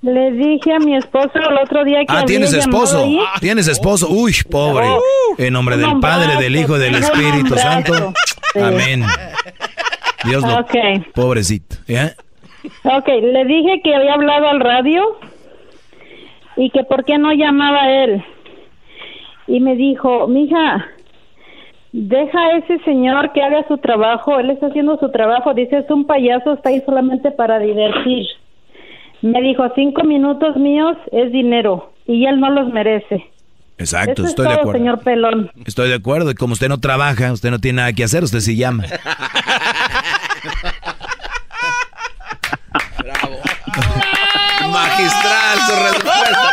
Speaker 25: Le dije a mi esposo el otro día que
Speaker 3: Ah, tienes esposo.
Speaker 25: ahí.
Speaker 3: Tienes esposo. Uy, pobre. En nombre del Padre, del Hijo y del Espíritu. Santo.
Speaker 25: Sí.
Speaker 3: Amén. Dios lo.
Speaker 25: Ok.
Speaker 3: Pobrecito. ¿Ya?
Speaker 25: Ok, le dije que había hablado al radio y que por qué no llamaba él. Y me dijo, mija, deja a ese señor que haga su trabajo, él está haciendo su trabajo, dice, es un payaso, está ahí solamente para divertir. Me dijo, cinco minutos míos es dinero y él no los merece.
Speaker 3: Exacto,
Speaker 25: Eso
Speaker 3: estoy
Speaker 25: es
Speaker 3: de acuerdo.
Speaker 25: señor Pelón.
Speaker 3: Estoy de acuerdo. Y como usted no trabaja, usted no tiene nada que hacer, usted sí llama.
Speaker 4: Su respuesta.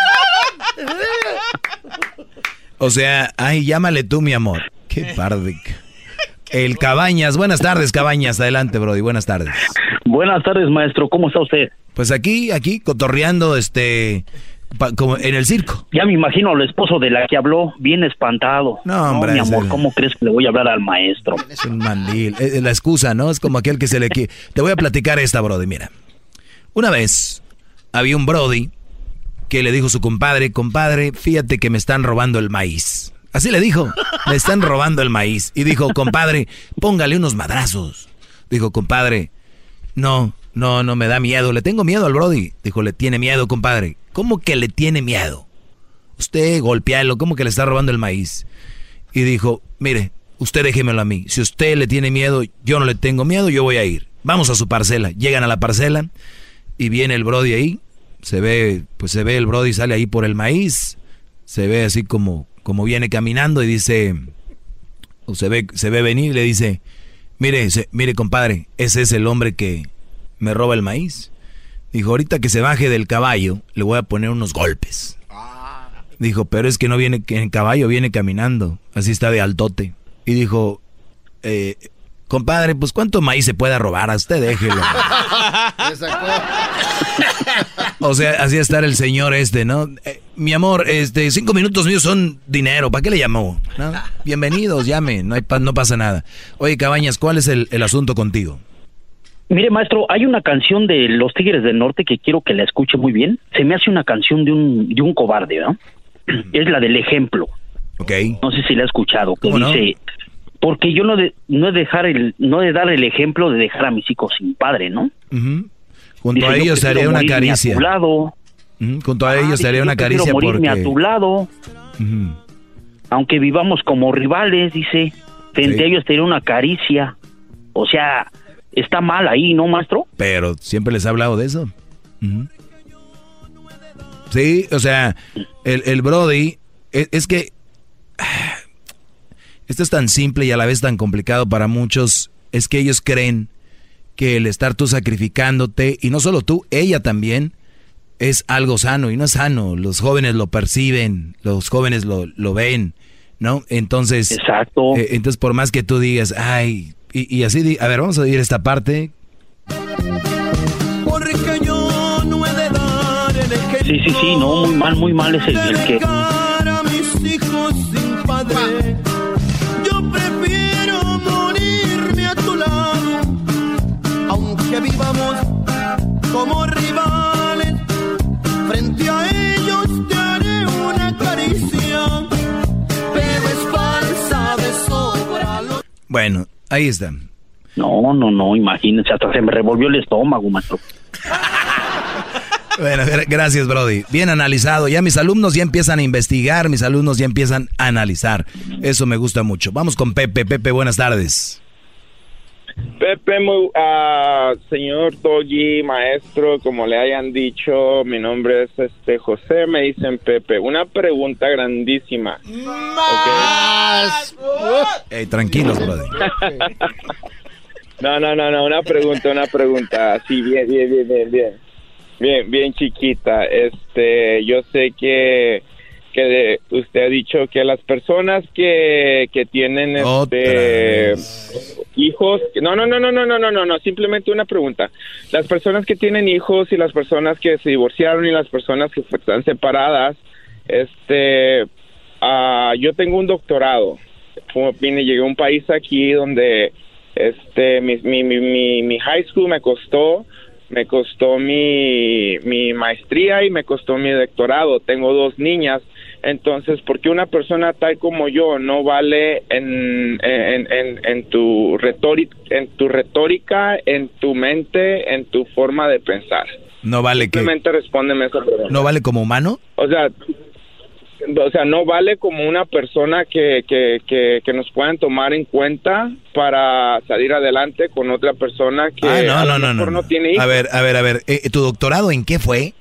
Speaker 3: O sea, ay, llámale tú, mi amor. Qué parde. El Cabañas. Buenas tardes, Cabañas. Adelante, Brody. Buenas tardes.
Speaker 42: Buenas tardes, maestro. ¿Cómo está usted?
Speaker 3: Pues aquí, aquí, cotorreando, este, pa- como en el circo.
Speaker 42: Ya me imagino al esposo de la que habló bien espantado.
Speaker 3: No, hombre,
Speaker 42: mi amor, ¿cómo crees que le voy a hablar al maestro?
Speaker 3: Es un mandil. Es la excusa, ¿no? Es como aquel que se le... Te voy a platicar esta, Brody. Mira. Una vez había un Brody que le dijo su compadre, compadre, fíjate que me están robando el maíz. Así le dijo, me están robando el maíz. Y dijo, compadre, póngale unos madrazos. Dijo, compadre, no, no, no me da miedo. Le tengo miedo al Brody. Dijo, le tiene miedo, compadre. ¿Cómo que le tiene miedo? Usted golpealo, ¿cómo que le está robando el maíz? Y dijo, mire, usted déjemelo a mí. Si usted le tiene miedo, yo no le tengo miedo, yo voy a ir. Vamos a su parcela. Llegan a la parcela y viene el Brody ahí. Se ve, pues se ve el Brody sale ahí por el maíz. Se ve así como, como viene caminando y dice, o se ve, se ve venir y le dice, Mire, mire, compadre, ese es el hombre que me roba el maíz. Dijo, ahorita que se baje del caballo, le voy a poner unos golpes. Dijo, pero es que no viene en caballo, viene caminando. Así está de altote. Y dijo, eh, compadre, pues ¿cuánto maíz se puede robar? A usted déjelo. o sea, así estar el señor este, ¿no? Eh, mi amor, este, cinco minutos míos son dinero. ¿Para qué le llamó? Bienvenidos, llame, no, hay, no pasa nada. Oye, Cabañas, ¿cuál es el, el asunto contigo?
Speaker 42: Mire, maestro, hay una canción de Los Tigres del Norte que quiero que la escuche muy bien. Se me hace una canción de un, de un cobarde, ¿no? Es la del ejemplo.
Speaker 3: Ok.
Speaker 42: No sé si la ha escuchado. Que dice, porque yo no de, no de dejar el, no de dar el ejemplo de dejar a mis hijos sin padre, ¿no?
Speaker 3: Junto a ellos haría una caricia.
Speaker 42: A tu lado.
Speaker 3: Junto a ellos haría una caricia
Speaker 42: porque... a tu lado. Aunque vivamos como rivales, dice. Frente a ellos te una caricia. O sea, está mal ahí, ¿no, maestro?
Speaker 3: Pero siempre les he hablado de eso. Sí, o sea, el, el Brody, es, es, que esto es tan simple y a la vez tan complicado para muchos, es que ellos creen que el estar tú sacrificándote, y no solo tú, ella también, es algo sano y no es sano. Los jóvenes lo perciben, los jóvenes lo, lo ven, ¿no? Entonces,
Speaker 42: Exacto.
Speaker 3: Eh, entonces por más que tú digas, ay, y, así, a ver, vamos a oír esta parte.
Speaker 42: Porque yo no he de dar el Sí, sí, sí, no, muy mal, muy mal es el, el que...
Speaker 36: A mis hijos sin padre. Aunque vivamos como rivales. Frente a ellos te haré una caricia, pero es falsa de sobra.
Speaker 3: Bueno, Ahí está.
Speaker 42: No, no, no, imagínense, hasta se me revolvió el estómago, maestro.
Speaker 3: Bueno, gracias, Brody. Bien analizado. Ya mis alumnos ya empiezan a investigar, mis alumnos ya empiezan a analizar. Eso me gusta mucho. Vamos con Pepe. Pepe, buenas tardes.
Speaker 43: Pepe, muy, uh, señor Doggy, maestro, como le hayan dicho, mi nombre es este José, me dicen Pepe. Una pregunta grandísima.
Speaker 3: Más. Okay. tranquilos, brother.
Speaker 43: no, no, no, no, una pregunta, una pregunta. Sí, bien, bien, bien, bien, bien. Bien, bien chiquita. Este, yo sé que que usted ha dicho que las personas que, que tienen este, hijos, no, no, no, no, no, no, no, no, no, simplemente una pregunta. Las personas que tienen hijos y las personas que se divorciaron y las personas que están separadas, este, uh, yo tengo un doctorado. Vine, llegué a un país aquí donde, este, mi, mi, mi, mi high school me costó me costó mi, mi maestría y me costó mi doctorado. Tengo dos niñas entonces, ¿por qué una persona tal como yo no vale en, en, en, tu retórica, en tu retórica, en tu mente, en tu forma de pensar?
Speaker 3: No vale
Speaker 43: Simplemente respóndeme esa pregunta.
Speaker 3: ¿No vale como humano?
Speaker 43: O sea, o sea, no vale como una persona que, que, que, que, nos puedan tomar en cuenta para salir adelante con otra persona que
Speaker 3: ah, no, no, no, no,
Speaker 43: tiene hijos.
Speaker 3: A ver, a ver, a ver, eh, ¿tu doctorado en qué fue?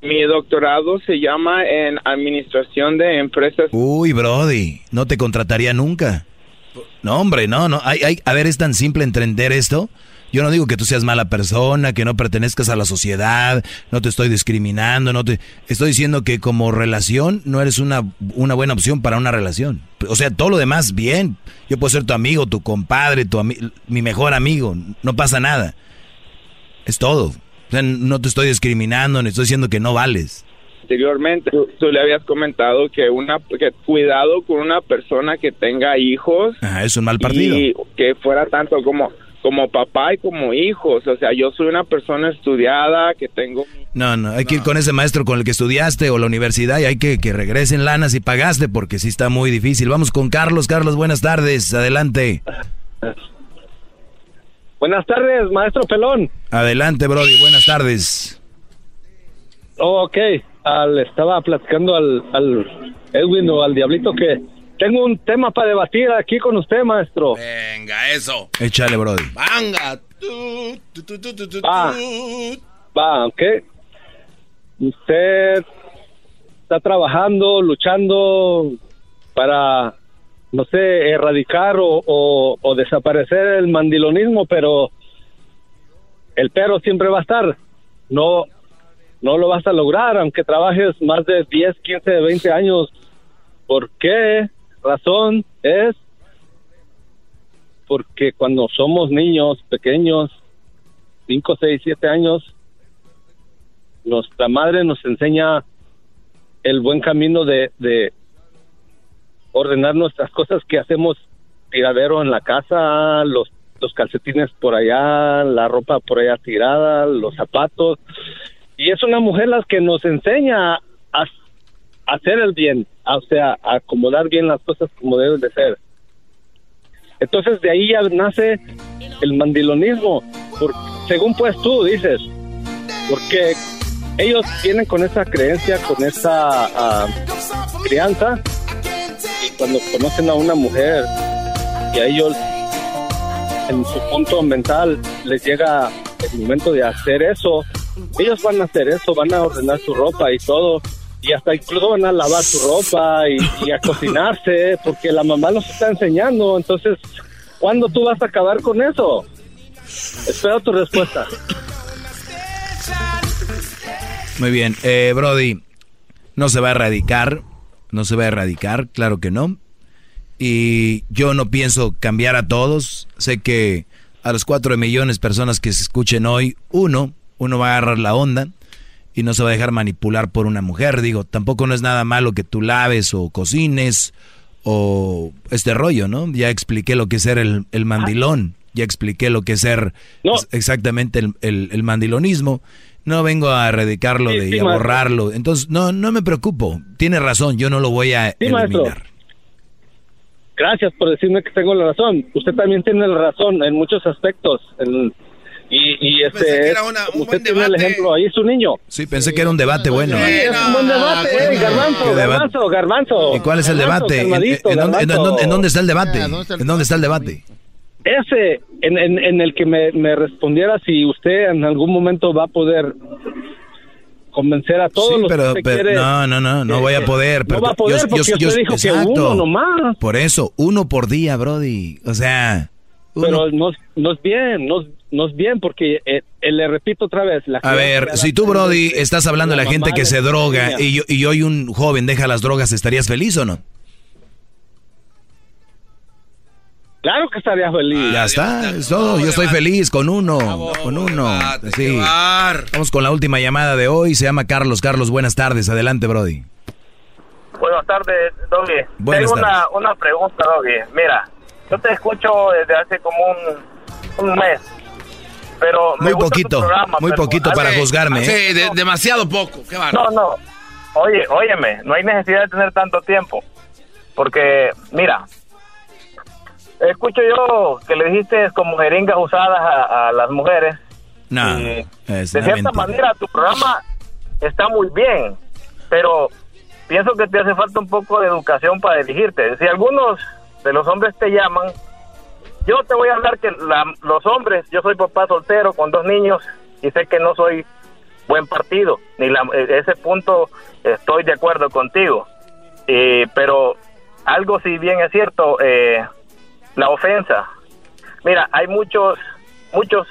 Speaker 43: Mi doctorado se llama en Administración de Empresas.
Speaker 3: Uy, Brody, no te contrataría nunca. No, hombre, no, no. Hay, hay, a ver, es tan simple entender esto. Yo no digo que tú seas mala persona, que no pertenezcas a la sociedad, no te estoy discriminando, no te estoy diciendo que como relación no eres una, una buena opción para una relación. O sea, todo lo demás bien. Yo puedo ser tu amigo, tu compadre, tu mi mejor amigo, no pasa nada. Es todo. O sea, no te estoy discriminando, ni estoy diciendo que no vales.
Speaker 43: Anteriormente, tú, le habías comentado que una que cuidado con una persona que tenga hijos.
Speaker 3: Ah, es un mal partido.
Speaker 43: Y que fuera tanto como como papá y como hijos. O sea, yo soy una persona estudiada que tengo...
Speaker 3: No, no, hay que ir con ese maestro con el que estudiaste o la universidad y hay que que regresen lanas y pagaste porque sí está muy difícil. Vamos con Carlos. Carlos, buenas tardes. Adelante.
Speaker 44: Buenas tardes, maestro Pelón.
Speaker 3: Adelante, Brody, buenas tardes.
Speaker 44: Oh, ok, al, estaba platicando al, al Edwin o al Diablito que tengo un tema para debatir aquí con usted, maestro.
Speaker 4: Venga, eso.
Speaker 3: Échale, Brody.
Speaker 4: Venga.
Speaker 44: Va, va, ok. Usted está trabajando, luchando para no sé, erradicar o, o, desaparecer el mandilonismo, pero el pero siempre va a estar. No, no lo vas a lograr, aunque trabajes más de 10, 15, 20 años. ¿Por qué? Razón es porque cuando somos niños pequeños, 5, 6, 7 años, nuestra madre nos enseña el buen camino de ordenar nuestras cosas que hacemos tiradero en la casa, los, los calcetines por allá, la ropa por allá tirada, los zapatos. Y es una mujer la que nos enseña a, a hacer el bien, o sea, a acomodar bien las cosas como deben de ser. Entonces de ahí ya nace el mandilonismo, según pues tú dices, porque ellos vienen con esa creencia, con esa ah, crianza, y cuando conocen a una mujer y a ellos en su punto mental les llega el momento de hacer eso, ellos van a hacer eso, van a ordenar su ropa y todo, y hasta incluso van a lavar su ropa y, a cocinarse, porque la mamá los está enseñando, entonces, ¿cuándo tú vas a acabar con eso? Espero tu respuesta.
Speaker 3: Muy bien, eh, Brody, no se va a erradicar, no se va a erradicar, claro que no. Y yo no pienso cambiar a todos. Sé que a los cuatro millones de personas que se escuchen hoy, uno, uno va a agarrar la onda y no se va a dejar manipular por una mujer. Digo, tampoco no es nada malo que tú laves o cocines o este rollo, ¿no? Ya expliqué lo que es ser el, el mandilón, ya expliqué lo que es ser exactamente el, el, el mandilonismo. No vengo a erradicarlo
Speaker 44: Sí,
Speaker 3: de,
Speaker 44: sí,
Speaker 3: y a
Speaker 44: maestro.
Speaker 3: borrarlo. Entonces, no, no me preocupo. Tiene razón, yo no lo voy a
Speaker 44: Sí, maestro.
Speaker 3: eliminar.
Speaker 44: Gracias por decirme que tengo la razón. Usted también tiene la razón en muchos aspectos. en- y, y este, usted tiene el ejemplo ahí, su niño.
Speaker 3: Sí, pensé que era un debate bueno.
Speaker 44: Sí, es un buen debate, eh, garbanzo,
Speaker 3: ¿Qué debate?
Speaker 44: garbanzo, garbanzo.
Speaker 3: ¿Y cuál es el
Speaker 44: Garbanzo,
Speaker 3: debate? ¿En, en dónde, en dónde- en dónde está el debate? ¿En dónde está el debate?
Speaker 44: Ese, en, en, en el que me, me respondiera si usted en algún momento va a poder convencer a todos
Speaker 3: Sí,
Speaker 44: los
Speaker 3: pero,
Speaker 44: que
Speaker 3: pero-
Speaker 44: quiere.
Speaker 3: no, no, no, no voy a poder.
Speaker 44: no
Speaker 3: pero
Speaker 44: va a poder porque usted dijo que uno nomás.
Speaker 3: Por eso, uno por día, Brody. O sea,
Speaker 44: Pero no, es- no es bien, no, es- no es bien porque eh, eh, le repito otra vez. La
Speaker 3: a ver, si tú, Brody, estás hablando de la gente que se droga y yo, y hoy un joven deja las drogas, ¿estarías feliz o no?
Speaker 44: Claro que estaría feliz.
Speaker 3: Ya está, es todo. Yo estoy feliz con uno, con uno. Sí. Vamos con la última llamada de hoy. Se llama Carlos. Carlos, buenas tardes. Adelante, Brody.
Speaker 45: Buenas tardes, Doggy.
Speaker 3: Buenas
Speaker 45: Tengo
Speaker 3: tardes.
Speaker 45: una, una pregunta, Doggy. Mira, yo te escucho desde hace como un, un mes. Pero me
Speaker 3: Muy poquito,
Speaker 45: programa,
Speaker 3: muy
Speaker 45: pero
Speaker 3: poquito para
Speaker 45: hace-
Speaker 3: juzgarme. ¿eh?
Speaker 4: Sí, de- demasiado poco. Qué
Speaker 45: No, no. Oye, óyeme, no hay necesidad de tener tanto tiempo. Porque, mira, escucho yo que le dijiste como jeringas usadas a, a las mujeres.
Speaker 3: No,
Speaker 45: de cierta
Speaker 3: mentira.
Speaker 45: manera, tu programa está muy bien, pero pienso que te hace falta un poco de educación para dirigirte. Si algunos de los hombres te llaman, yo te voy a hablar que la- los hombres, yo soy papá soltero con dos niños y sé que no soy buen partido, ni la, eh, ese punto estoy de acuerdo contigo. Eh, pero algo si bien es cierto, eh, la ofensa. Mira, hay muchos, muchos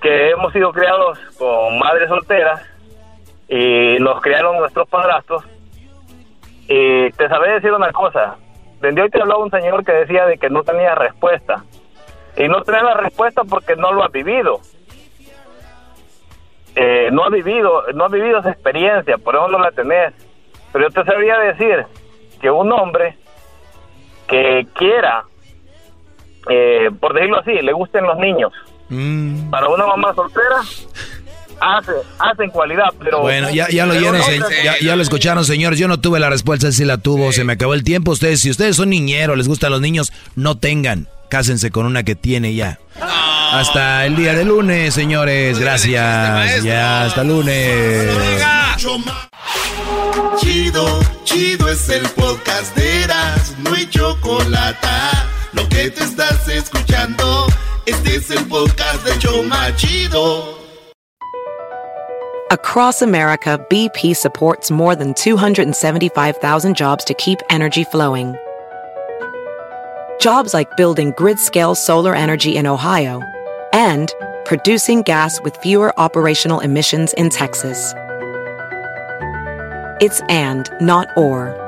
Speaker 45: que hemos sido criados con madres solteras y nos criaron nuestros padrastros. Y te sabía decir una cosa. Desde hoy te hablaba un señor que decía de que no tenía respuesta. Y no tenía la respuesta porque no lo has vivido. Eh, no has vivido, no has vivido esa experiencia, por eso no la tenés. Pero yo te sabría decir que un hombre que quiera, eh, por decirlo así, le gusten los niños,
Speaker 3: Mm.
Speaker 45: para una mamá soltera, hace, hacen cualidad, pero...
Speaker 3: Bueno, ya, ya lo
Speaker 45: pero
Speaker 3: oyeron,
Speaker 45: no,
Speaker 3: se-
Speaker 45: no,
Speaker 3: ya, ya lo escucharon, señores. Yo no tuve la respuesta, sí la tuvo. Se me acabó el tiempo. Ustedes, si ustedes son niñeros, les gustan los niños, no tengan. Cásense con una que tiene ya. Hasta el día de lunes, señores. Gracias. Ya, hasta lunes.
Speaker 11: Chido, chido es el podcast de Eras, no hay chocolate. Lo que te estás escuchando, este es el podcast de Choma Chido.
Speaker 46: Across America, BP supports more than 275,000 jobs to keep energy flowing.
Speaker 47: Jobs like building grid-scale solar energy in Ohio and producing gas with fewer operational emissions in Texas. It's and, not or.